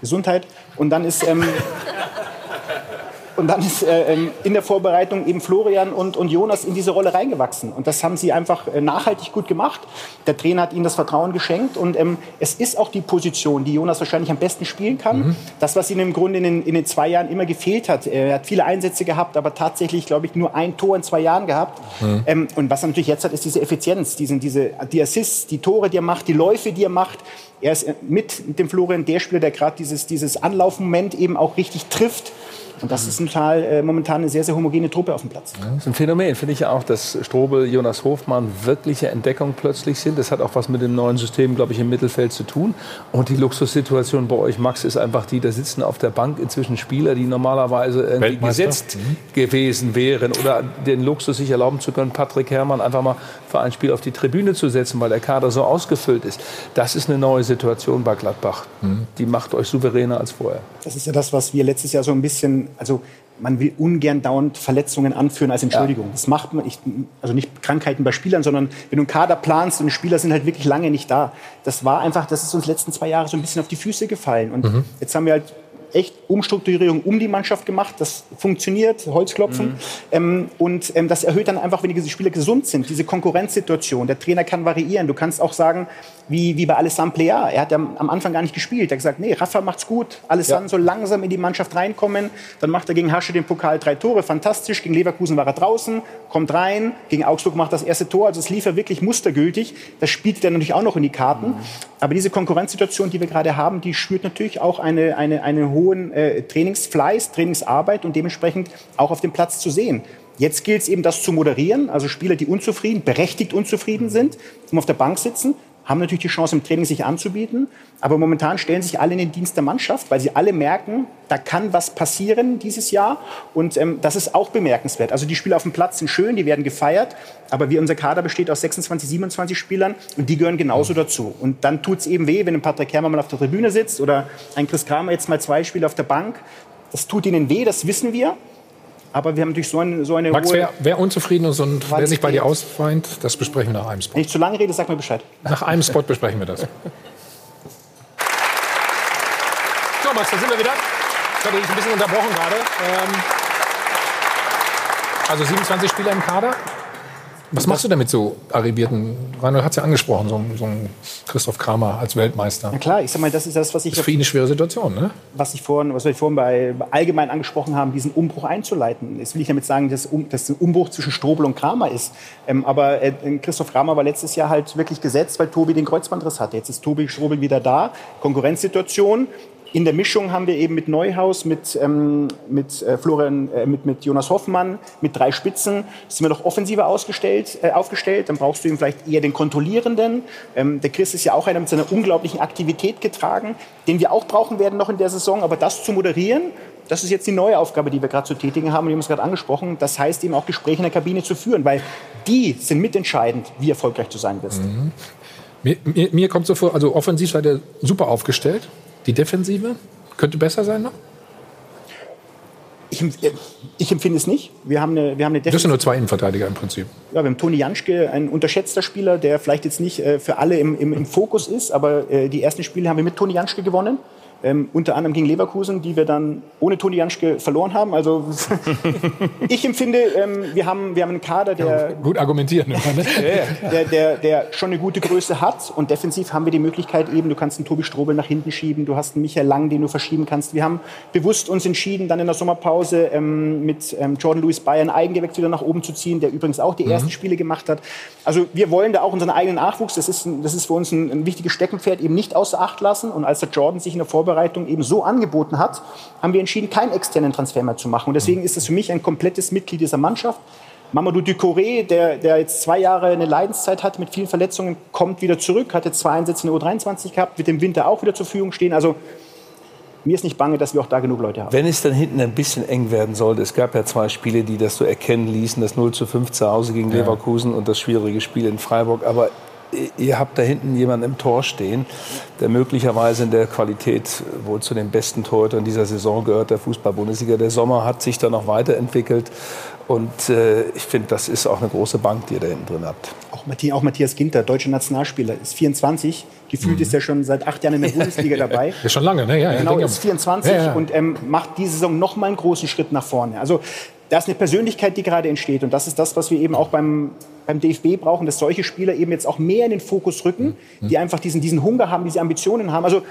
[SPEAKER 2] Gesundheit. Und dann ist ähm, und dann ist äh, ähm, in der Vorbereitung eben Florian und, und Jonas in diese Rolle reingewachsen. Und das haben sie einfach äh, nachhaltig gut gemacht. Der Trainer hat ihnen das Vertrauen geschenkt. Und ähm, es ist auch die Position, die Jonas wahrscheinlich am besten spielen kann. Mhm. Das, was ihm im Grunde in den, in den zwei Jahren immer gefehlt hat. Er hat viele Einsätze gehabt, aber tatsächlich, glaube ich, nur ein Tor in zwei Jahren gehabt. Mhm. Ähm, und was er natürlich jetzt hat, ist diese Effizienz, diesen, diese, die Assists, die Tore, die er macht, die Läufe, die er macht. Er ist äh, mit dem Florian der Spieler, der gerade dieses, dieses Anlaufmoment eben auch richtig trifft. Und das ist total, äh, momentan eine sehr, sehr homogene Truppe auf dem Platz.
[SPEAKER 8] Das ist ein Phänomen, finde ich ja auch, dass Strobel, Jonas Hofmann wirkliche Entdeckung plötzlich sind. Das hat auch was mit dem neuen System, glaube ich, im Mittelfeld zu tun. Und die Luxussituation bei euch, Max, ist einfach die, da sitzen auf der Bank inzwischen Spieler, die normalerweise irgendwie gesetzt mhm. gewesen wären oder den Luxus sich erlauben zu können, Patrick Herrmann einfach mal für ein Spiel auf die Tribüne zu setzen, weil der Kader so ausgefüllt ist. Das ist eine neue Situation bei Gladbach. Mhm. Die macht euch souveräner als vorher.
[SPEAKER 2] Das ist ja das, was wir letztes Jahr so ein bisschen, also man will ungern dauernd Verletzungen anführen als Entschuldigung. Ja. Das macht man, ich, also nicht Krankheiten bei Spielern, sondern wenn du einen Kader planst und die Spieler sind halt wirklich lange nicht da. Das war einfach, das ist uns letzten zwei Jahre so ein bisschen auf die Füße gefallen. Und mhm. jetzt haben wir halt echt Umstrukturierung um die Mannschaft gemacht. Das funktioniert, Holzklopfen. Mhm. Ähm, und ähm, das erhöht dann einfach, wenn die Spieler gesund sind, diese Konkurrenzsituation. Der Trainer kann variieren. Du kannst auch sagen, wie, wie bei Alessandro Plea. Er hat ja am Anfang gar nicht gespielt. Er hat gesagt, nee, Rafa macht's gut. Alessandro ja. soll langsam in die Mannschaft reinkommen. Dann macht er gegen Hasche den Pokal drei Tore. Fantastisch. Gegen Leverkusen war er draußen, kommt rein. Gegen Augsburg macht das erste Tor. Also es lief ja wirklich mustergültig. Das spielt dann natürlich auch noch in die Karten. Mhm. Aber diese Konkurrenzsituation, die wir gerade haben, die schürt natürlich auch eine, eine, einen hohen äh, Trainingsfleiß, Trainingsarbeit und dementsprechend auch auf dem Platz zu sehen. Jetzt gilt es eben, das zu moderieren. Also Spieler, die unzufrieden, berechtigt unzufrieden sind, die auf der Bank sitzen, haben natürlich die Chance, im Training sich anzubieten. Aber momentan stellen sich alle in den Dienst der Mannschaft, weil sie alle merken, da kann was passieren dieses Jahr. Und ähm, das ist auch bemerkenswert. Also die Spieler auf dem Platz sind schön, die werden gefeiert. Aber wie unser Kader besteht aus 26, 27 Spielern und die gehören genauso dazu. Und dann tut es eben weh, wenn ein Patrick Herrmann mal auf der Tribüne sitzt oder ein Chris Kramer jetzt mal zwei Spiele auf der Bank. Das tut ihnen weh, das wissen wir. Aber wir haben natürlich so eine, so eine
[SPEAKER 1] Max,
[SPEAKER 2] hohe-
[SPEAKER 1] wer, wer unzufrieden ist und wer sich bei dir ausweint, das besprechen wir nach einem Spot.
[SPEAKER 2] Wenn ich zu lange rede, sag mir Bescheid.
[SPEAKER 1] Nach einem Spot besprechen wir das. So, Max, da sind wir wieder. Ich hatte dich ein bisschen unterbrochen gerade. Ähm, also 27 Spieler im Kader. Was machst du denn mit so arrivierten? Reinhold hat es ja angesprochen, so, ein- so ein Christoph Kramer als Weltmeister.
[SPEAKER 2] Na klar, ich sag mal, das ist das, was ich
[SPEAKER 1] Das ist für ihn eine schwere Situation, ne?
[SPEAKER 2] was ich vorhin, was wir vorhin bei allgemein angesprochen haben, diesen Umbruch einzuleiten. Jetzt will ich damit sagen, dass, um, dass ein Umbruch zwischen Strobel und Kramer ist. Ähm, aber äh, Christoph Kramer war letztes Jahr halt wirklich gesetzt, weil Tobi den Kreuzbandriss hatte. Jetzt ist Tobi Strobel wieder da. Konkurrenzsituation. In der Mischung haben wir eben mit Neuhaus, mit, ähm, mit, äh, Florian, äh, mit, mit Jonas Hoffmann, mit drei Spitzen, sind wir noch offensiver ausgestellt, äh, aufgestellt. Dann brauchst du eben vielleicht eher den Kontrollierenden. Ähm, der Chris ist ja auch einer mit seiner unglaublichen Aktivität getragen, den wir auch brauchen werden noch in der Saison. Aber das zu moderieren, das ist jetzt die neue Aufgabe, die wir gerade zu tätigen haben. Und wir haben es gerade angesprochen. Das heißt eben auch Gespräche in der Kabine zu führen, weil die sind mitentscheidend, wie erfolgreich du sein wirst.
[SPEAKER 1] Mhm. Mir, mir, mir kommt so vor, also offensiv seid ihr super aufgestellt. Die Defensive könnte besser sein noch.
[SPEAKER 2] Ich, äh, ich empfinde es nicht. Wir haben eine, wir haben eine
[SPEAKER 1] Das sind nur zwei Innenverteidiger im Prinzip.
[SPEAKER 2] Ja, wir haben Toni Janschke, ein unterschätzter Spieler, der vielleicht jetzt nicht äh, für alle im, im, im Fokus ist, aber äh, die ersten Spiele haben wir mit Toni Janschke gewonnen. Ähm, unter anderem gegen Leverkusen, die wir dann ohne Toni Janschke verloren haben. Also ich empfinde, ähm, wir, haben, wir haben einen Kader, der,
[SPEAKER 1] Gut argumentieren. ne?
[SPEAKER 2] der, der, der schon eine gute Größe hat. Und defensiv haben wir die Möglichkeit eben, du kannst einen Tobi Strobel nach hinten schieben, du hast einen Michael Lang, den du verschieben kannst. Wir haben bewusst uns entschieden, dann in der Sommerpause ähm, mit ähm, Jordan Lewis Bayern Eigengewächs wieder nach oben zu ziehen, der übrigens auch die
[SPEAKER 1] Mhm.
[SPEAKER 2] ersten Spiele gemacht hat. Also wir wollen da auch unseren eigenen Nachwuchs, das ist, das ist für uns ein, ein wichtiges Steckenpferd, eben nicht außer Acht lassen. Und als der Jordan sich in der Vorbereitung eben so angeboten hat, haben wir entschieden, keinen externen Transfer mehr zu machen. Und deswegen ist es für mich ein komplettes Mitglied dieser Mannschaft. Mamadou Ducoré, der, der jetzt zwei Jahre eine Leidenszeit hat mit vielen Verletzungen, kommt wieder zurück, hat jetzt zwei Einsätze in der U23 gehabt, wird im Winter auch wieder zur Verfügung stehen. Also mir ist nicht bange, dass wir auch da genug Leute haben.
[SPEAKER 8] Wenn es dann hinten ein bisschen eng werden sollte, es gab ja zwei Spiele, die das so erkennen ließen, das 0 zu 5 zu Hause gegen
[SPEAKER 1] Ja.
[SPEAKER 8] Leverkusen und das schwierige Spiel in Freiburg, aber ihr habt da hinten jemanden im Tor stehen, der möglicherweise in der Qualität wohl zu den besten Torhütern dieser Saison gehört, der Fußball-Bundesliga. Der Sommer hat sich da noch weiterentwickelt und äh, ich finde, das ist auch eine große Bank, die ihr da hinten drin habt.
[SPEAKER 2] Auch, Matthias, auch Matthias Ginter, deutscher Nationalspieler, ist 24. Gefühlt ist er schon seit acht Jahren in der Bundesliga dabei.
[SPEAKER 1] Ja, schon lange, ne? Ja,
[SPEAKER 2] genau, ist 24
[SPEAKER 1] Ja, ja.
[SPEAKER 2] und ähm, macht diese Saison noch mal einen großen Schritt nach vorne. Also da ist eine Persönlichkeit, die gerade entsteht und das ist das, was wir eben auch beim, beim DFB brauchen, dass solche Spieler eben jetzt auch mehr in den Fokus rücken,
[SPEAKER 1] Mhm.
[SPEAKER 2] die einfach diesen, diesen Hunger haben, diese Ambitionen haben. Also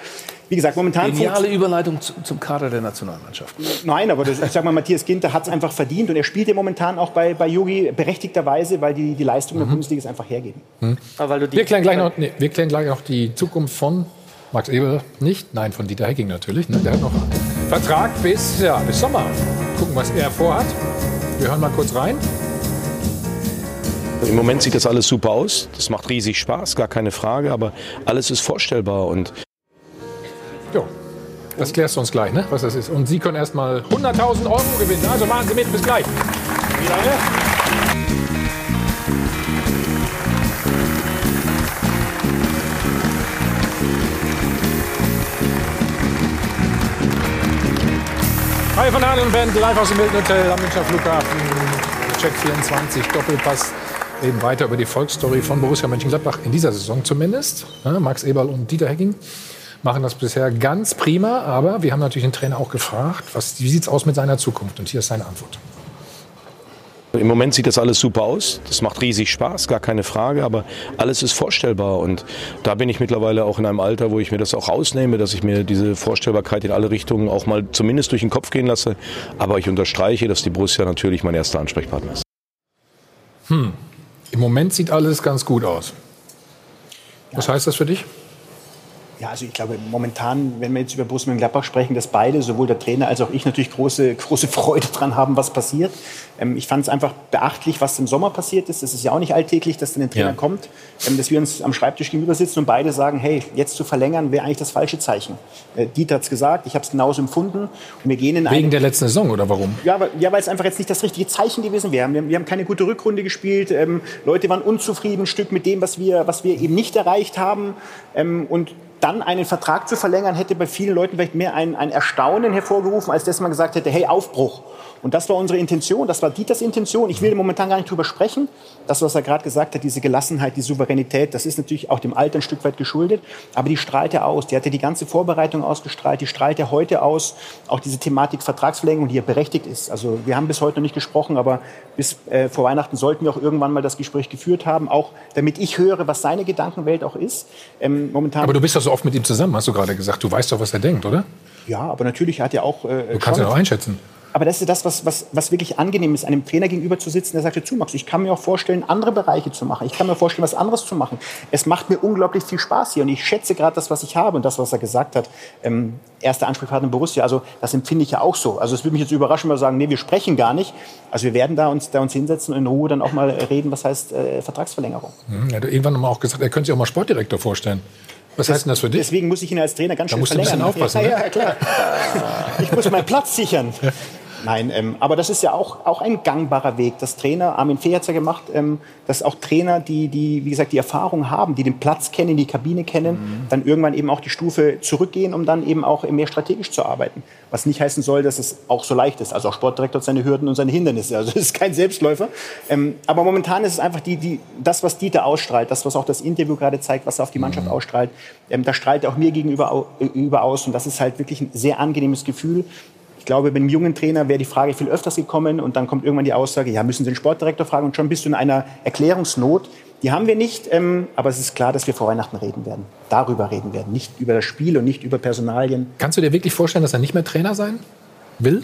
[SPEAKER 2] wie gesagt, momentan
[SPEAKER 8] Geniale
[SPEAKER 2] funktio-
[SPEAKER 8] Überleitung zu- zum Kader der Nationalmannschaft.
[SPEAKER 2] Nein, aber das, ich sag mal, Matthias Ginter hat es einfach verdient und er spielt ja momentan auch bei, bei Yogi berechtigterweise, weil die, die Leistung der Bundesliga es einfach hergeben.
[SPEAKER 1] Wir klären, gleich noch, nee, wir klären gleich noch die Zukunft von Max Ebel nicht. Nein, von Dieter Hecking natürlich. Ne? Der hat noch einen Vertrag bis, ja, bis Sommer. Gucken, was er vorhat. Wir hören mal kurz rein.
[SPEAKER 15] Im Moment sieht das alles super aus. Das macht riesig Spaß, gar keine Frage. Aber alles ist vorstellbar. Und
[SPEAKER 1] Jo, das klärst du uns gleich, ne? was das ist. Und Sie können erst mal 100.000 Euro gewinnen. Also machen Sie mit. Bis gleich. Ne? Hi von Adel Band, live aus dem Milton Hotel am Münchner Flughafen. Check 24, Doppelpass. Reden weiter über die Volksstory von Borussia Mönchengladbach in dieser Saison zumindest. Max Eberl und Dieter Hecking machen das bisher ganz prima, aber wir haben natürlich den Trainer auch gefragt, was, wie sieht es aus mit seiner Zukunft? Und hier ist seine Antwort.
[SPEAKER 15] im Moment sieht das alles super aus. Das macht riesig Spaß, gar keine Frage. Aber alles ist vorstellbar. Und da bin ich mittlerweile auch in einem Alter, wo ich mir das auch rausnehme, dass ich mir diese Vorstellbarkeit in alle Richtungen auch mal zumindest durch den Kopf gehen lasse. Aber ich unterstreiche, dass die Borussia natürlich mein erster Ansprechpartner ist.
[SPEAKER 1] Hm. Im Moment sieht alles ganz gut aus. Was heißt das für dich?
[SPEAKER 2] Ja, also ich glaube, momentan, wenn wir jetzt über Borussia Mönchengladbach sprechen, dass beide, sowohl der Trainer als auch ich, natürlich große, große Freude dran haben, was passiert. Ähm, ich fand es einfach beachtlich, was im Sommer passiert ist. Das ist ja auch nicht alltäglich, dass dann ein Trainer
[SPEAKER 1] Ja.
[SPEAKER 2] kommt, ähm, dass wir uns am Schreibtisch gegenüber sitzen und beide sagen, hey, jetzt zu verlängern, wäre eigentlich das falsche Zeichen. Äh, Dieter hat es gesagt, ich habe es genauso empfunden. Und wir gehen in
[SPEAKER 1] Wegen der letzten Saison oder warum?
[SPEAKER 2] ja, weil, ja, weil es einfach jetzt nicht das richtige Zeichen gewesen wäre. Wir, haben- wir haben keine gute Rückrunde gespielt. Ähm, Leute waren unzufrieden ein Stück mit dem, was wir, was wir eben nicht erreicht haben. Ähm, und dann einen Vertrag zu verlängern, hätte bei vielen Leuten vielleicht mehr ein, ein Erstaunen hervorgerufen, als dass man gesagt hätte, hey, Aufbruch. Und das war unsere Intention, das war Dieters Intention. Ich will momentan gar nicht drüber sprechen. Das, was er gerade gesagt hat, diese Gelassenheit, die Souveränität, das ist natürlich auch dem Alter ein Stück weit geschuldet. Aber die strahlt er aus. Die hatte die ganze Vorbereitung ausgestrahlt. Die strahlt er heute aus. Auch diese Thematik Vertragsverlängerung, die ja berechtigt ist. Also wir haben bis heute noch nicht gesprochen, aber bis äh, vor Weihnachten sollten wir auch irgendwann mal das Gespräch geführt haben, auch damit ich höre, was seine Gedankenwelt auch ist. Ähm, momentan
[SPEAKER 1] Aber du bist doch so oft mit ihm zusammen, hast du gerade gesagt. Du weißt doch, was er denkt, oder?
[SPEAKER 2] Ja, aber natürlich hat er auch. Äh,
[SPEAKER 1] Du kannst ihn auch einschätzen.
[SPEAKER 2] Aber das ist das, was, was, was wirklich angenehm ist, einem Trainer gegenüber zu sitzen, der sagt, zu Max, ich kann mir auch vorstellen, andere Bereiche zu machen. Ich kann mir vorstellen, was anderes zu machen. Es macht mir unglaublich viel Spaß hier und ich schätze gerade das, was ich habe und das, was er gesagt hat. Ähm, erster Ansprechpartner in Borussia, also das empfinde ich ja auch so. Also es würde mich jetzt überraschen, wenn wir sagen, nee, wir sprechen gar nicht. Also wir werden da uns, da uns hinsetzen und in Ruhe dann auch mal reden, was heißt äh, Vertragsverlängerung.
[SPEAKER 1] Hm, Er hat irgendwann mal auch gesagt, er könnte sich auch mal Sportdirektor vorstellen. Was heißt denn das für dich?
[SPEAKER 2] Deswegen muss ich ihn als Trainer ganz
[SPEAKER 1] Da
[SPEAKER 2] schön
[SPEAKER 1] musst du ein bisschen
[SPEAKER 2] verlängern.
[SPEAKER 1] aufpassen,
[SPEAKER 2] Ja,
[SPEAKER 1] ne?
[SPEAKER 2] ja, klar. Ich muss meinen Platz sichern. Nein, ähm, aber das ist ja auch, auch ein gangbarer Weg. Das Trainer, Armin Fee hat es ja gemacht, ähm, dass auch Trainer, die, die, wie gesagt, die Erfahrung haben, die den Platz kennen, die Kabine kennen, dann irgendwann eben auch die Stufe zurückgehen, um dann eben auch mehr strategisch zu arbeiten. Was nicht heißen soll, dass es auch so leicht ist. Also auch Sportdirektor hat seine Hürden und seine Hindernisse. Also es ist kein Selbstläufer. Ähm, aber momentan ist es einfach die, die, das, was Dieter ausstrahlt, das, was auch das Interview gerade zeigt, was er auf die Mannschaft ausstrahlt, ähm, da strahlt er auch mir gegenüber äh, über aus. Und das ist halt wirklich ein sehr angenehmes Gefühl. Ich glaube, bei einem jungen Trainer wäre die Frage viel öfters gekommen und dann kommt irgendwann die Aussage, ja, müssen Sie den Sportdirektor fragen und schon bist du in einer Erklärungsnot. Die haben wir nicht, ähm, aber es ist klar, dass wir vor Weihnachten reden werden. Darüber reden werden, nicht über das Spiel und nicht über Personalien.
[SPEAKER 1] Kannst du dir wirklich vorstellen, dass er nicht mehr Trainer sein will?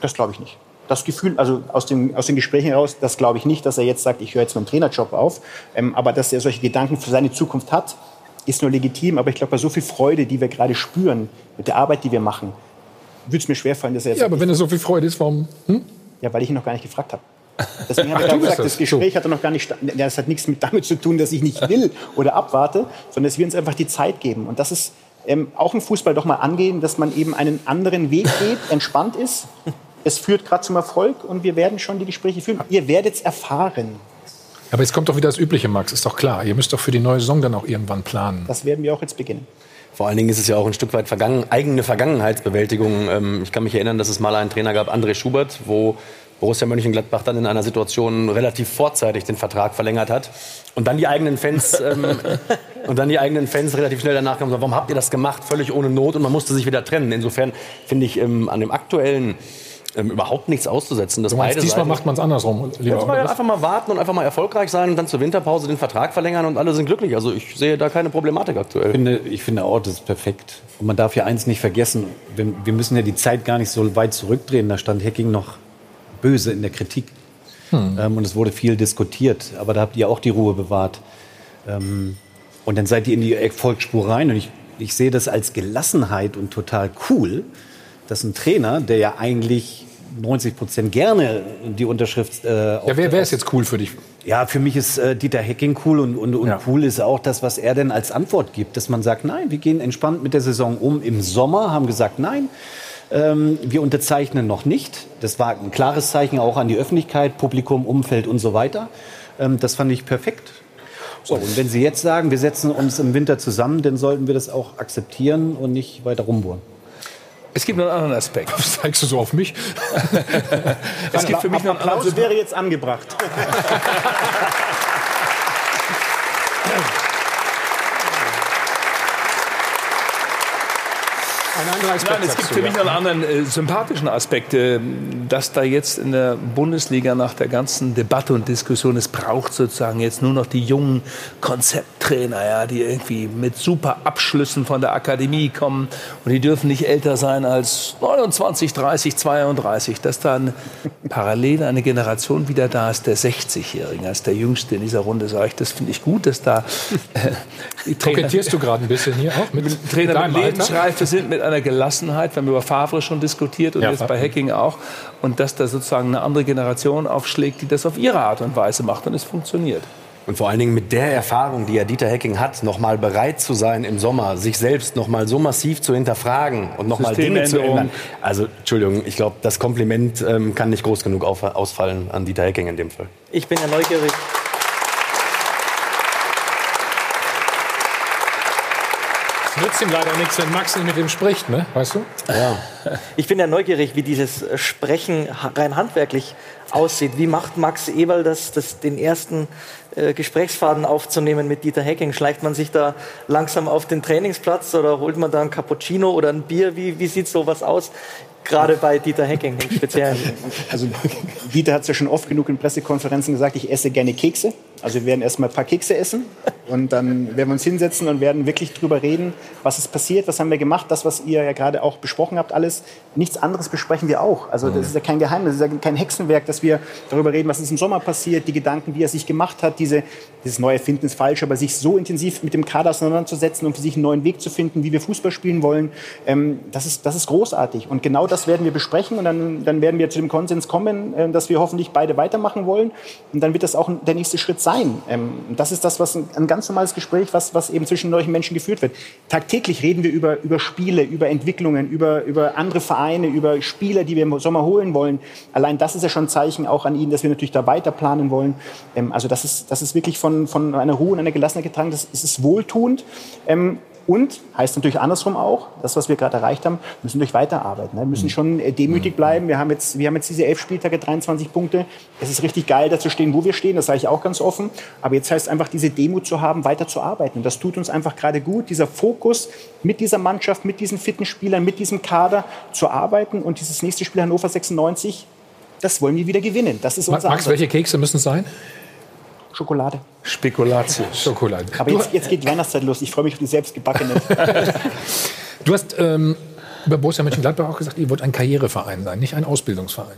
[SPEAKER 2] Das glaube ich nicht. Das Gefühl, also aus, dem, aus den Gesprächen heraus, das glaube ich nicht, dass er jetzt sagt, ich höre jetzt mit dem Trainerjob auf. Ähm, aber dass er solche Gedanken für seine Zukunft hat, ist nur legitim. Aber ich glaube, bei so viel Freude, die wir gerade spüren, mit der Arbeit, die wir machen, würde es mir schwerfallen, dass er jetzt
[SPEAKER 1] Ja, aber wenn es so viel Freude ist, warum? Hm?
[SPEAKER 2] Ja, weil ich ihn noch gar nicht gefragt habe. Deswegen habe ich gerade gesagt,
[SPEAKER 1] das.
[SPEAKER 2] das Gespräch hat er noch gar nicht. Das hat nichts mit, damit zu tun, dass ich nicht will oder abwarte, sondern dass wir uns einfach die Zeit geben. Und das ist ähm, auch im Fußball doch mal angehen, dass man eben einen anderen Weg geht, entspannt ist. Es führt gerade zum Erfolg und wir werden schon die Gespräche führen. Ihr werdet es erfahren.
[SPEAKER 1] Aber jetzt kommt doch wieder das Übliche, Max, ist doch klar. Ihr müsst doch für die neue Saison dann auch irgendwann planen.
[SPEAKER 2] Das werden wir auch jetzt beginnen.
[SPEAKER 10] Vor allen Dingen ist es ja auch ein Stück weit vergangen, eigene Vergangenheitsbewältigung. Ähm, ich kann mich erinnern, dass es mal einen Trainer gab, André Schubert, wo Borussia Mönchengladbach dann in einer Situation relativ vorzeitig den Vertrag verlängert hat und dann die eigenen Fans ähm, und dann die eigenen Fans relativ schnell danach kamen und sagten, warum habt ihr das gemacht, völlig ohne Not und man musste sich wieder trennen. Insofern finde ich ähm, an dem aktuellen ähm, überhaupt nichts auszusetzen. Dass
[SPEAKER 1] Du meinst,
[SPEAKER 10] beide
[SPEAKER 1] diesmal
[SPEAKER 10] Seiten-
[SPEAKER 1] macht man es andersrum, lieber
[SPEAKER 10] Jetzt mal einfach mal warten und einfach mal erfolgreich sein und dann zur Winterpause den Vertrag verlängern und alle sind glücklich. Also ich sehe da keine Problematik aktuell.
[SPEAKER 7] Ich finde, ich finde auch, das ist perfekt. Und man darf ja eins nicht vergessen, wir, wir müssen ja die Zeit gar nicht so weit zurückdrehen. Da stand Hacking noch böse in der Kritik.
[SPEAKER 1] Hm.
[SPEAKER 7] Ähm, und es wurde viel diskutiert. Aber da habt ihr auch die Ruhe bewahrt. Ähm, und dann seid ihr in die Erfolgsspur rein. Und ich, ich sehe das als Gelassenheit und total cool, dass ein Trainer, der ja eigentlich 90 Prozent gerne die Unterschrift. Äh,
[SPEAKER 1] Ja, wer wäre es jetzt cool für dich?
[SPEAKER 7] ja, für mich ist äh, Dieter Hecking cool und, und, und cool ist auch das, was er denn als Antwort gibt, dass man sagt, nein, wir gehen entspannt mit der Saison um. Im Sommer haben gesagt, nein, ähm, wir unterzeichnen noch nicht. Das war ein klares Zeichen auch an die Öffentlichkeit, Publikum, Umfeld und so weiter. Ähm, das fand ich perfekt. So, und wenn Sie jetzt sagen, wir setzen uns im Winter zusammen, dann sollten wir das auch akzeptieren und nicht weiter rumbohren.
[SPEAKER 8] Es gibt noch einen anderen Aspekt.
[SPEAKER 1] Was zeigst du so auf mich?
[SPEAKER 8] es gibt für mich noch einen anderen
[SPEAKER 2] Applaus wäre jetzt angebracht.
[SPEAKER 1] Ein anderer Aspekt,
[SPEAKER 8] Nein, es gibt für mich noch einen anderen äh, sympathischen Aspekt, äh, dass da jetzt in der Bundesliga nach der ganzen Debatte und Diskussion, es braucht sozusagen jetzt nur noch die jungen Konzepttrainer, ja, die irgendwie mit super Abschlüssen von der Akademie kommen und die dürfen nicht älter sein als 29, 30, 32, dass dann parallel eine Generation wieder da ist, der 60-Jährigen, als der Jüngste in dieser Runde, sage ich, das finde ich gut, dass da äh, die Trainer-
[SPEAKER 1] Kokettierst du gerade ein bisschen hier auch mit
[SPEAKER 8] Trainer mit? Lebensreife sind, mit einer Gelassenheit. Wir haben über Favre schon diskutiert und
[SPEAKER 1] Ja,
[SPEAKER 8] jetzt bei. Hacking auch. Und dass da sozusagen eine andere Generation aufschlägt, die das auf ihre Art und Weise macht und es funktioniert.
[SPEAKER 10] Und vor allen Dingen mit der Erfahrung, die ja Dieter Hecking hat, nochmal bereit zu sein im Sommer, sich selbst nochmal so massiv zu hinterfragen und nochmal Dinge zu ändern. Also, Entschuldigung, ich glaube, das Kompliment ähm, kann nicht groß genug auf, ausfallen an Dieter Hecking in dem Fall.
[SPEAKER 9] Ich bin ja neugierig.
[SPEAKER 1] Nützt ihm leider nichts, wenn Max nicht mit ihm spricht, ne? Weißt du?
[SPEAKER 9] Ja. Ich bin ja neugierig, wie dieses Sprechen rein handwerklich aussieht. Wie macht Max Eberl das, das den ersten äh, Gesprächsfaden aufzunehmen mit Dieter Hecking? Schleicht man sich da langsam auf den Trainingsplatz oder holt man da ein Cappuccino oder ein Bier? Wie, wie sieht sowas aus? Gerade bei Dieter Hecking im Speziellen.
[SPEAKER 2] Also Dieter hat es ja schon oft genug in Pressekonferenzen gesagt, ich esse gerne Kekse. Also wir werden erstmal ein paar Kekse essen und dann werden wir uns hinsetzen und werden wirklich drüber reden, was ist passiert, was haben wir gemacht, das, was ihr ja gerade auch besprochen habt, alles. Nichts anderes besprechen wir auch. Also das ist ja kein Geheimnis, das ist ja kein Hexenwerk, dass wir darüber reden, was ist im Sommer passiert, die Gedanken, wie er sich gemacht hat, diese, dieses neue Finden ist falsch, aber sich so intensiv mit dem Kader auseinanderzusetzen und für sich einen neuen Weg zu finden, wie wir Fußball spielen wollen, ähm, das, ist, das ist großartig. Und genau das werden wir besprechen und dann, dann werden wir zu dem Konsens kommen, äh, dass wir hoffentlich beide weitermachen wollen. Und dann wird das auch der nächste Schritt sein. Ähm, das ist das, was ein, ein ganz normales Gespräch, was, was eben zwischen solchen Menschen geführt wird. Tagtäglich reden wir über, über Spiele, über Entwicklungen, über, über andere Vereine, über Spieler, die wir im Sommer holen wollen. Allein das ist ja schon ein Zeichen auch an Ihnen, dass wir natürlich da weiter planen wollen. Ähm, also das ist, das ist wirklich von, von einer Ruhe und einer Gelassenheit getragen. Das, das ist wohltuend. Und heißt natürlich andersrum auch, das, was wir gerade erreicht haben, müssen durch weiterarbeiten. Ne? Wir müssen schon äh, demütig bleiben. Wir haben, jetzt, wir haben jetzt diese elf Spieltage, 23 Punkte. Es ist richtig geil, da zu stehen, wo wir stehen. Das sage ich auch ganz offen. Aber jetzt heißt einfach, diese Demut zu haben, weiter zu arbeiten. Und das tut uns einfach gerade gut, dieser Fokus mit dieser Mannschaft, mit diesen fitten Spielern, mit diesem Kader zu arbeiten. Und dieses nächste Spiel Hannover 96, das wollen wir wieder gewinnen. Das ist unser
[SPEAKER 1] Max,
[SPEAKER 2] Ansatz.
[SPEAKER 1] welche Kekse müssen es sein?
[SPEAKER 2] Schokolade.
[SPEAKER 1] Spekulatius. Schokolade.
[SPEAKER 2] Aber jetzt, jetzt geht die Weihnachtszeit los. Ich freue mich auf die selbstgebackene.
[SPEAKER 1] Du hast ähm, über Borussia Mönchengladbach auch gesagt, ihr wollt ein Karriereverein sein, nicht ein Ausbildungsverein.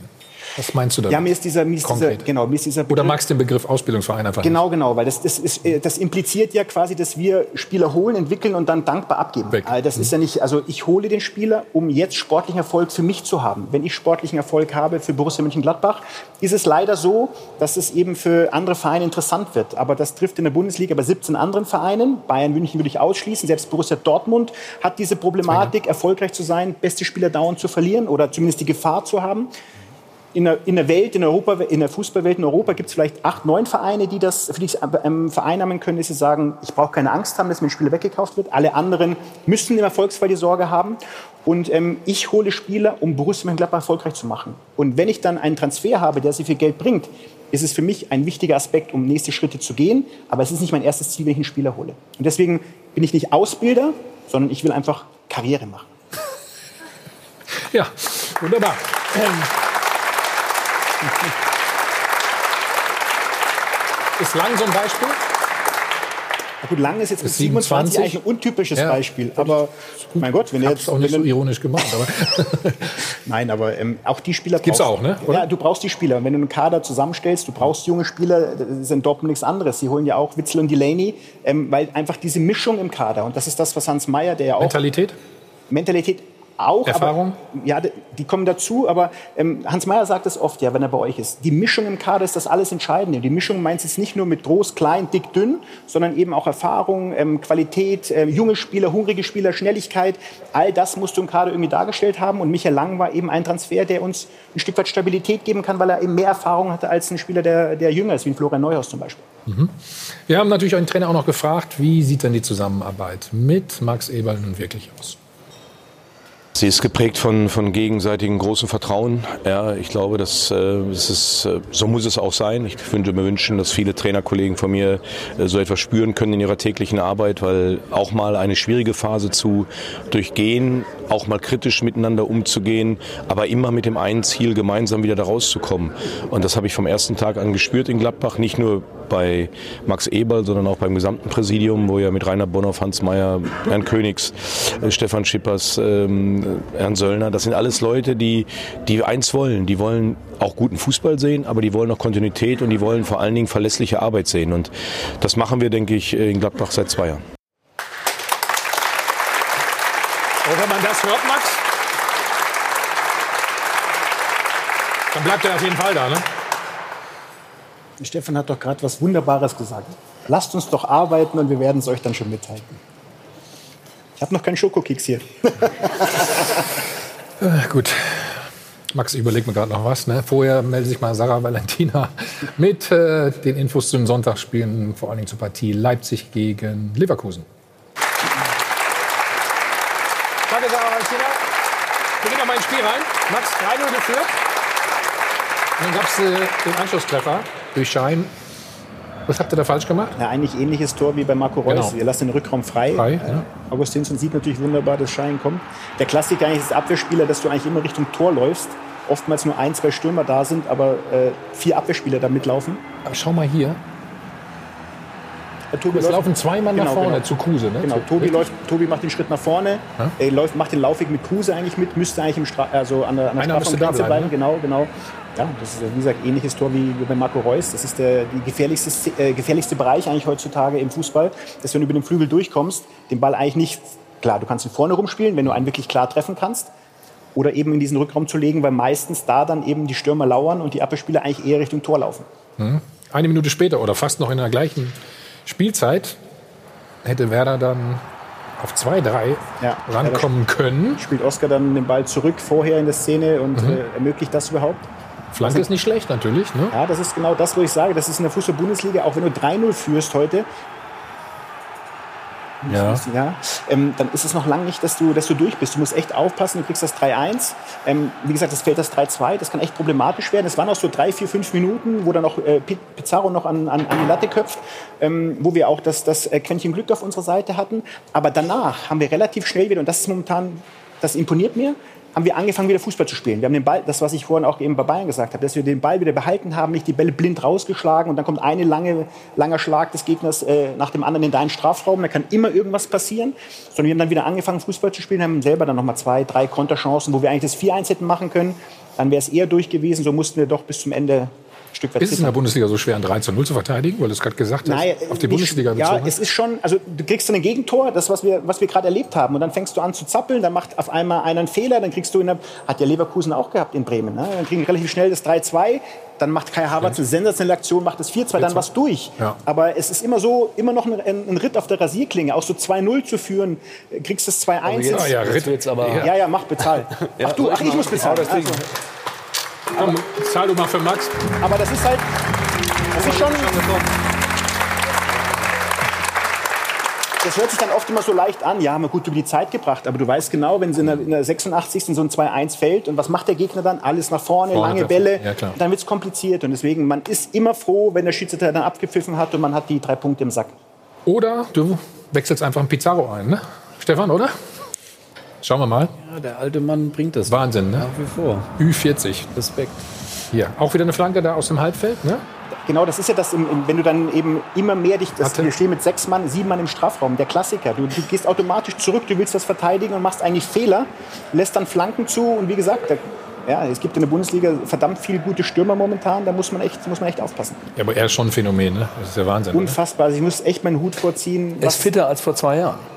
[SPEAKER 1] Was meinst du damit?
[SPEAKER 2] Ja, mir ist dieser, mir ist dieser, genau, mir ist dieser
[SPEAKER 1] Oder magst du den Begriff Ausbildungsverein einfach
[SPEAKER 2] Genau, genau, weil das, das, ist, äh, das impliziert ja quasi, dass wir Spieler holen, entwickeln und dann dankbar abgeben. Äh, Das ist ja nicht, also ich hole den Spieler, um jetzt sportlichen Erfolg für mich zu haben. Wenn ich sportlichen Erfolg habe für Borussia Mönchengladbach, ist es leider so, dass es eben für andere Vereine interessant wird. Aber das trifft in der Bundesliga bei 17 anderen Vereinen. Bayern München würde ich ausschließen. Selbst Borussia Dortmund hat diese Problematik, erfolgreich zu sein, beste Spieler dauernd zu verlieren oder zumindest die Gefahr zu haben in der, in der Welt, in Europa, in der Fußballwelt in Europa gibt es vielleicht acht, neun Vereine, die das für dich ähm, vereinnahmen können, dass sie sagen, ich brauche keine Angst haben, dass mir ein Spieler weggekauft wird. Alle anderen müssen im Erfolgsfall die Sorge haben. Und ähm, ich hole Spieler, um Borussia Mönchengladbach erfolgreich zu machen. Und wenn ich dann einen Transfer habe, der sehr viel Geld bringt, ist es für mich ein wichtiger Aspekt, um nächste Schritte zu gehen. Aber es ist nicht mein erstes Ziel, wenn ich einen Spieler hole. Und deswegen bin ich nicht Ausbilder, sondern ich will einfach Karriere machen.
[SPEAKER 1] Ja, wunderbar. Ähm, Ist lang so ein Beispiel?
[SPEAKER 2] Na gut, lang ist jetzt mit
[SPEAKER 1] Ist
[SPEAKER 2] 27
[SPEAKER 1] 27?
[SPEAKER 2] eigentlich ein untypisches
[SPEAKER 1] Ja.
[SPEAKER 2] Beispiel. Aber mein Gott, wenn jetzt
[SPEAKER 1] auch nicht so ironisch gemacht, aber
[SPEAKER 2] Nein, aber ähm, auch die Spieler
[SPEAKER 1] Gibt's
[SPEAKER 2] brauchst-
[SPEAKER 1] auch, ne?
[SPEAKER 2] Ja, du brauchst die Spieler. Wenn du einen Kader zusammenstellst, du brauchst junge Spieler, das ist in Dortmund nichts anderes. Sie holen ja auch Witzel und Delaney, ähm, weil einfach diese Mischung im Kader, und das ist das, was Hans Meyer, der ja auch...
[SPEAKER 1] Mentalität?
[SPEAKER 2] Mentalität auch.
[SPEAKER 1] Erfahrung?
[SPEAKER 2] Aber, ja, die kommen dazu, aber ähm, Hans Meyer sagt es oft, ja, wenn er bei euch ist. Die Mischung im Kader ist das alles Entscheidende. Die Mischung meint jetzt nicht nur mit groß, klein, dick, dünn, sondern eben auch Erfahrung, ähm, Qualität, äh, junge Spieler, hungrige Spieler, Schnelligkeit. All das musst du im Kader irgendwie dargestellt haben. Und Michael Lang war eben ein Transfer, der uns ein Stück weit Stabilität geben kann, weil er eben mehr Erfahrung hatte als ein Spieler, der, der jünger ist, wie ein Florian Neuhaus zum Beispiel.
[SPEAKER 1] Mhm. Wir haben natürlich euren Trainer auch noch gefragt, wie sieht denn die Zusammenarbeit mit Max Eberl nun wirklich aus?
[SPEAKER 15] Sie ist geprägt von, von gegenseitigem großem Vertrauen. Ja, ich glaube, dass, äh, es ist, äh, so muss es auch sein. Ich würde mir wünschen, dass viele Trainerkollegen von mir äh, so etwas spüren können in ihrer täglichen Arbeit, weil auch mal eine schwierige Phase zu durchgehen, auch mal kritisch miteinander umzugehen, aber immer mit dem einen Ziel, gemeinsam wieder da rauszukommen. Und das habe ich vom ersten Tag an gespürt in Gladbach, nicht nur bei Max Eberl, sondern auch beim gesamten Präsidium, wo ja mit Rainer Bonhoff, Hans Mayer, Herrn Königs, äh, Stefan Schippers, ähm, Herrn Söllner, das sind alles Leute, die, die eins wollen. Die wollen auch guten Fußball sehen, aber die wollen auch Kontinuität und die wollen vor allen Dingen verlässliche Arbeit sehen. Und das machen wir, denke ich, in Gladbach seit zwei Jahren.
[SPEAKER 1] Und wenn man das hört, Max, dann bleibt er auf jeden Fall da, ne?
[SPEAKER 2] Stefan hat doch gerade was Wunderbares gesagt. Lasst uns doch arbeiten und wir werden es euch dann schon mitteilen. Ich habe noch keinen Schokokeks hier.
[SPEAKER 1] Äh, gut. Max, ich überleg mir gerade noch was. Ne? Vorher meldet sich mal Sarah Valentina mit äh, den Infos zum Sonntagsspielen, vor allen Dingen zur Partie Leipzig gegen Leverkusen. Danke, Sarah Valentina. Wir gehen noch mal ins Spiel rein. Max 3-0 geführt. Dann gab es äh, den Anschlusstreffer durch Schein. Was habt ihr da falsch gemacht?
[SPEAKER 2] Ja, eigentlich ähnliches Tor wie bei Marco Reus.
[SPEAKER 1] Genau.
[SPEAKER 2] Wir lassen den Rückraum frei.
[SPEAKER 1] Frei, ja.
[SPEAKER 2] Augustinsson sieht natürlich wunderbar, dass Schein kommt. Der Klassiker eigentlich ist Abwehrspieler, dass du eigentlich immer Richtung Tor läufst. Oftmals nur ein, zwei Stürmer da sind, aber äh, vier Abwehrspieler da mitlaufen.
[SPEAKER 1] Aber schau mal hier.
[SPEAKER 2] Äh, Tobi
[SPEAKER 1] Es
[SPEAKER 2] läuft-
[SPEAKER 1] laufen zwei Mann nach
[SPEAKER 2] Genau,
[SPEAKER 1] vorne
[SPEAKER 2] genau.
[SPEAKER 1] zu Kruse. Ne?
[SPEAKER 2] Genau, Tobi, läuft, Tobi macht den Schritt nach vorne,
[SPEAKER 1] Ja.
[SPEAKER 2] er läuft, macht den Laufweg mit Kruse eigentlich mit, müsste eigentlich im Stra also an der, an der Strafraumgrenze
[SPEAKER 1] bleiben,
[SPEAKER 2] bleiben. Genau, genau. Ja, das ist, wie gesagt, ähnliches Tor wie, bei Marco Reus. Das ist der die gefährlichste, äh, gefährlichste Bereich eigentlich heutzutage im Fußball, dass wenn du über den Flügel durchkommst, den Ball eigentlich nicht, klar, du kannst ihn vorne rumspielen, wenn du einen wirklich klar treffen kannst, oder eben in diesen Rückraum zu legen, weil meistens da dann eben die Stürmer lauern und die Abwehrspieler eigentlich eher Richtung Tor laufen.
[SPEAKER 1] Mhm. Eine Minute später oder fast noch in der gleichen Spielzeit hätte Werder dann auf 2-3
[SPEAKER 2] Ja,
[SPEAKER 1] rankommen können.
[SPEAKER 2] Spielt Oscar dann den Ball zurück vorher in der Szene und
[SPEAKER 1] Mhm.
[SPEAKER 2] äh, ermöglicht das überhaupt?
[SPEAKER 1] Flanke ist nicht schlecht natürlich. Ne?
[SPEAKER 2] Ja, das ist genau das, wo ich sage, das ist in der Fußball-Bundesliga, auch wenn du 3-0 führst heute,
[SPEAKER 1] Ja.
[SPEAKER 2] ja, ähm, dann ist es noch lange nicht, dass du, dass du durch bist. Du musst echt aufpassen, du kriegst das 3-1. Ähm, wie gesagt, das fällt das 3-2, das kann echt problematisch werden. Es waren auch so drei, vier, fünf Minuten, wo dann noch äh, Pi- Pizarro noch an, an, an die Latte köpft, ähm, wo wir auch das, das äh, Quäntchen Glück auf unserer Seite hatten. Aber danach haben wir relativ schnell wieder, und das ist momentan, das imponiert mir, haben wir angefangen, wieder Fußball zu spielen. Wir haben den Ball, das, was ich vorhin auch eben bei Bayern gesagt habe, dass wir den Ball wieder behalten haben, nicht die Bälle blind rausgeschlagen und dann kommt eine lange, langer Schlag des Gegners äh, nach dem anderen in deinen Strafraum. Da kann immer irgendwas passieren. Sondern wir haben dann wieder angefangen, Fußball zu spielen, haben selber dann nochmal zwei, drei Konterchancen, wo wir eigentlich das 4-1 hätten machen können. Dann wäre es eher durch gewesen. So mussten wir doch bis zum Ende ein Stück weit
[SPEAKER 1] Ist es in der Bundesliga so schwer, ein 3 zu 0 zu verteidigen, weil du es gerade gesagt hast,
[SPEAKER 2] Nein,
[SPEAKER 1] auf die Bundesliga
[SPEAKER 2] Ja,
[SPEAKER 1] bezogen
[SPEAKER 2] es ist schon, also du kriegst dann ein Gegentor, das, was wir, was wir gerade erlebt haben. Und dann fängst du an zu zappeln, dann macht auf einmal einer einen Fehler, dann kriegst du in der, hat ja Leverkusen auch gehabt in Bremen. Ne? Dann kriegen wir relativ schnell das 3-2, dann macht Kai Havertz eine sensationelle Aktion, macht das 4-2, dann was durch.
[SPEAKER 1] Ja.
[SPEAKER 2] Aber es ist immer so, immer noch ein, ein Ritt auf der Rasierklinge. Auch so 2-0 zu führen, kriegst das 2-1.
[SPEAKER 10] Aber jetzt-
[SPEAKER 2] Jetzt-
[SPEAKER 10] ja, Ritt wird's aber-
[SPEAKER 2] ja, ja, mach, bezahl.
[SPEAKER 10] Ja,
[SPEAKER 2] ach du, ach,
[SPEAKER 10] ich
[SPEAKER 2] muss bezahlen. Also,
[SPEAKER 1] Komm, zahl du mal für Max.
[SPEAKER 2] aber das ist halt, das ist schon, das hört sich dann oft immer so leicht an. Ja, haben wir gut über die Zeit gebracht. Aber du weißt genau, wenn sie in der, in der 86. so ein 2-1 fällt und was macht der Gegner dann? Alles nach vorne,
[SPEAKER 1] Vorne
[SPEAKER 2] lange. Bälle.
[SPEAKER 1] Ja, klar.
[SPEAKER 2] dann wird es kompliziert. Und deswegen, man ist immer froh, wenn der Schiedsrichter dann abgepfiffen hat und man hat die drei Punkte im Sack.
[SPEAKER 1] Oder du wechselst einfach einen Pizarro ein, ne? Stefan, oder? Schauen wir mal.
[SPEAKER 7] Ja, der alte Mann bringt das.
[SPEAKER 1] Wahnsinn, ne?
[SPEAKER 7] Nach wie vor.
[SPEAKER 1] Ü40.
[SPEAKER 7] Respekt.
[SPEAKER 1] Hier, auch wieder eine Flanke da aus dem Halbfeld, ne?
[SPEAKER 2] Genau, das ist ja das, wenn du dann eben immer mehr dich, das,
[SPEAKER 1] Hatte.
[SPEAKER 2] wir stehen mit sechs Mann, sieben Mann im Strafraum, der Klassiker. Du, du gehst automatisch zurück, du willst das verteidigen und machst eigentlich Fehler, lässt dann Flanken zu und wie gesagt, da, ja, es gibt in der Bundesliga verdammt viele gute Stürmer momentan, da muss man echt, muss man echt aufpassen.
[SPEAKER 1] Ja, aber er ist schon ein Phänomen, ne? Das ist ja Wahnsinn.
[SPEAKER 2] Unfassbar, also ich muss echt meinen Hut vorziehen.
[SPEAKER 8] Er ist fitter als vor zwei Jahren.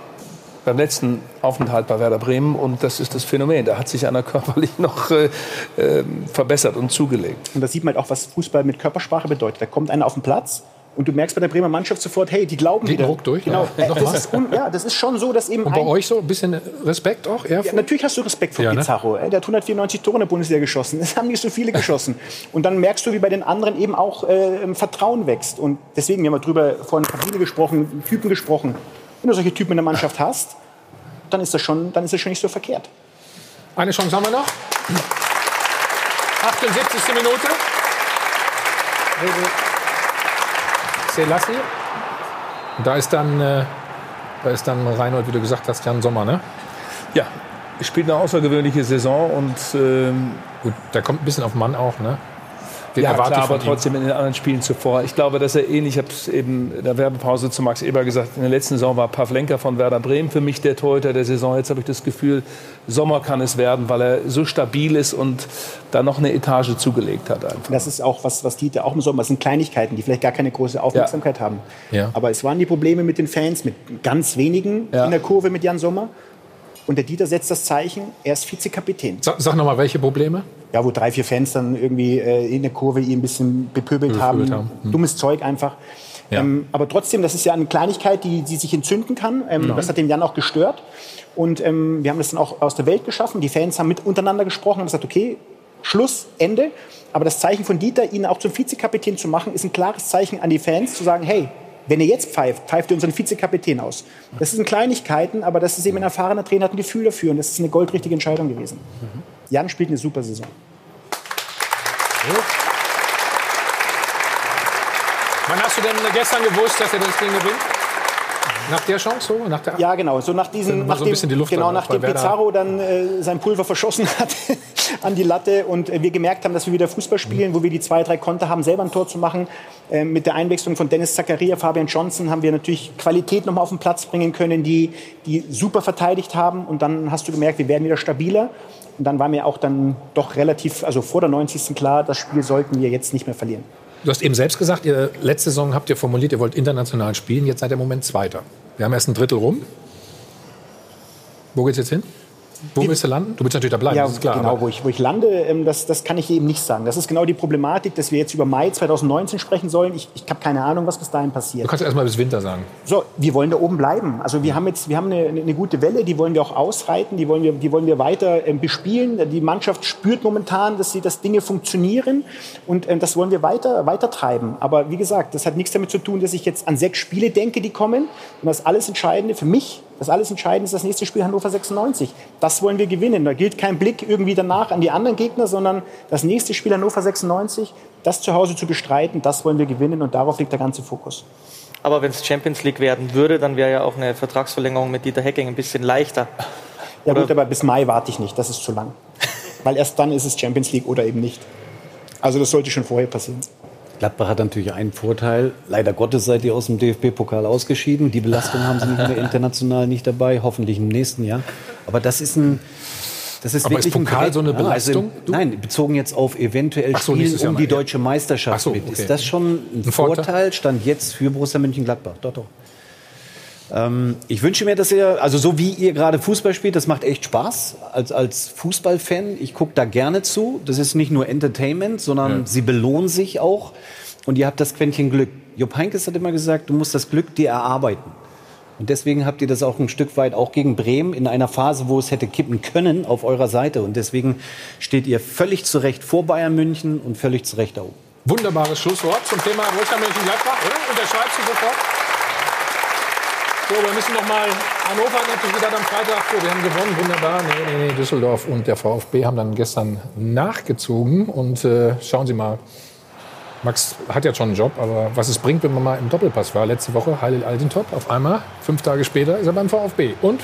[SPEAKER 8] Beim letzten Aufenthalt bei Werder Bremen. Und das ist das Phänomen. Da hat sich einer körperlich noch äh, äh, verbessert und zugelegt.
[SPEAKER 2] Und da sieht man halt auch, was Fußball mit Körpersprache bedeutet. Da kommt einer auf den Platz und du merkst bei der Bremer Mannschaft sofort, hey, die glauben
[SPEAKER 1] Geht
[SPEAKER 2] wieder.
[SPEAKER 1] Ruck durch,
[SPEAKER 2] Genau.
[SPEAKER 1] ja.
[SPEAKER 2] Äh. Das ist, un, ja, das ist schon so, dass eben
[SPEAKER 1] Und bei
[SPEAKER 2] ein,
[SPEAKER 1] euch so ein bisschen Respekt auch?
[SPEAKER 2] Ja, natürlich hast du Respekt vor
[SPEAKER 1] Ja, ne?
[SPEAKER 2] Pizarro. ey. Der hat 194 Tore in der Bundesliga geschossen. Es haben nicht so viele geschossen. Und dann merkst du, wie bei den anderen eben auch äh, Vertrauen wächst. Und deswegen, wir haben drüber vorhin Kabine gesprochen, Typen gesprochen. Wenn du solche Typen in der Mannschaft hast, dann ist das schon, dann ist das schon nicht so verkehrt.
[SPEAKER 1] Eine Chance haben wir noch. 78. Minute. Selassie. Da ist dann, äh, da ist dann Reinhold, wie du gesagt hast, Jan Sommer, ne?
[SPEAKER 8] Ja, spielt eine außergewöhnliche Saison und ähm,
[SPEAKER 1] Gut, der kommt ein bisschen auf Mann auch, ne? Den
[SPEAKER 8] ja,
[SPEAKER 1] erwarte
[SPEAKER 8] klar,
[SPEAKER 1] ich von
[SPEAKER 8] aber
[SPEAKER 1] ihm.
[SPEAKER 8] trotzdem in den anderen Spielen zuvor. Ich glaube, dass er ähnlich, ich habe es eben in der Werbepause zu Max Eber gesagt, in der letzten Saison war Pavlenka von Werder Bremen für mich der Torhüter der Saison. Jetzt habe ich das Gefühl, Sommer kann es werden, weil er so stabil ist und da noch eine Etage zugelegt hat. Einfach.
[SPEAKER 2] Das ist auch was, was Dieter auch im Sommer, das sind Kleinigkeiten, die vielleicht gar keine große Aufmerksamkeit haben.
[SPEAKER 1] Ja.
[SPEAKER 2] Aber es waren die Probleme mit den Fans, mit ganz wenigen
[SPEAKER 8] Ja.
[SPEAKER 2] in der Kurve mit Jan Sommer. Und der Dieter setzt das Zeichen, er ist Vizekapitän.
[SPEAKER 1] Sag, sag noch mal, welche Probleme?
[SPEAKER 2] Ja, wo drei, vier Fans dann irgendwie äh, in der Kurve ihn ein bisschen bepöbelt
[SPEAKER 1] Bepöbelt
[SPEAKER 2] haben.
[SPEAKER 1] haben. Hm.
[SPEAKER 2] Dummes Zeug einfach.
[SPEAKER 1] Ja.
[SPEAKER 2] Ähm, aber trotzdem, das ist ja eine Kleinigkeit, die, die sich entzünden kann. Ähm,
[SPEAKER 1] Ja.
[SPEAKER 2] Das hat den Jan auch gestört. Und ähm, wir haben das dann auch aus der Welt geschaffen. Die Fans haben mit untereinander gesprochen und gesagt, okay, Schluss, Ende. Aber das Zeichen von Dieter, ihn auch zum Vizekapitän zu machen, ist ein klares Zeichen an die Fans, zu sagen, hey, Wenn er jetzt pfeift, pfeift er unseren Vizekapitän aus. Das sind Kleinigkeiten, aber das ist eben ein erfahrener Trainer, hat ein Gefühl dafür und das ist eine goldrichtige Entscheidung gewesen. Jan spielt eine super Saison.
[SPEAKER 1] Wann hast du denn gestern gewusst, dass er das Ding gewinnt? Nach der Chance so? Nach der
[SPEAKER 2] Ja, genau. So nach diesem,
[SPEAKER 1] Mal so bisschen die
[SPEAKER 2] genau, nachdem. Pizarro dann äh, sein Pulver verschossen hat an die Latte und äh, wir gemerkt haben, dass wir wieder Fußball spielen, wo wir die zwei, drei Konter haben, selber ein Tor zu machen. Äh, mit der Einwechslung von Dennis Zakaria, Fabian Johnson haben wir natürlich Qualität nochmal auf den Platz bringen können, die, die super verteidigt haben. Und dann hast du gemerkt, wir werden wieder stabiler. Und dann war mir auch dann doch relativ, also vor der 90. klar, das Spiel sollten wir jetzt nicht mehr verlieren.
[SPEAKER 1] Du hast eben selbst gesagt, ihr, letzte Saison habt ihr formuliert, ihr wollt international spielen. Jetzt seid ihr im Moment Zweiter. Wir haben erst ein Drittel rum. Wo geht's jetzt hin? Wo willst du landen? Du willst natürlich da bleiben,
[SPEAKER 2] Ja,
[SPEAKER 1] das ist klar.
[SPEAKER 2] genau, wo ich, wo ich lande, ähm, das, das kann ich eben nicht sagen. Das ist genau die Problematik, dass wir jetzt über Mai 2019 sprechen sollen. Ich, ich habe keine Ahnung, was bis dahin passiert.
[SPEAKER 1] Du kannst erst mal bis Winter sagen.
[SPEAKER 2] So, wir wollen da oben bleiben. Also wir haben jetzt, wir haben eine, eine gute Welle, die wollen wir auch ausreiten, die wollen wir, die wollen wir weiter ähm, bespielen. Die Mannschaft spürt momentan, dass sie, dass Dinge funktionieren und ähm, das wollen wir weiter, weiter treiben. Aber wie gesagt, das hat nichts damit zu tun, dass ich jetzt an sechs Spiele denke, die kommen. Und das alles Entscheidende für mich, das alles Entscheidende ist das nächste Spiel Hannover 96. Das wollen wir gewinnen. Da gilt kein Blick irgendwie danach an die anderen Gegner, sondern das nächste Spiel Hannover 96, das zu Hause zu bestreiten, das wollen wir gewinnen und darauf liegt der ganze Fokus.
[SPEAKER 9] Aber wenn es Champions League werden würde, dann wäre ja auch eine Vertragsverlängerung mit Dieter Hecking ein bisschen leichter.
[SPEAKER 2] Ja gut, aber bis Mai warte ich nicht, das ist zu lang. Weil erst dann ist es Champions League oder eben nicht. Also das sollte schon vorher passieren.
[SPEAKER 7] Gladbach hat natürlich einen Vorteil. Leider Gottes seid ihr aus dem DFB-Pokal ausgeschieden. Die Belastung haben sie nicht mehr international nicht dabei. Hoffentlich im nächsten Jahr. Aber das ist ein. Das ist
[SPEAKER 1] Aber
[SPEAKER 7] wirklich
[SPEAKER 1] ist Pokal
[SPEAKER 7] ein
[SPEAKER 1] so eine
[SPEAKER 7] also,
[SPEAKER 1] Belastung?
[SPEAKER 7] nein, bezogen jetzt auf eventuell
[SPEAKER 1] so, Jahr
[SPEAKER 7] um die
[SPEAKER 1] ja.
[SPEAKER 7] deutsche Meisterschaft
[SPEAKER 1] so, okay.
[SPEAKER 7] Ist das schon ein,
[SPEAKER 1] Ein Vorteil?
[SPEAKER 7] Vorteil? Stand jetzt für Borussia Mönchengladbach. Doch, doch. Ähm, ich wünsche mir, dass ihr, also so wie ihr gerade Fußball spielt, das macht echt Spaß. Als, als Fußballfan, ich gucke da gerne zu. Das ist nicht nur Entertainment, sondern
[SPEAKER 1] Ja.
[SPEAKER 7] sie belohnen sich auch. Und ihr habt das Quäntchen Glück. Jupp Heynckes hat immer gesagt, du musst das Glück dir erarbeiten. Und deswegen habt ihr das auch ein Stück weit auch gegen Bremen in einer Phase, wo es hätte kippen können, auf eurer Seite. Und deswegen steht ihr völlig zu Recht vor Bayern München und völlig zu Recht da oben.
[SPEAKER 1] Wunderbares Schlusswort zum Thema Borussia Mönchengladbach, oder? Unterschreibst du sofort? So, wir müssen noch mal Hannover hat natürlich gesagt am Freitag, so, wir haben gewonnen, wunderbar. Nee, nee, nee, Düsseldorf und der VfB haben dann gestern nachgezogen. Und äh, schauen Sie mal, Max hat ja schon einen Job, aber was es bringt, wenn man mal im Doppelpass war. Letzte Woche Halil Altintop, auf einmal, fünf Tage später, ist er beim VfB. Und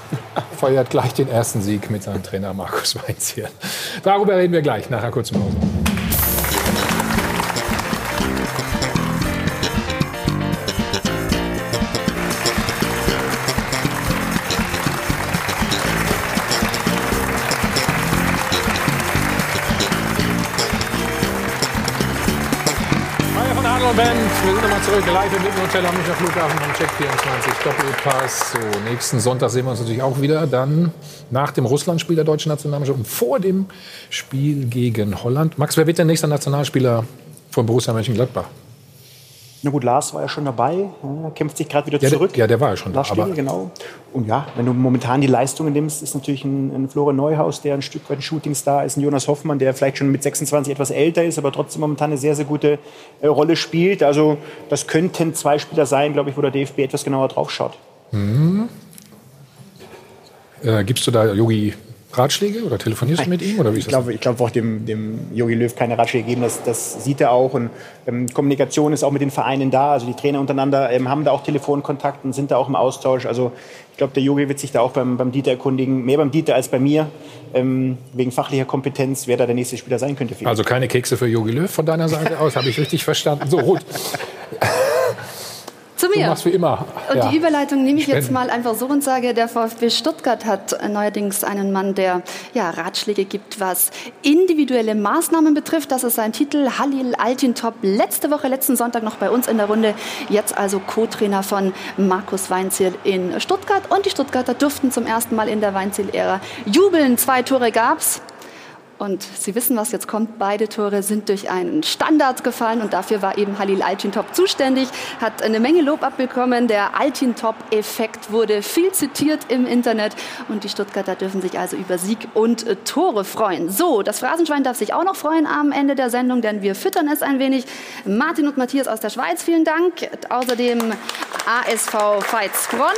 [SPEAKER 1] feiert gleich den ersten Sieg mit seinem Trainer Markus Weinzierl. Darüber reden wir gleich, nach einer kurzen Pause. Band. Wir sind nochmal zurück. Live im Hotel am Münchner Flughafen vom Check 24 Doppelpass. So, nächsten Sonntag sehen wir uns natürlich auch wieder. Dann nach dem Russlandspiel der deutschen Nationalmannschaft und vor dem Spiel gegen Holland. Max, wer wird der nächste Nationalspieler von Borussia Mönchengladbach?
[SPEAKER 2] Na gut, Lars war ja schon dabei, ja, er kämpft sich gerade wieder
[SPEAKER 1] Ja, der-
[SPEAKER 2] zurück.
[SPEAKER 1] ja, der war ja schon da,
[SPEAKER 2] Lars genau. Und ja, wenn du momentan die Leistungen nimmst, ist natürlich ein, ein Florian Neuhaus, der ein Stück weit ein Shootingstar ist, ein Jonas Hoffmann, der vielleicht schon mit 26 etwas älter ist, aber trotzdem momentan eine sehr, sehr gute äh, Rolle spielt. Also das könnten zwei Spieler sein, glaube ich, wo der DFB etwas genauer drauf schaut.
[SPEAKER 1] Hm. Äh, gibst du da Yogi Ratschläge oder telefonierst du mit ihm? Oder wie ist
[SPEAKER 2] Ich glaube, ich glaube auch dem, dem Jogi Löw keine Ratschläge geben, das, das sieht er auch. Und ähm, Kommunikation ist auch mit den Vereinen da. Also die Trainer untereinander ähm, haben da auch Telefonkontakt und sind da auch im Austausch. Also ich glaube, der Jogi wird sich da auch beim, beim Dieter erkundigen. Mehr beim Dieter als bei mir. Ähm, wegen fachlicher Kompetenz, wer da der nächste Spieler sein könnte. ihn.
[SPEAKER 1] Also keine Kekse für Jogi Löw von deiner Seite aus, habe ich richtig verstanden. So, Ruth,
[SPEAKER 5] Zu
[SPEAKER 1] du
[SPEAKER 5] mir.
[SPEAKER 1] machst wie immer.
[SPEAKER 5] Und
[SPEAKER 1] Ja.
[SPEAKER 5] die Überleitung nehme ich jetzt
[SPEAKER 1] Spenden.
[SPEAKER 5] mal einfach so und sage, der VfB Stuttgart hat neuerdings einen Mann, der ja, Ratschläge gibt, was individuelle Maßnahmen betrifft. Das ist sein Titel, Halil Altintop. Letzte Woche, letzten Sonntag noch bei uns in der Runde. Jetzt also Co-Trainer von Markus Weinziel in Stuttgart. Und die Stuttgarter durften zum ersten Mal in der Weinziel-Ära jubeln. Zwei Tore gab's. Und Sie wissen, was jetzt kommt. Beide Tore sind durch einen Standard gefallen und dafür war eben Halil Altintop zuständig, hat eine Menge Lob abbekommen. Der Altintop-Effekt wurde viel zitiert im Internet und die Stuttgarter dürfen sich also über Sieg und äh, Tore freuen. So, das Phrasenschwein darf sich auch noch freuen am Ende der Sendung, denn wir füttern es ein wenig. Martin und Matthias aus der Schweiz, vielen Dank. Außerdem ASV Veitsbronn,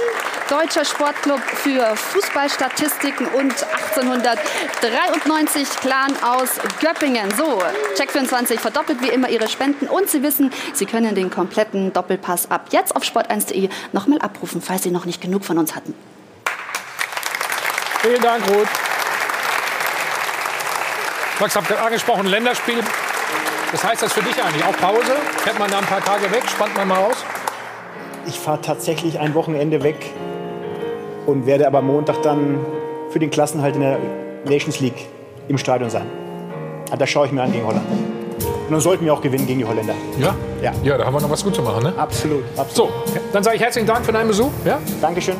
[SPEAKER 5] Deutscher Sportclub für Fußballstatistiken und 1893 Clan aus Göppingen. So, Check24 verdoppelt wie immer ihre Spenden und Sie wissen, Sie können den kompletten Doppelpass ab jetzt auf sport1.de nochmal abrufen, falls Sie noch nicht genug von uns hatten.
[SPEAKER 1] Vielen Dank, Ruth. Max, habt gerade angesprochen, Länderspiel. Was heißt das für dich eigentlich? Auch Pause? Fährt man da ein paar Tage weg? Spannt man mal aus?
[SPEAKER 2] Ich fahre tatsächlich ein Wochenende weg und werde aber Montag dann für den Klassenhalt in der Nations League im Stadion sein. Ah, Das schaue ich mir an gegen Holland. Und dann sollten wir auch gewinnen gegen die Holländer.
[SPEAKER 1] Ja?
[SPEAKER 2] Ja.
[SPEAKER 1] Ja, da haben wir noch was gut zu machen, ne?
[SPEAKER 2] Absolut. absolut.
[SPEAKER 1] So, dann sage ich herzlichen Dank für deinen Besuch. Ja?
[SPEAKER 2] Dankeschön.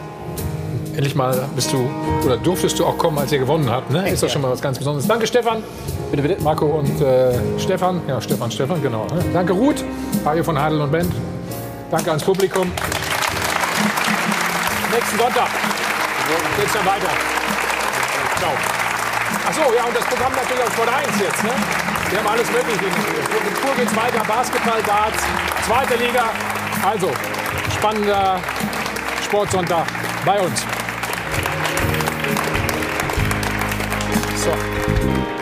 [SPEAKER 1] Endlich mal bist du oder durftest du auch kommen, als ihr gewonnen habt. Ne? Ist doch schon mal was ganz Besonderes. Danke, Stefan. Bitte, bitte. Marco und äh, Stefan. Ja, Stefan, Stefan, genau. Ne? Danke, Ruth. Mario von Hadel und Bent. Danke ans Publikum. Nächsten Sonntag geht's dann weiter. Ciao. Achso, ja, und das Programm natürlich auf Sport 1 jetzt. Ne? Wir haben alles Mögliche. Mit Tour geht's weiter. Basketball, Darts, zweite Liga. Also, spannender Sportsonntag bei uns. So.